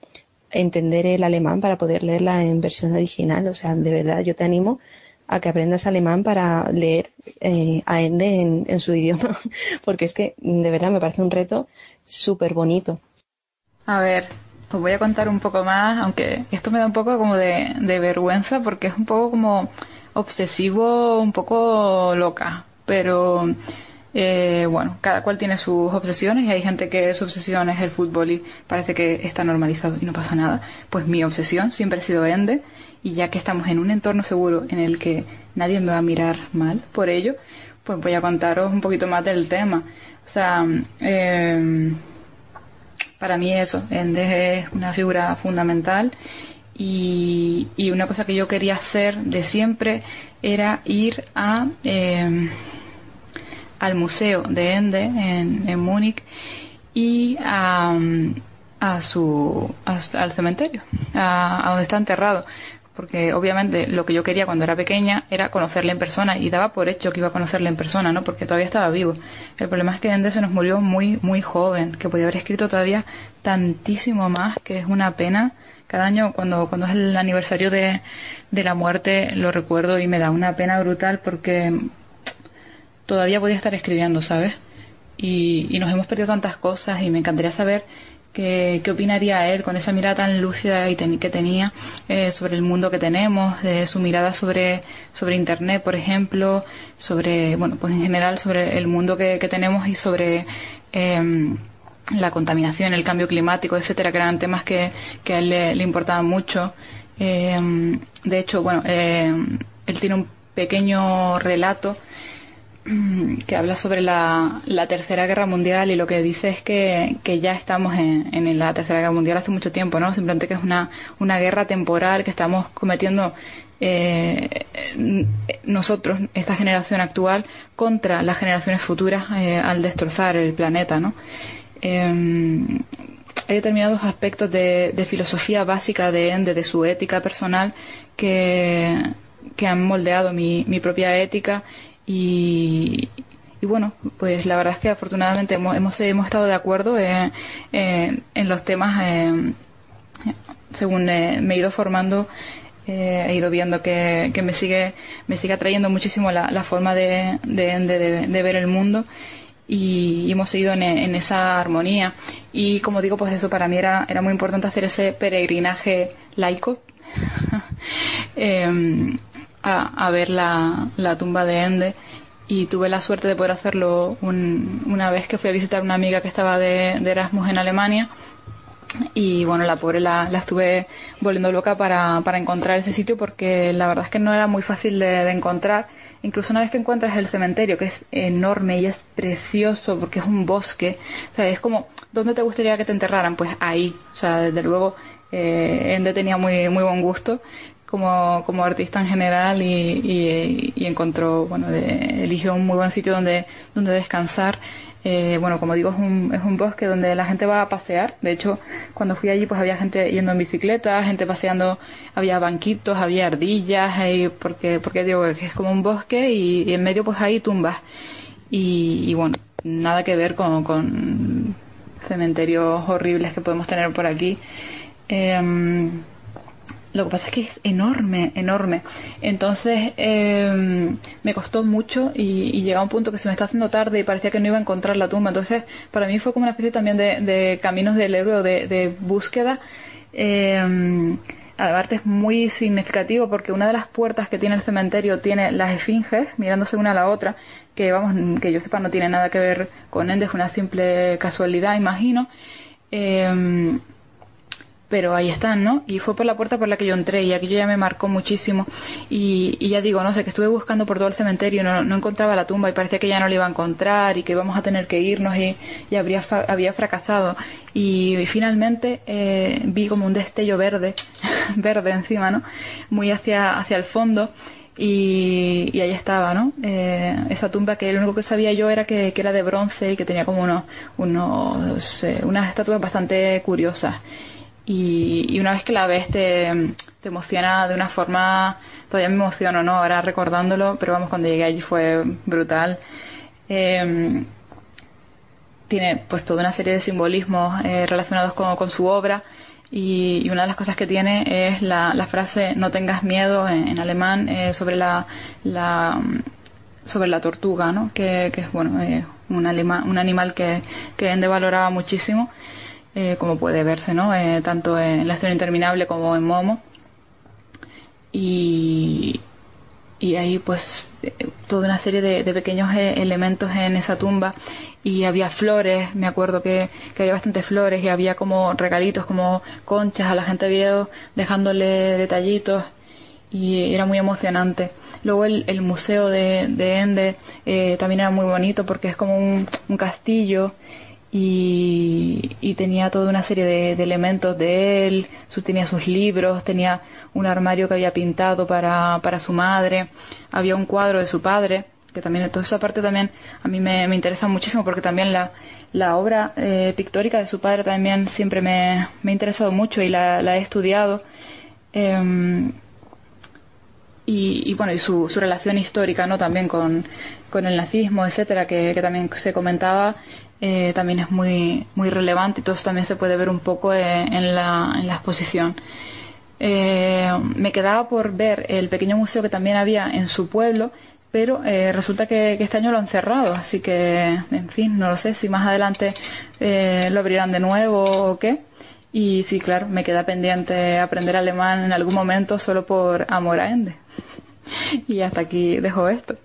entender el alemán para poder leerla en versión original. O sea, de verdad, yo te animo a que aprendas alemán para leer eh, a Ende en, su idioma, porque es que de verdad me parece un reto súper bonito. A ver, os voy a contar un poco más, aunque esto me da un poco como de, de vergüenza porque es un poco como obsesivo, un poco loca, pero eh, bueno, cada cual tiene sus obsesiones y hay gente que su obsesión es el fútbol y parece que está normalizado y no pasa nada. Pues mi obsesión siempre ha sido Ende y ya que estamos en un entorno seguro en el que nadie me va a mirar mal por ello, pues voy a contaros un poquito más del tema. O sea, eh, para mí eso, Ende es una figura fundamental y, y una cosa que yo quería hacer de siempre era ir a eh, al museo de Ende en, en Múnich y a, a su- al cementerio, a, a donde está enterrado. Porque obviamente lo que yo quería cuando era pequeña era conocerle en persona y daba por hecho que iba a conocerle en persona, ¿no? Porque todavía estaba vivo. El problema es que Ende se nos murió muy, muy joven, que podía haber escrito todavía tantísimo más, que es una pena. Cada año cuando, cuando es el aniversario de, de la muerte lo recuerdo y me da una pena brutal porque todavía podía estar escribiendo, ¿sabes? Y, y nos hemos perdido tantas cosas y me encantaría saber qué, opinaría él con esa mirada tan lúcida que tenía eh, sobre el mundo que tenemos, su mirada sobre, sobre Internet, por ejemplo, sobre, bueno, pues en general sobre el mundo que, tenemos y sobre em, la contaminación, el cambio climático, etcétera, que eran temas que, a él le, importaban mucho. Eh, de hecho, bueno, eh, él tiene un pequeño relato que habla sobre la, la Tercera Guerra Mundial y lo que dice es que, ya estamos en, la Tercera Guerra Mundial hace mucho tiempo, ¿no? Simplemente que es una, guerra temporal que estamos cometiendo eh, nosotros, esta generación actual, contra las generaciones futuras eh, al destrozar el planeta, ¿no? Eh, hay determinados aspectos de, filosofía básica de Ende, de su ética personal, que, han moldeado mi propia ética y, y bueno, pues la verdad es que afortunadamente hemos, hemos, hemos estado de acuerdo en, en- en los temas eh, según eh, me he ido formando eh, he ido viendo que, que me sigue me sigue atrayendo muchísimo la, la forma de, de, de- de ver el mundo y, y hemos seguido en, en esa armonía. Y como digo pues eso para mí era, era muy importante hacer ese peregrinaje laico. Eh, a, ver la, la tumba de Ende y tuve la suerte de poder hacerlo un- una vez que fui a visitar a una amiga que estaba de, de Erasmus en Alemania y bueno, la pobre la, la estuve volviendo loca para, para encontrar ese sitio porque la verdad es que no era muy fácil de, de encontrar. Incluso una vez que encuentras el cementerio, que es enorme y es precioso porque es un bosque, o sea, es como, ¿dónde te gustaría que te enterraran? Pues ahí, o sea, desde luego, eh, Ende tenía muy, muy buen gusto, como, como artista en general y, y- encontró, bueno, de- eligió un muy buen sitio donde, donde descansar. Eh, bueno, como digo, es un, es un bosque donde la gente va a pasear. De hecho, cuando fui allí, pues había gente yendo en bicicleta, gente paseando, había banquitos, había ardillas, porque, porque digo que es como un bosque y, en medio pues hay tumbas. Y, y bueno, nada que ver con, con cementerios horribles que podemos tener por aquí. Em, lo que pasa es que es enorme, enorme. Entonces eh, me costó mucho y, y llegaba un punto que se me está haciendo tarde y parecía que no iba a encontrar la tumba. Entonces para mí fue como una especie también de, de caminos del héroe o de, de búsqueda. Eh, aparte es muy significativo porque una de las puertas que tiene el cementerio tiene las esfinges mirándose una a la otra, que vamos, que yo sepa no tiene nada que ver con Ende, es una simple casualidad, imagino. Eh, pero ahí están, ¿no? Y fue por la puerta por la que yo entré y aquello ya me marcó muchísimo. Y, y ya digo, no sé, que estuve buscando por todo el cementerio, no, no encontraba la tumba y parecía que ya no la iba a encontrar y que íbamos a tener que irnos y, y habría, fa- había fracasado. Y, finalmente eh, vi como un destello verde, verde encima, ¿no? Muy hacia, hacia el fondo. Y, y ahí estaba, ¿no? Eh, esa tumba que lo único que sabía yo era que, que era de bronce y que tenía como unos, unos eh, unas estatuas bastante curiosas y, una vez que la ves te, te emociona de una forma, todavía me emociono, ¿no? Ahora recordándolo, pero vamos, cuando llegué allí fue brutal. Eh, tiene pues toda una serie de simbolismos eh, relacionados con, con su obra y, una de las cosas que tiene es la, la frase no tengas miedo en, en alemán eh, sobre la, la sobre la tortuga, ¿no? Que, que es bueno eh, un, alima- un animal que, que Ende valoraba muchísimo eh, como puede verse, ¿no? Eh, tanto en La historia interminable como en Momo. Y, y ahí pues eh, toda una serie de, de pequeños elementos en esa tumba y había flores, me acuerdo que, que había bastantes flores y había como regalitos, como conchas, a la gente había dejándole detallitos y era muy emocionante. Luego el, el museo de, de Ende eh, también era muy bonito porque es como un castillo y, tenía toda una serie de, elementos de él, su, tenía sus libros, tenía un armario que había pintado para, para su madre, había un cuadro de su padre, que también toda esa parte también a mí me, me interesa muchísimo porque también la, la obra eh, pictórica de su padre también siempre me, me ha interesado mucho y la, la he estudiado. Em, y, y, bueno y su, su relación histórica no también con, con el nazismo etcétera que, que también se comentaba eh, también es muy muy relevante y todo eso también se puede ver un poco eh, en, la, en la exposición Eh, me quedaba por ver el pequeño museo que también había en su pueblo pero resulta que, que este año lo han cerrado así que en fin no lo sé si más adelante lo abrirán de nuevo o qué y sí, claro, me queda pendiente aprender alemán en algún momento solo por amor a Ende. Y hasta aquí dejo esto.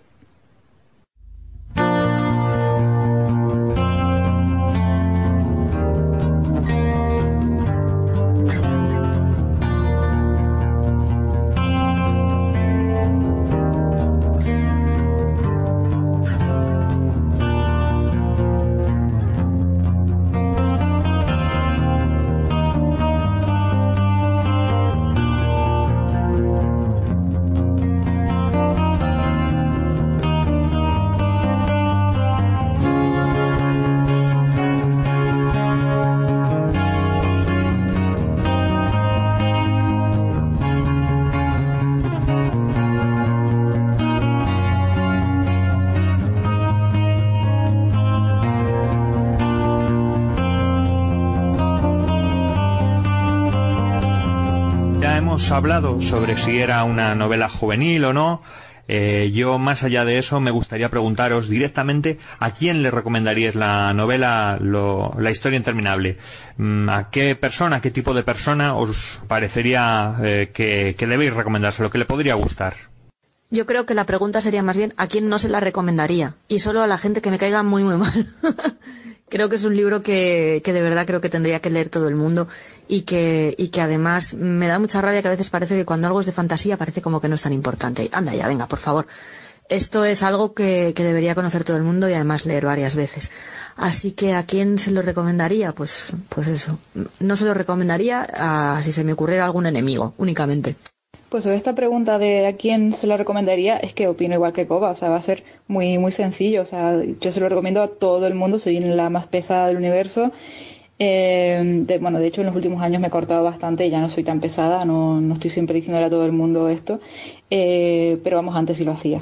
Hablado sobre si era una novela juvenil o no. Eh, yo, más allá de eso, me gustaría preguntaros directamente a quién le recomendaríais la novela lo- La historia interminable. Mm, ¿A qué persona, qué tipo de persona os parecería eh, que, que debéis recomendárselo, que le podría gustar? Yo creo que la pregunta sería más bien a quién no se la recomendaría. Y solo a la gente que me caiga muy, muy mal. creo que es un libro que, que de verdad creo que tendría que leer todo el mundo y que, y que además me da mucha rabia que a veces parece que cuando algo es de fantasía parece como que no es tan importante. Anda ya, venga, por favor. Esto es algo que, que debería conocer todo el mundo y además leer varias veces. Así que a quién se lo recomendaría, pues, pues eso. No se lo recomendaría a si se me ocurriera algún enemigo, únicamente. Pues sobre esta pregunta de a quién se la recomendaría, es que opino igual que Koba, o sea, va a ser muy, muy sencillo, o sea, yo se lo recomiendo a todo el mundo, soy la más pesada del universo. De- bueno, de hecho en los últimos años me he cortado bastante ya no soy tan pesada, no, no estoy siempre diciéndole a todo el mundo esto, eh, pero vamos, antes sí lo hacía.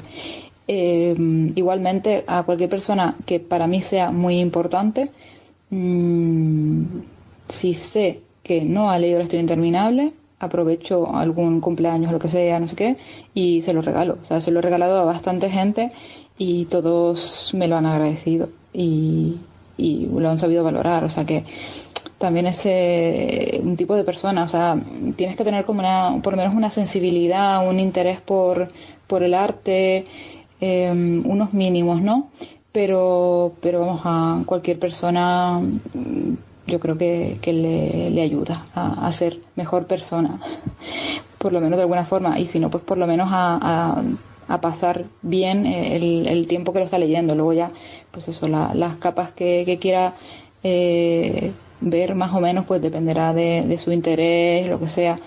Eh, igualmente, a cualquier persona que para mí sea muy importante, mm, si sé que no ha leído La historia interminable, aprovecho algún cumpleaños lo que sea, no sé qué, y se lo regalo. O sea, se lo he regalado a bastante gente y todos me lo han agradecido y, y lo han sabido valorar. O sea que también es eh, un tipo de persona, o sea, tienes que tener como una, por lo menos una sensibilidad, un interés por, por el arte, eh, unos mínimos, ¿no? Pero, pero vamos, a cualquier persona mm, yo creo que, que le, le ayuda a, ser mejor persona, por lo menos de alguna forma, y si no, pues por lo menos a, a- a pasar bien el, el tiempo que lo está leyendo. Luego ya, pues eso, la- las capas que, que quiera eh, ver más o menos, pues dependerá de, de su interés, lo que sea,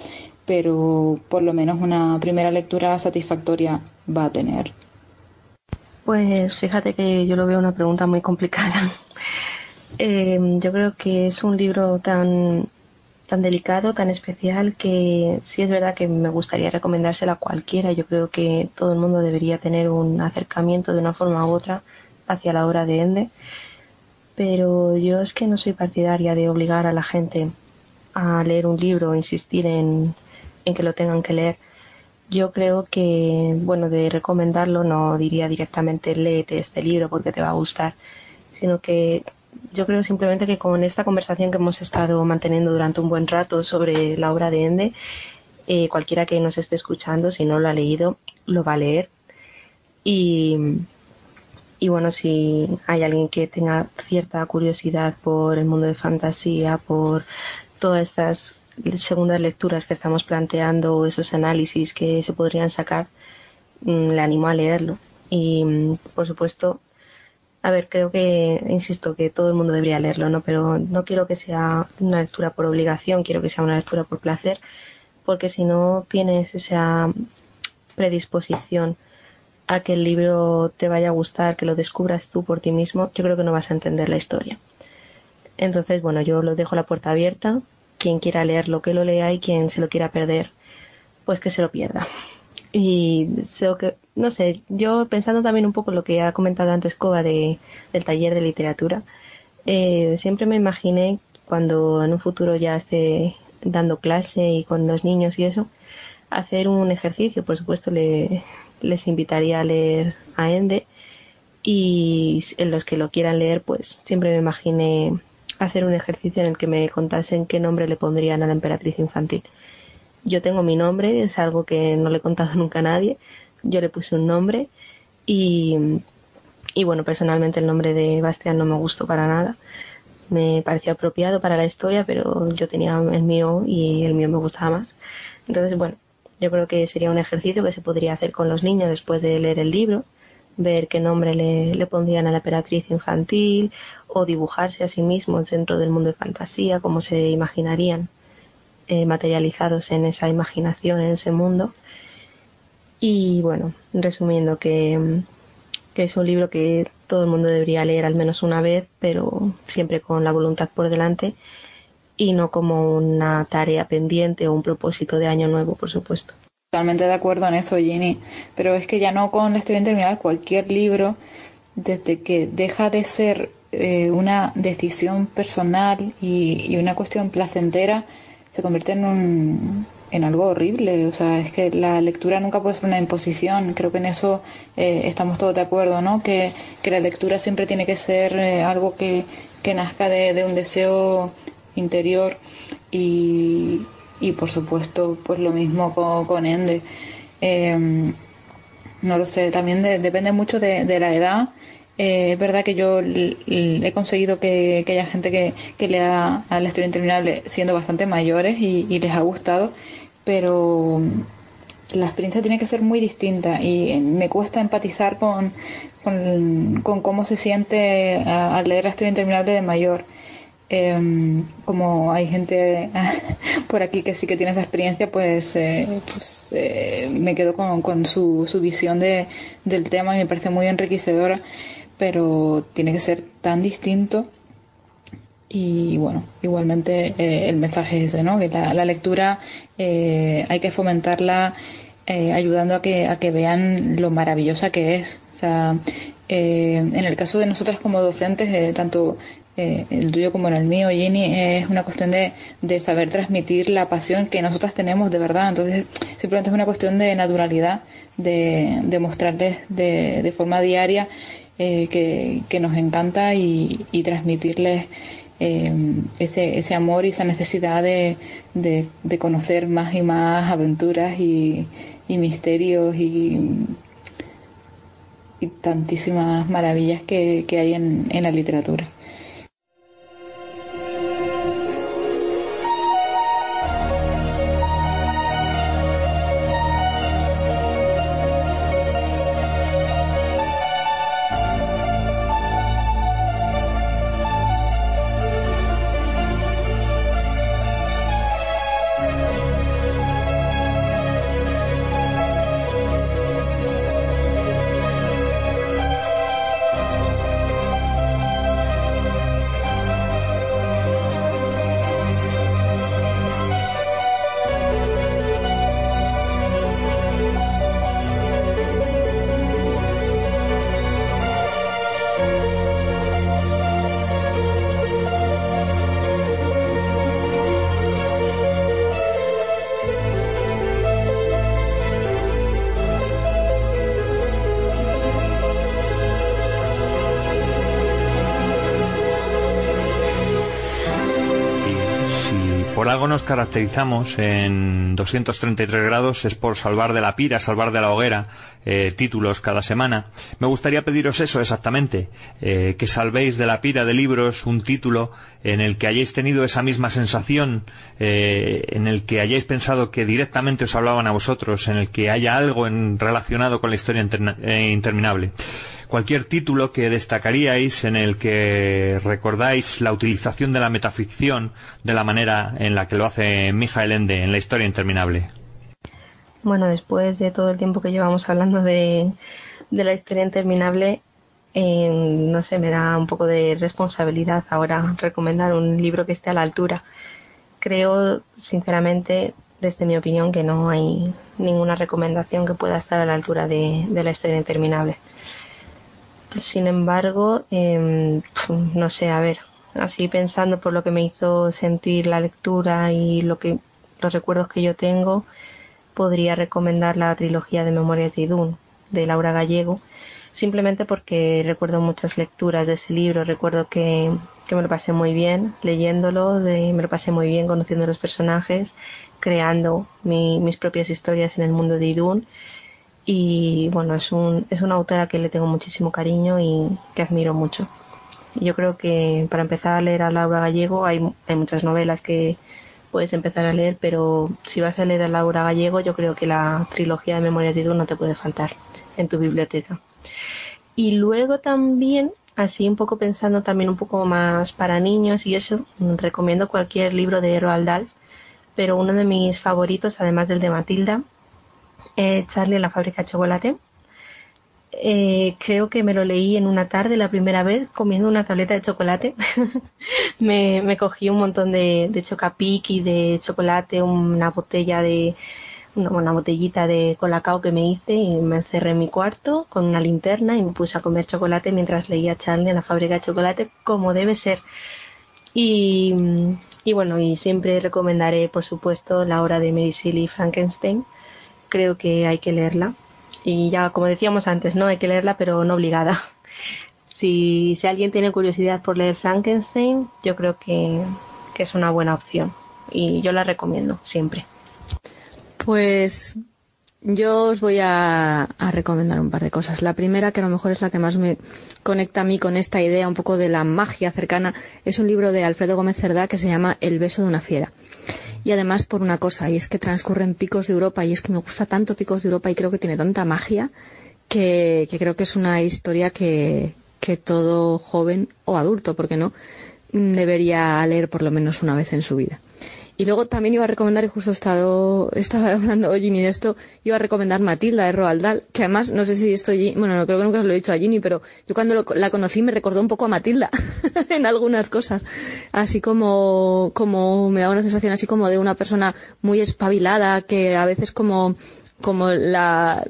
pero por lo menos una primera lectura satisfactoria va a tener. Pues fíjate que yo lo veo una pregunta muy complicada. Eh, yo creo que es un libro tan, tan delicado, tan especial, que sí es verdad que me gustaría recomendárselo a cualquiera. Yo creo que todo el mundo debería tener un acercamiento de una forma u otra hacia la obra de Ende. Pero yo es que no soy partidaria de obligar a la gente a leer un libro o insistir en, en que lo tengan que leer. Yo creo que, bueno, de recomendarlo no diría directamente léete este libro porque te va a gustar, sino que yo creo simplemente que con esta conversación que hemos estado manteniendo durante un buen rato sobre la obra de Ende, eh, cualquiera que nos esté escuchando, si no lo ha leído, lo va a leer. Y, y bueno, si hay alguien que tenga cierta curiosidad por el mundo de fantasía, por todas estas segundas lecturas que estamos planteando esos análisis que se podrían sacar, mm, le animo a leerlo. Y mm, por supuesto, a ver, creo que, insisto, que todo el mundo debería leerlo, ¿no? Pero no quiero que sea una lectura por obligación, quiero que sea una lectura por placer, porque si no tienes esa predisposición a que el libro te vaya a gustar, que lo descubras tú por ti mismo, yo creo que no vas a entender la historia. Entonces, bueno, yo lo dejo la puerta abierta. Quien quiera leerlo, que lo lea y quien se lo quiera perder, pues que se lo pierda. Y sé que, no sé, yo pensando también un poco lo que ha comentado antes Coba de, del taller de literatura, eh, siempre me imaginé cuando en un futuro ya esté dando clase y con los niños y eso, hacer un ejercicio. Por supuesto, le, les invitaría a leer a Ende y en los que lo quieran leer, pues siempre me imaginé hacer un ejercicio en el que me contasen qué nombre le pondrían a la emperatriz infantil. Yo tengo mi nombre, es algo que no le he contado nunca a nadie. Yo le puse un nombre y, y bueno, personalmente el nombre de Bastián no me gustó para nada. Me pareció apropiado para la historia, pero yo tenía el mío y el mío me gustaba más. Entonces, bueno, yo creo que sería un ejercicio que se podría hacer con los niños después de leer el libro, ver qué nombre le, le pondrían a la emperatriz infantil o dibujarse a sí mismos dentro del mundo de fantasía, cómo se imaginarían eh, materializados en esa imaginación, en ese mundo. Y bueno, resumiendo que, que es un libro que todo el mundo debería leer al menos una vez, pero siempre con la voluntad por delante y no como una tarea pendiente o un propósito de año nuevo, por supuesto. Totalmente de acuerdo en eso, Ginny. Pero es que ya no con la historia interminable, cualquier libro, desde que deja de ser eh, una decisión personal y, y una cuestión placentera, se convierte en un en algo horrible. O sea, es que la lectura nunca puede ser una imposición. Creo que en eso eh, estamos todos de acuerdo, ¿no? Que, que la lectura siempre tiene que ser eh, algo que, que nazca de, de un deseo interior y, y por supuesto pues lo mismo con, con Ende. Eh, no lo sé también de- depende mucho de, de la edad. Eh, es verdad que yo he conseguido que, que haya gente que, que lea a la historia interminable siendo bastante mayores y, les ha gustado pero la experiencia tiene que ser muy distinta y eh, me cuesta empatizar con, con, con cómo se siente al leer la historia interminable de mayor Em, como hay gente por aquí que sí que tiene esa experiencia, pues, eh, pues eh, me quedo con, con su, su visión de, del tema y me parece muy enriquecedora, pero tiene que ser tan distinto. Y bueno, igualmente eh, el mensaje es ese, ¿no? Que la, lectura hay que fomentarla ayudando a que, a que vean lo maravillosa que es. O sea, en el caso de nosotras como docentes, tanto eh, el tuyo como en el mío, Ginny, es una cuestión de, de saber transmitir la pasión que nosotras tenemos de verdad. Entonces, simplemente es una cuestión de naturalidad, de, de mostrarles de, de forma diaria eh, que, que nos encanta y, y transmitirles eh, ese, ese amor y esa necesidad de, de, conocer más y más aventuras y, y misterios y, y tantísimas maravillas que, que hay en, en la literatura. Algo nos caracterizamos en 233 grados es por salvar de la pira, salvar de la hoguera eh, títulos cada semana. Me gustaría pediros eso exactamente, eh, que salvéis de la pira de libros un título en el que hayáis tenido esa misma sensación, eh, en el que hayáis pensado que directamente os hablaban a vosotros, en el que haya algo en- relacionado con la historia interna- interminable cualquier título que destacaríais en el que recordáis la utilización de la metaficción de la manera en la que lo hace Mijael Ende en la historia interminable. Bueno, después de todo el tiempo que llevamos hablando de, de la historia interminable, eh, no sé, me da un poco de responsabilidad ahora recomendar un libro que esté a la altura. Creo, sinceramente, desde mi opinión, que no hay ninguna recomendación que pueda estar a la altura de, de la historia interminable. Sin embargo, eh, no sé, a ver, así pensando por lo que me hizo sentir la lectura y lo que los recuerdos que yo tengo, podría recomendar la trilogía de Memorias de Idún de Laura Gallego, simplemente porque recuerdo muchas lecturas de ese libro, recuerdo que, que me lo pasé muy bien leyéndolo, de- me lo pasé muy bien conociendo los personajes, creando mi- mis propias historias en el mundo de Idún y bueno, es, un, es una autora que le tengo muchísimo cariño y que admiro mucho. Yo creo que para empezar a leer a Laura Gallego hay, hay muchas novelas que puedes empezar a leer, pero si vas a leer a Laura Gallego, yo creo que la trilogía de Memorias de Idún no te puede faltar en tu biblioteca. Y luego también, así un poco pensando también un poco más para niños y eso, recomiendo cualquier libro de Roald pero uno de mis favoritos, además del de Matilda, es Charlie en la fábrica de chocolate. Eh, creo que me lo leí en una tarde la primera vez comiendo una tableta de chocolate. me, cogí un montón de, de chocapic y de chocolate, una botella de una, una botellita de colacao que me hice y me encerré en mi cuarto con una linterna y me puse a comer chocolate mientras leía Charlie en la fábrica de chocolate como debe ser. Y, y bueno, y siempre recomendaré, por supuesto, la obra de Mary Shelley Frankenstein. Creo que hay que leerla. Y ya, como decíamos antes, no hay que leerla, pero no obligada. Si, si alguien tiene curiosidad por leer Frankenstein, yo creo que, que es una buena opción. Y yo la recomiendo siempre. Pues yo os voy a, recomendar un par de cosas. La primera, que a lo mejor es la que más me conecta a mí con esta idea un poco de la magia cercana, es un libro de Alfredo Gómez Cerdá que se llama El beso de una fiera. Y además por una cosa, y es que transcurre en Picos de Europa, y es que me gusta tanto Picos de Europa y creo que tiene tanta magia, que, que creo que es una historia que, que todo joven o adulto, ¿por qué no?, mm, debería leer por lo menos una vez en su vida. Y luego también iba a recomendar, y justo estado, estaba hablando Ginny de esto, iba a recomendar Matilda de Roald Dahl, que además, no sé si estoy, bueno, no creo que nunca se lo he dicho a Ginny, pero yo cuando lo- la conocí me recordó un poco a Matilda en algunas cosas. Así como, como me da una sensación así como de una persona muy espabilada, que a veces como, como la,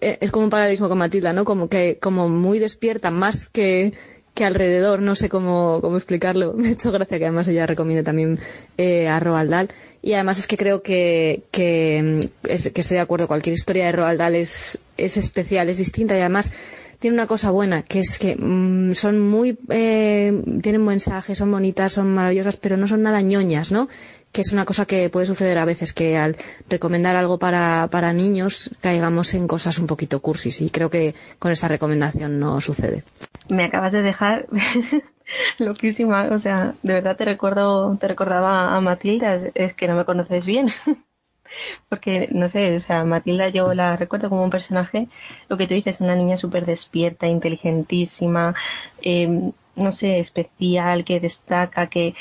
es como un paralelismo con Matilda, ¿no? Como que, como muy despierta, más que, que alrededor, no sé cómo, cómo explicarlo. Me ha hecho gracia que además ella recomiende también eh, a Roald Dahl. Y además es que creo que, que, mm, que estoy de acuerdo, cualquier historia de Roald Dahl es, es especial, es distinta y además tiene una cosa buena, que es que mm, son muy, eh, tienen mensaje, son bonitas, son maravillosas, pero no son nada ñoñas, ¿no? Que es una cosa que puede suceder a veces, que al recomendar algo para, para niños caigamos en cosas un poquito cursis y creo que con esta recomendación no sucede. Me acabas de dejar loquísima, o sea, de verdad te recuerdo, te recordaba a Matilda, es, que no me conoces bien. Porque, no sé, o sea, Matilda yo la recuerdo como un personaje, lo que tú dices, una niña súper despierta, inteligentísima, eh, no sé, especial, que destaca, que...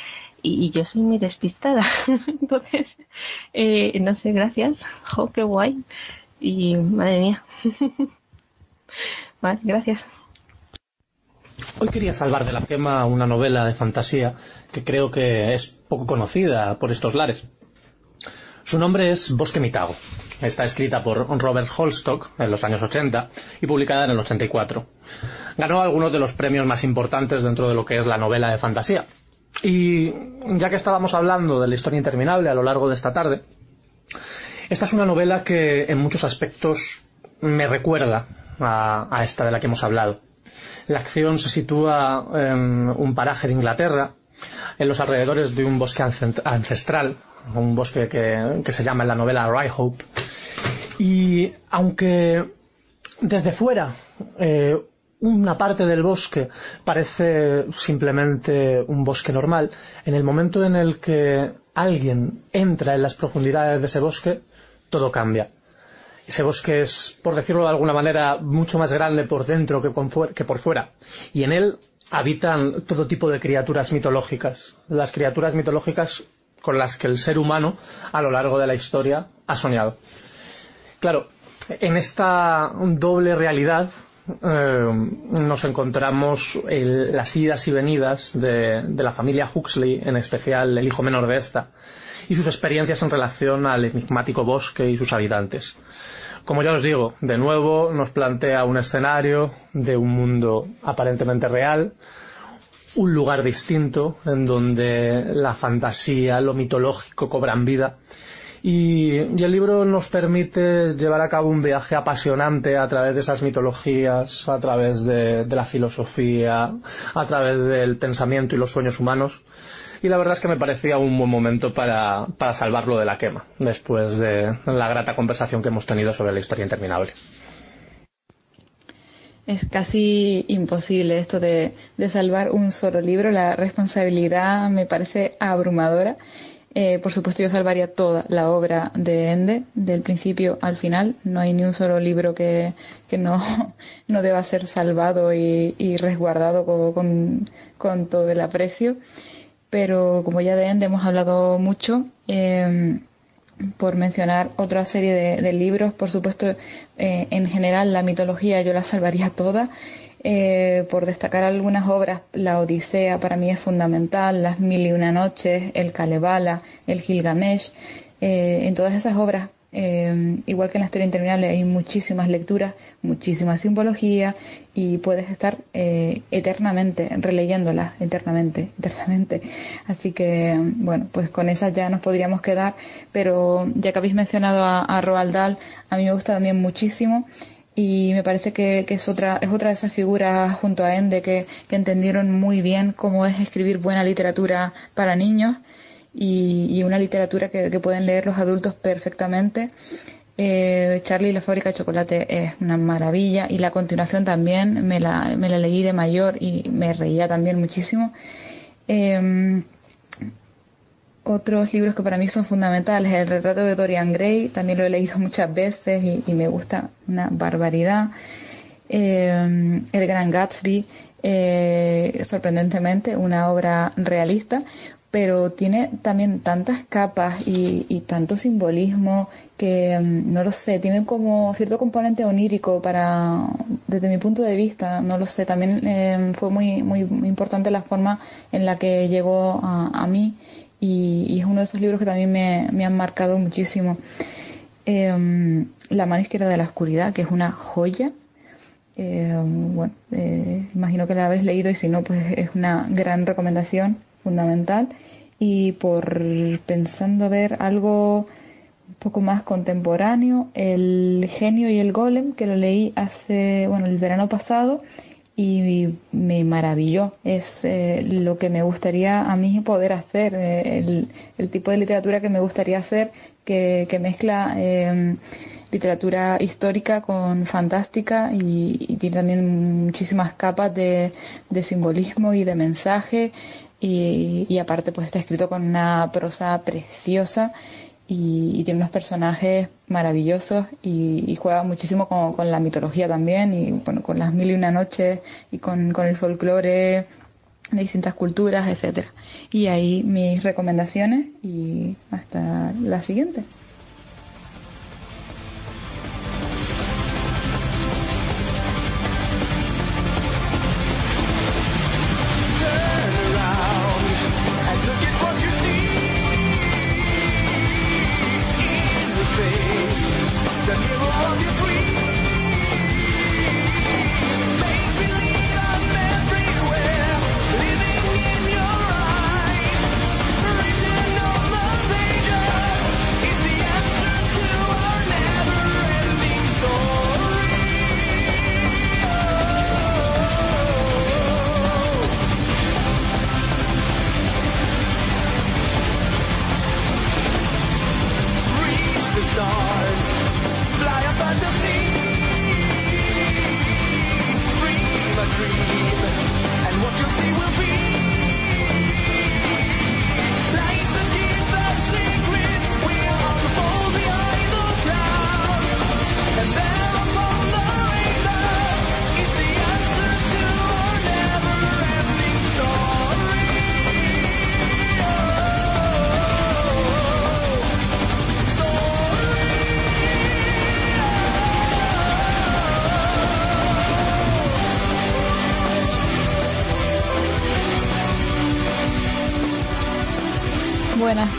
Y, yo soy muy despistada. Entonces, eh, no sé, gracias. Jo, qué guay. Y, madre mía. vale, gracias. Hoy quería salvar de la quema una novela de fantasía que creo que es poco conocida por estos lares. Su nombre es Bosque Mitago. Está escrita por Robert Holstock en los años 80 y publicada en el 84. Ganó algunos de los premios más importantes dentro de lo que es la novela de fantasía. Y ya que estábamos hablando de la historia interminable a lo largo de esta tarde, esta es una novela que en muchos aspectos me recuerda a, esta de la que hemos hablado. La acción se sitúa en un paraje de Inglaterra, en los alrededores de un bosque ancestral, un bosque que, que se llama en la novela Ryhope. Y aunque desde fuera eh, una parte del bosque parece simplemente un bosque normal, en el momento en el que alguien entra en las profundidades de ese bosque, todo cambia. Ese bosque es, por decirlo de alguna manera, mucho más grande por dentro que, por fuera. Y en él habitan todo tipo de criaturas mitológicas. Las criaturas mitológicas con las que el ser humano, a lo largo de la historia, ha soñado. Claro, en esta doble realidad eh, nos encontramos las idas y venidas de, de la familia Huxley, en especial el hijo menor de esta, y sus experiencias en relación al enigmático bosque y sus habitantes. Como ya os digo, de nuevo nos plantea un escenario de un mundo aparentemente real, un lugar distinto en donde la fantasía, lo mitológico cobran vida. Y, el libro nos permite llevar a cabo un viaje apasionante a través de esas mitologías, a través de, la filosofía, a través del pensamiento y los sueños humanos. Y la verdad es que me parecía un buen momento para, salvarlo de la quema, después de la grata conversación que hemos tenido sobre la historia interminable. Es casi imposible esto de salvar un solo libro. La responsabilidad me parece abrumadora. Eh, por supuesto, yo salvaría toda la obra de Ende, del principio al final. No hay ni un solo libro que, que no, no deba ser salvado y, y resguardado con, con, todo el aprecio. Pero como ya de Ende hemos hablado mucho, eh, por mencionar otra serie de, de libros, por supuesto, eh, en general la mitología yo la salvaría toda. Eh, por destacar algunas obras, la Odisea para mí es fundamental, las Mil y una noches, el Kalevala, el Gilgamesh. Eh, en todas esas obras, eh, igual que en la historia interminable, hay muchísimas lecturas, muchísima simbología y puedes estar eternamente releyéndolas, eternamente, eternamente. Así que, bueno, pues con esas ya nos podríamos quedar, pero ya que habéis mencionado a, a Roald Dahl, a mí me gusta también muchísimo y me parece que, es otra es otra de esas figuras junto a Ende que, que entendieron muy bien cómo es escribir buena literatura para niños y, una literatura que, que pueden leer los adultos perfectamente. Eh, Charlie y la fábrica de chocolate es una maravilla y la continuación también me la, me la leí de mayor y me reía también muchísimo. Eh, otros libros que para mí son fundamentales, El retrato de Dorian Gray, también lo he leído muchas veces y, me gusta una barbaridad. Eh, el Gran Gatsby, eh, sorprendentemente, una obra realista, pero tiene también tantas capas y, tanto simbolismo que mm, no lo sé, tiene como cierto componente onírico para, desde mi punto de vista, no lo sé, también eh, fue muy, muy, importante la forma en la que llegó a mí y, es uno de esos libros que también me, me han marcado muchísimo. Em, la mano izquierda de la oscuridad, que es una joya. Eh, bueno, eh, imagino que la habéis leído y si no, pues es una gran recomendación, fundamental. Y por pensando ver algo un poco más contemporáneo, El genio y el golem, que lo leí hace, bueno, el verano pasado y me maravilló. Es eh, lo que me gustaría a mí poder hacer, eh, el, tipo de literatura que me gustaría hacer, que, que mezcla eh, literatura histórica con fantástica y, y tiene también muchísimas capas de, de simbolismo y de mensaje y, y aparte pues está escrito con una prosa preciosa y, y tiene unos personajes maravillosos y, juega muchísimo con, con la mitología también y bueno con las mil y una noches y con, con el folclore de distintas culturas, etcétera. Y ahí mis recomendaciones y hasta la siguiente.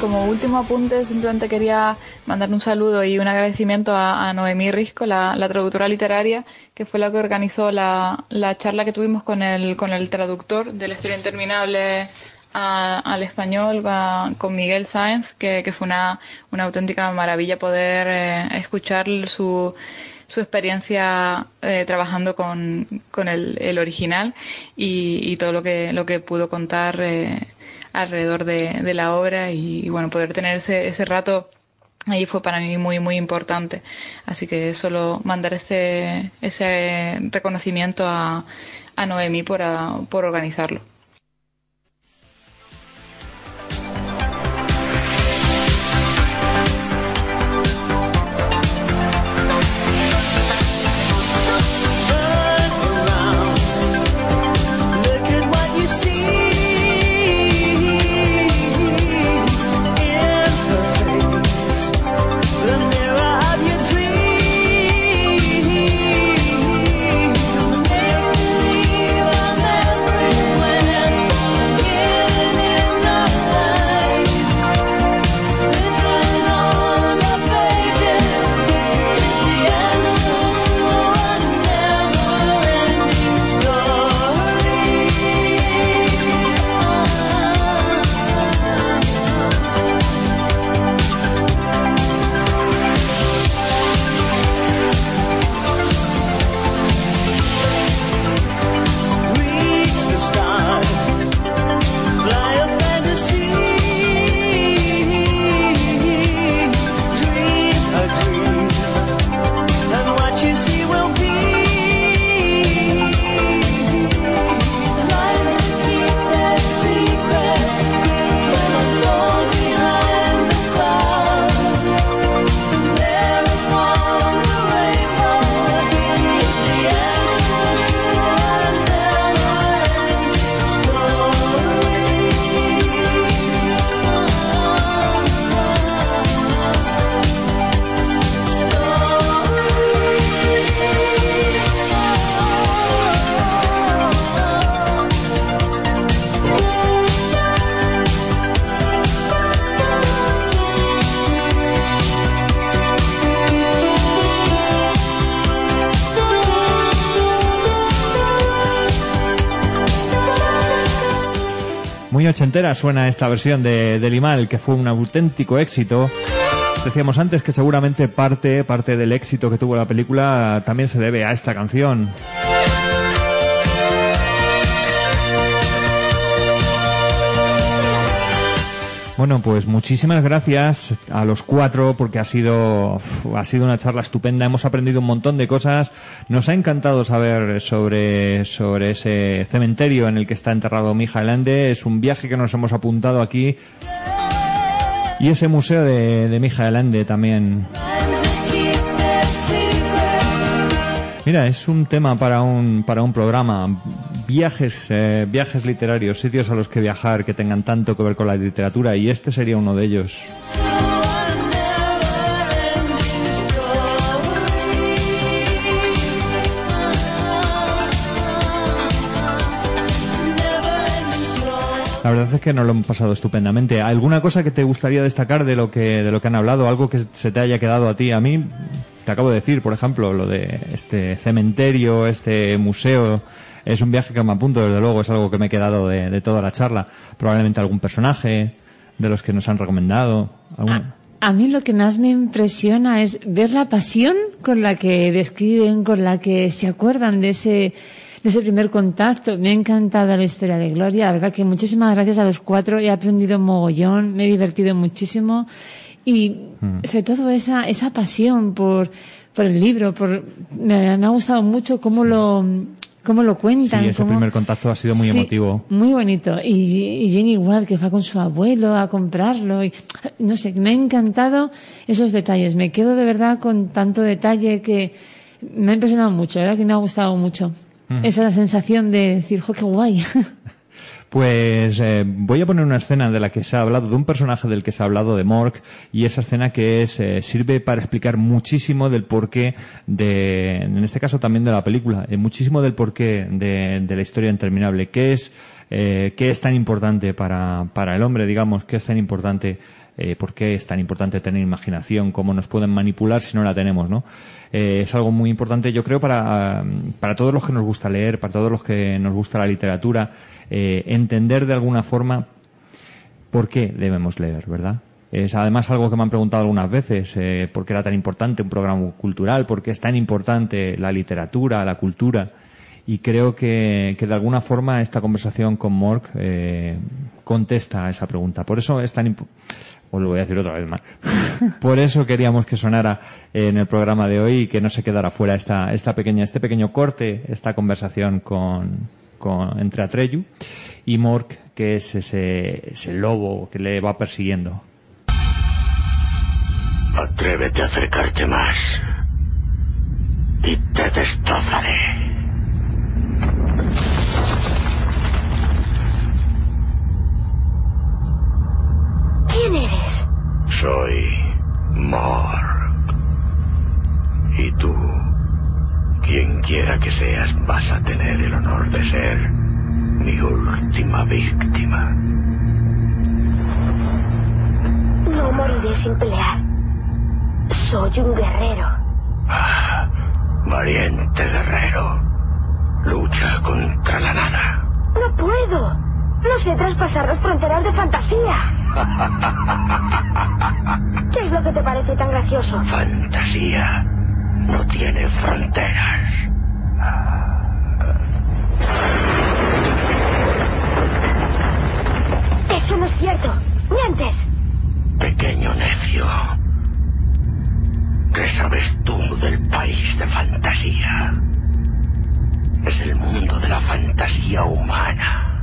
Como último apunte, simplemente quería mandar un saludo y un agradecimiento a, a Noemí Risco, la, traductora literaria, que fue la que organizó la, la charla que tuvimos con el, con el traductor de la historia interminable al español, con Miguel Sáenz, que, fue una, una auténtica maravilla poder eh, escuchar su, su experiencia eh, trabajando con, el, original y, y todo lo que, lo que pudo contar eh, alrededor de, de la obra y, bueno, poder tener ese, ese rato ahí fue para mí muy, muy importante. Así que solo mandar ese, ese reconocimiento a, a Noemí por, a- por organizarlo. Muy ochentera suena esta versión de, de Limal, que fue un auténtico éxito. Decíamos antes que seguramente parte, parte del éxito que tuvo la película también se debe a esta canción. Bueno, pues muchísimas gracias a los cuatro porque ha sido ha sido una charla estupenda. Hemos aprendido un montón de cosas. Nos ha encantado saber sobre sobre ese cementerio en el que está enterrado Mijael Ende. Es un viaje que nos hemos apuntado aquí y ese museo de, de Mijael Ende también. Mira, es un tema para un para un programa. Viajes, eh, viajes literarios, sitios a los que viajar que tengan tanto que ver con la literatura y este sería uno de ellos. La verdad es que nos lo hemos pasado estupendamente. ¿Alguna cosa que te gustaría destacar de lo que de lo que han hablado? ¿Algo que se te haya quedado a ti? A mí te acabo de decir, por ejemplo, lo de este cementerio, este museo. Es un viaje que me apunto, desde luego, es algo que me he quedado de, de toda la charla. Probablemente algún personaje de los que nos han recomendado. algún- A mí lo que más me impresiona es ver la pasión con la que describen, con la que se acuerdan de ese, primer contacto. Me ha encantado la historia de Gloria. La verdad que muchísimas gracias a los cuatro. He aprendido mogollón, me he divertido muchísimo. Y Mm. sobre todo esa, esa pasión por, por el libro, por, me, me ha gustado mucho cómo lo, cómo lo cuentan. Sí, ese cómo- primer contacto ha sido muy Sí, emotivo. Muy bonito. Y, y Jenny igual, que fue con su abuelo a comprarlo. Y, no sé, me ha encantado esos detalles. Me quedo de verdad con tanto detalle que me ha impresionado mucho, ¿verdad? Que me ha gustado mucho. Mm. Esa sensación de decir, jo, qué guay. Pues eh, voy a poner una escena de la que se ha hablado, de un personaje del que se ha hablado, de Mork, y esa escena que es, eh, sirve para explicar muchísimo del porqué de, en este caso también de la película, eh, muchísimo del porqué de, de la historia interminable, qué es, eh, qué es tan importante para, para el hombre, digamos, qué es tan importante eh, por qué es tan importante tener imaginación, cómo nos pueden manipular si no la tenemos, ¿no? Eh, es algo muy importante, yo creo, para, para todos los que nos gusta leer, para todos los que nos gusta la literatura, eh, entender de alguna forma por qué debemos leer, ¿verdad? Es además algo que me han preguntado algunas veces, eh, por qué era tan importante un programa cultural, por qué es tan importante la literatura, la cultura. Y creo que, que de alguna forma esta conversación con Mork eh, contesta a esa pregunta. Por eso es tan impo- os lo voy a decir otra vez más. Por eso queríamos que sonara en el programa de hoy y que no se quedara fuera esta, esta pequeña, este pequeño corte, esta conversación con, con, entre Atreyu y Mork, que es ese, ese lobo que le va persiguiendo. Atrévete a acercarte más. Y te destrozaré. ¿Quién eres? Soy Mork. Y tú, quien quiera que seas, vas a tener el honor de ser mi última víctima. No moriré sin pelear. Soy un guerrero. Valiente guerrero. Lucha contra la nada. No puedo. No sé traspasar las fronteras de fantasía. ¿Qué es lo que te parece tan gracioso? Fantasía no tiene fronteras. Eso no es cierto. Mientes. Pequeño necio. ¿Qué sabes tú del país de fantasía? Es el mundo de la fantasía humana.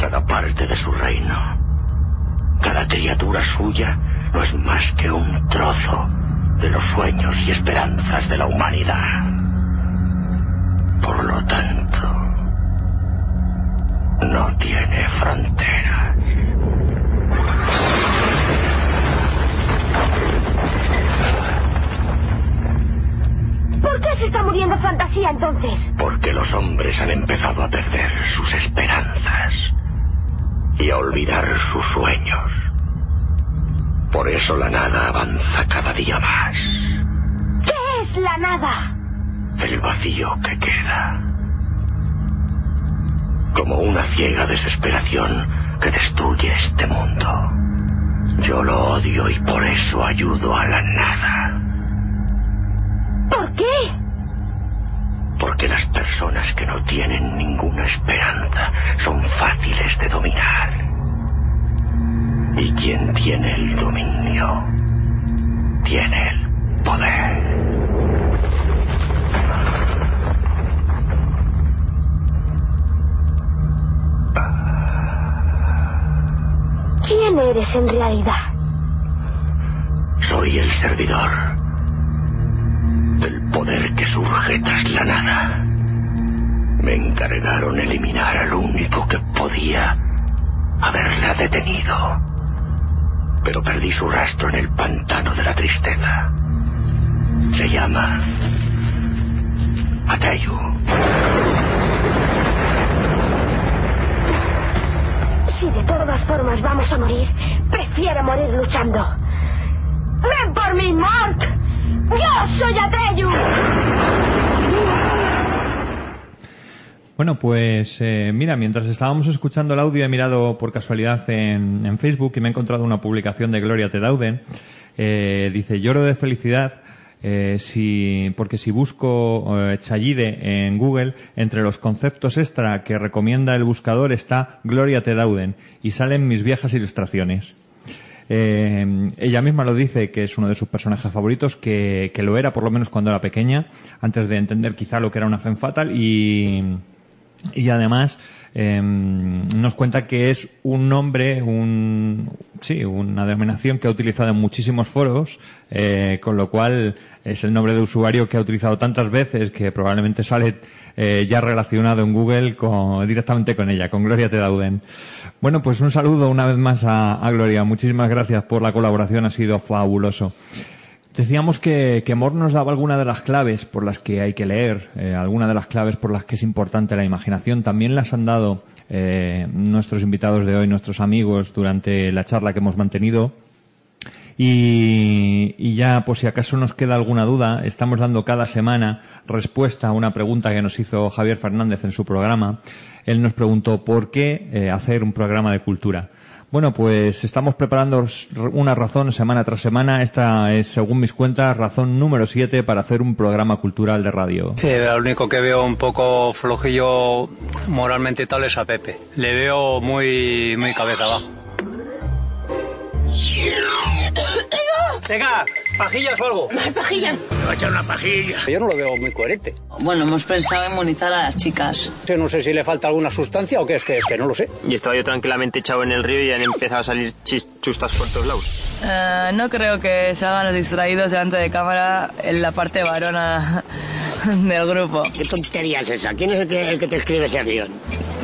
Cada parte de su reino, cada criatura suya, no es más que un trozo de los sueños y esperanzas de la humanidad. Por lo tanto, no tiene fronteras. ¿Por qué se está muriendo fantasía entonces? Porque los hombres han empezado a perder sus esperanzas y a olvidar sus sueños. Por eso la nada avanza cada día más. ¿Qué es la nada? El vacío que queda. como una ciega desesperación que destruye este mundo. Yo lo odio y por eso ayudo a la nada. ¿Por qué? Porque las personas que no tienen ninguna esperanza son fáciles de dominar. Y quien tiene el dominio, tiene el poder. ¿Quién eres en realidad? Soy el servidor poder que surge tras la nada. Me encargaron eliminar al único que podía haberla detenido. Pero perdí su rastro en el pantano de la tristeza. Se llama Atayu. Si de todas formas vamos a morir, prefiero morir luchando. ¡Ven por mí, Mark! ¡Yo soy Atreyu! Bueno, pues eh, mira, mientras estábamos escuchando el audio he mirado por casualidad en, Facebook y me he encontrado una publicación de Gloria Tedauden. Eh, dice, lloro de felicidad eh, si, porque si busco eh, Chayide en Google, entre los conceptos extra que recomienda el buscador está Gloria Tedauden y salen mis viejas ilustraciones. Eh, ella misma lo dice que es uno de sus personajes favoritos, que, que lo era por lo menos cuando era pequeña, antes de entender quizá lo que era una femme fatal y, y además eh, nos cuenta que es un nombre, un, sí, una denominación que ha utilizado en muchísimos foros, eh, con lo cual es el nombre de usuario que ha utilizado tantas veces que probablemente sale eh, ya relacionado en Google directamente con ella, con Gloria Tedauden. Bueno, pues un saludo una vez más a Gloria. Muchísimas gracias por la colaboración, ha sido fabuloso. Decíamos que, que nos daba alguna de las claves por las que hay que leer, eh, alguna de las claves por las que es importante la imaginación. También las han dado eh, nuestros invitados de hoy, nuestros amigos, durante la charla que hemos mantenido. Y, y ya, por si acaso nos queda alguna duda, estamos dando cada semana respuesta a una pregunta que nos hizo Javier Fernández en su programa. Él nos preguntó por qué eh, hacer un programa de cultura. Bueno, pues estamos preparando una razón semana tras semana. Esta es, según mis cuentas, razón número 7 para hacer un programa cultural de radio. Eh, lo único que veo un poco flojillo moralmente tal es a Pepe. Le veo muy, muy cabeza abajo. Venga, pajillas o algo. Más pajillas. Me va a echar una pajilla. Yo no lo veo muy coherente. Bueno, hemos pensado en monizar a las chicas. Yo no sé si le falta alguna sustancia o qué es que, es que no lo sé. Y estaba yo tranquilamente echado en el río y han empezado a salir chis- chustas por todos lados. Eh, no creo que se hagan los distraídos delante de cámara en la parte varona del grupo. ¿Qué tontería es esa? ¿Quién es el que, el que te escribe ese guion?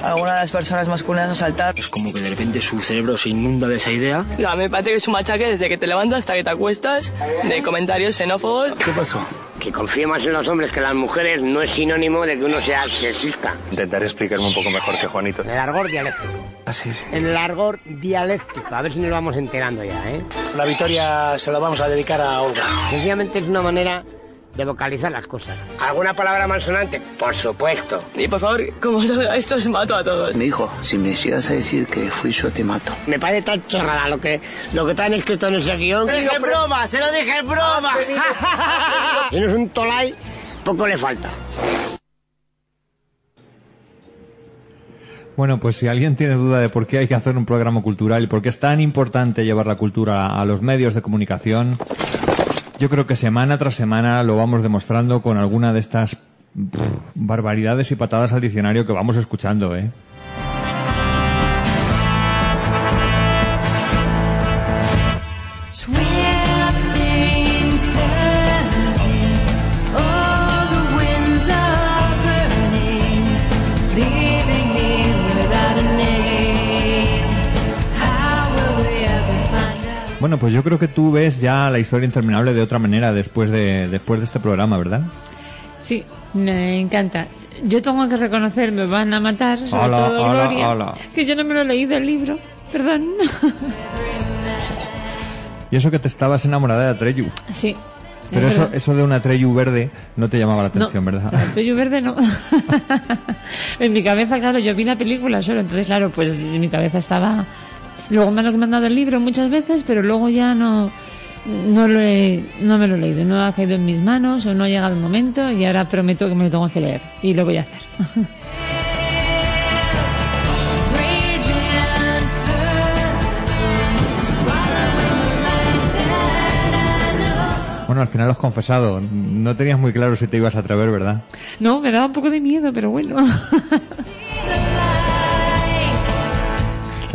Algunas de las personas masculinas a saltar. Es como que de repente su cerebro se inunda de esa idea. No, me parece que es un machaque desde que te levantas hasta que te acuestas de comentarios xenófobos. ¿Qué pasó? Que confíe más en los hombres que en las mujeres no es sinónimo de que uno sea sexista. Intentaré explicarme un poco mejor que Juanito. En el argor dialéctico. Ah, sí, sí. En el argor dialéctico. A ver si nos vamos enterando ya, ¿eh? La victoria se la vamos a dedicar a Olga. Sencillamente es una manera de vocalizar las cosas. ¿Alguna palabra malsonante? Por supuesto. Y por favor, como salga esto, os mato a todos. Me dijo, si me sigas a decir que fui yo, te mato. Me parece tan chorrada lo que, lo que te han escrito en ese guion. Se lo dije en broma, se lo dije en broma. si no es un tolai, poco le falta. Bueno, pues si alguien tiene duda de por qué hay que hacer un programa cultural y por qué es tan importante llevar la cultura a los medios de comunicación, yo creo que semana tras semana lo vamos demostrando con alguna de estas barbaridades y patadas al diccionario que vamos escuchando, ¿eh? Bueno, pues yo creo que tú ves ya la historia interminable de otra manera después de, después de este programa, ¿verdad? Sí, me encanta. Yo tengo que reconocer, me van a matar, sobre Hola, todo hola, Gloria, hola. que yo no me lo he leído el libro, perdón. Y eso que te estabas enamorada de Atreyu. sí, Pero Es eso, eso de una Treyu verde no te llamaba la atención, ¿verdad? El pello verde no. en mi cabeza, claro, yo vi la película solo, entonces, claro, pues en mi cabeza estaba. Luego me han mandado el libro muchas veces, pero luego ya no. No, lo he, no me lo he leído, no ha caído en mis manos o no ha llegado el momento y ahora prometo que me lo tengo que leer y lo voy a hacer. Bueno, al final lo has confesado. No tenías muy claro si te ibas a atrever, ¿verdad? no, me daba un poco de miedo, pero bueno.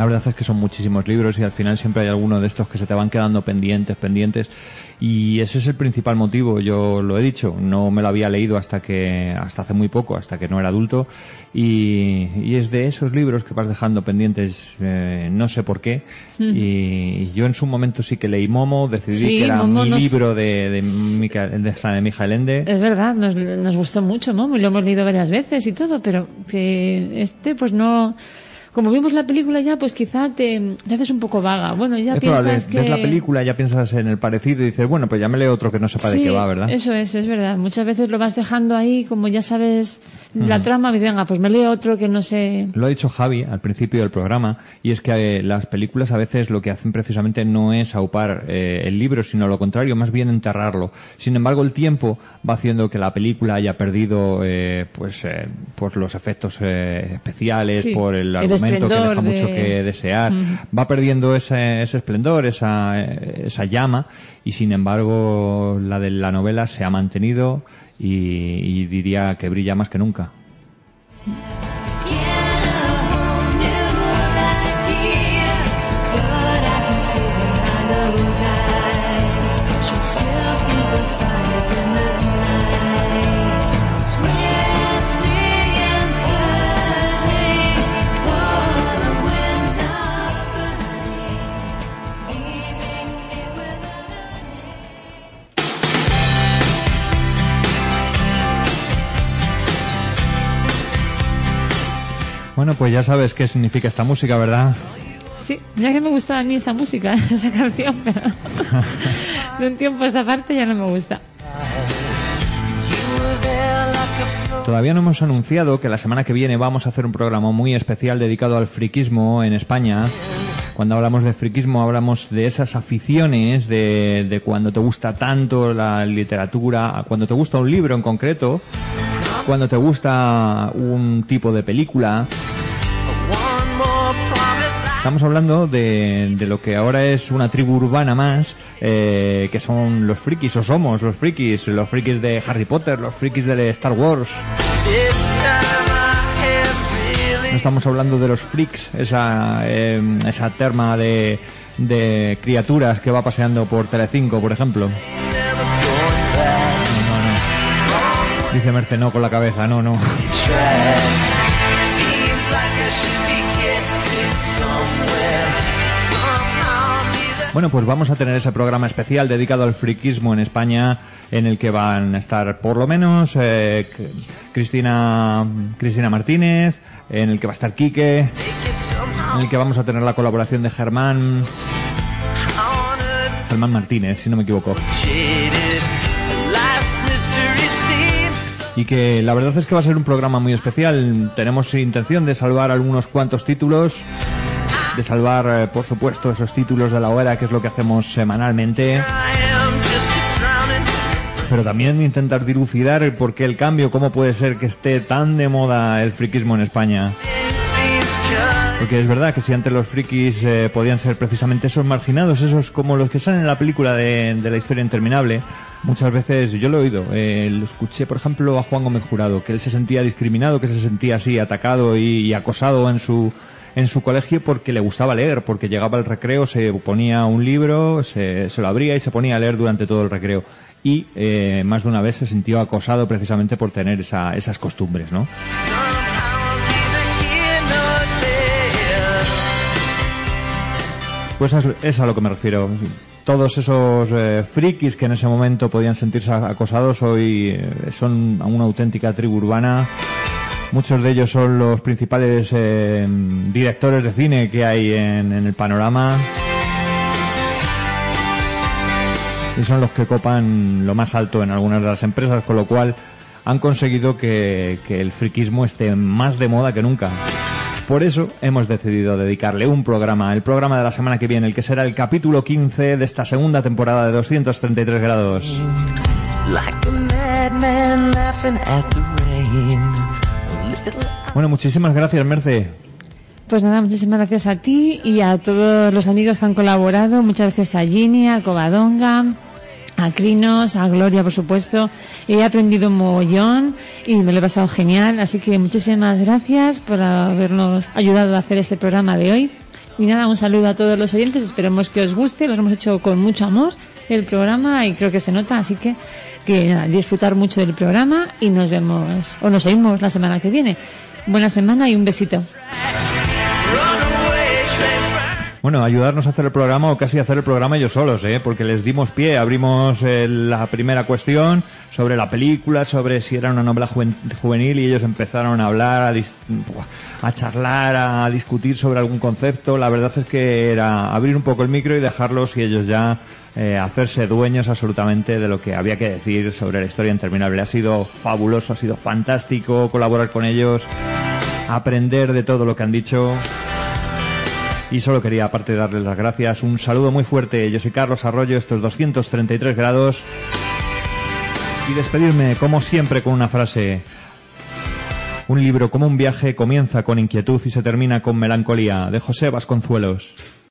La verdad es que son muchísimos libros y al final siempre hay alguno de estos que se te van quedando pendientes, pendientes. Y ese es el principal motivo. Yo lo he dicho, no me lo había leído hasta que, hasta hace muy poco, hasta que no era adulto. Y, y es de esos libros que vas dejando pendientes, eh, no sé por qué. Mm. Y yo en su momento sí que leí Momo, decidí Sí, que era Momo mi nos- libro de, de, de, de Mijael Ende. Es verdad, nos, nos gustó mucho, Momo, y lo hemos leído varias veces y todo, pero que este, pues no. Como vimos la película ya, pues quizá te, te haces un poco vaga. Bueno, ya es probable, piensas que. ves la película, ya piensas en el parecido y dices, bueno, pues ya me leo otro que no sepa de qué va, ¿verdad? Eso es, es verdad. Muchas veces lo vas dejando ahí, como ya sabes la trama, y dices, venga, pues me leo otro que no sé. Lo ha dicho Javi al principio del programa, y es que eh, las películas a veces lo que hacen precisamente no es aupar eh, el libro, sino lo contrario, más bien enterrarlo. Sin embargo, el tiempo va haciendo que la película haya perdido eh, pues, eh, pues los efectos eh, especiales, Sí, por el el argumento que deja mucho de- que desear. Va perdiendo ese, ese esplendor, esa, esa llama, y sin embargo la de la novela se ha mantenido y, y diría que brilla más que nunca. Bueno, pues ya sabes qué significa esta música, ¿verdad? Sí, ya que me gustaba a mí esa música, esa canción, pero de un tiempo a esta parte ya no me gusta. Todavía no hemos anunciado que la semana que viene vamos a hacer un programa muy especial dedicado al friquismo en España. Cuando hablamos de friquismo hablamos de esas aficiones, de, de cuando te gusta tanto la literatura, cuando te gusta un libro en concreto, cuando te gusta un tipo de película. Estamos hablando de, lo que ahora es una tribu urbana más, eh, que son los frikis, o somos los frikis, los frikis de Harry Potter, los frikis de Star Wars. No estamos hablando de los freaks, esa, eh, esa terma de, de criaturas que va paseando por Telecinco, por ejemplo. Dice Merce, no con la cabeza, no, no. Bueno, pues vamos a tener ese programa especial dedicado al friquismo en España, en el que van a estar por lo menos eh, Cristina, Cristina Martínez, en el que va a estar Quique, en el que vamos a tener la colaboración de Germán, Germán Martínez, si no me equivoco. Y que la verdad es que va a ser un programa muy especial. Tenemos intención de salvar algunos cuantos títulos, de salvar, eh, por supuesto, esos títulos de la hoguera, que es lo que hacemos semanalmente. Pero también intentar dilucidar el por qué el cambio, cómo puede ser que esté tan de moda el friquismo en España. Porque es verdad que si antes los frikis eh, podían ser precisamente esos marginados, esos como los que salen en la película de, de la historia interminable, muchas veces yo lo he oído. eh, lo escuché, por ejemplo, a Juan Gómez Jurado, que él se sentía discriminado, que se sentía así atacado y, acosado en su en su colegio porque le gustaba leer, porque llegaba al recreo, se ponía un libro, se, se lo abría y se ponía a leer durante todo el recreo. Y eh, más de una vez se sintió acosado precisamente por tener esa- esas costumbres, ¿no? Pues es, es a lo que me refiero. Todos esos eh, frikis que en ese momento podían sentirse acosados hoy eh, son una auténtica tribu urbana. Muchos de ellos son los principales eh, directores de cine que hay en, el panorama. y son los que copan lo más alto en algunas de las empresas, con lo cual han conseguido que, que el friquismo esté más de moda que nunca. Por eso hemos decidido dedicarle un programa, el programa de la semana que viene, el que será el capítulo 15 de esta segunda temporada de 233 grados. Bueno, muchísimas gracias, Merce. Pues nada, muchísimas gracias a ti y a todos los amigos que han colaborado. Muchas gracias a Ginny, a Covadonga, a Crinos, a Gloria, por supuesto. He aprendido un mogollón y me lo he pasado genial. Así que muchísimas gracias por habernos ayudado a hacer este programa de hoy. Y nada, un saludo a todos los oyentes. Esperemos que os guste. Lo hemos hecho con mucho amor el programa y creo que se nota. Así que, que nada, disfrutar mucho del programa y nos vemos o nos oímos la semana que viene. Buena semana y un besito. Bueno, ayudarnos a hacer el programa o casi hacer el programa ellos solos, ¿eh? porque les dimos pie, abrimos eh, la primera cuestión sobre la película, sobre si era una novela juven- juvenil y ellos empezaron a hablar, a, a charlar, a discutir sobre algún concepto. La verdad es que era abrir un poco el micro y dejarlos y ellos ya eh, hacerse dueños absolutamente de lo que había que decir sobre la historia interminable. Ha sido fabuloso, ha sido fantástico colaborar con ellos, aprender de todo lo que han dicho. Y solo quería, aparte de darles las gracias, un saludo muy fuerte. Yo soy Carlos Arroyo, estos 233 grados. Y despedirme, como siempre, con una frase. Un libro como un viaje comienza con inquietud y se termina con melancolía, de José Vasconzuelos.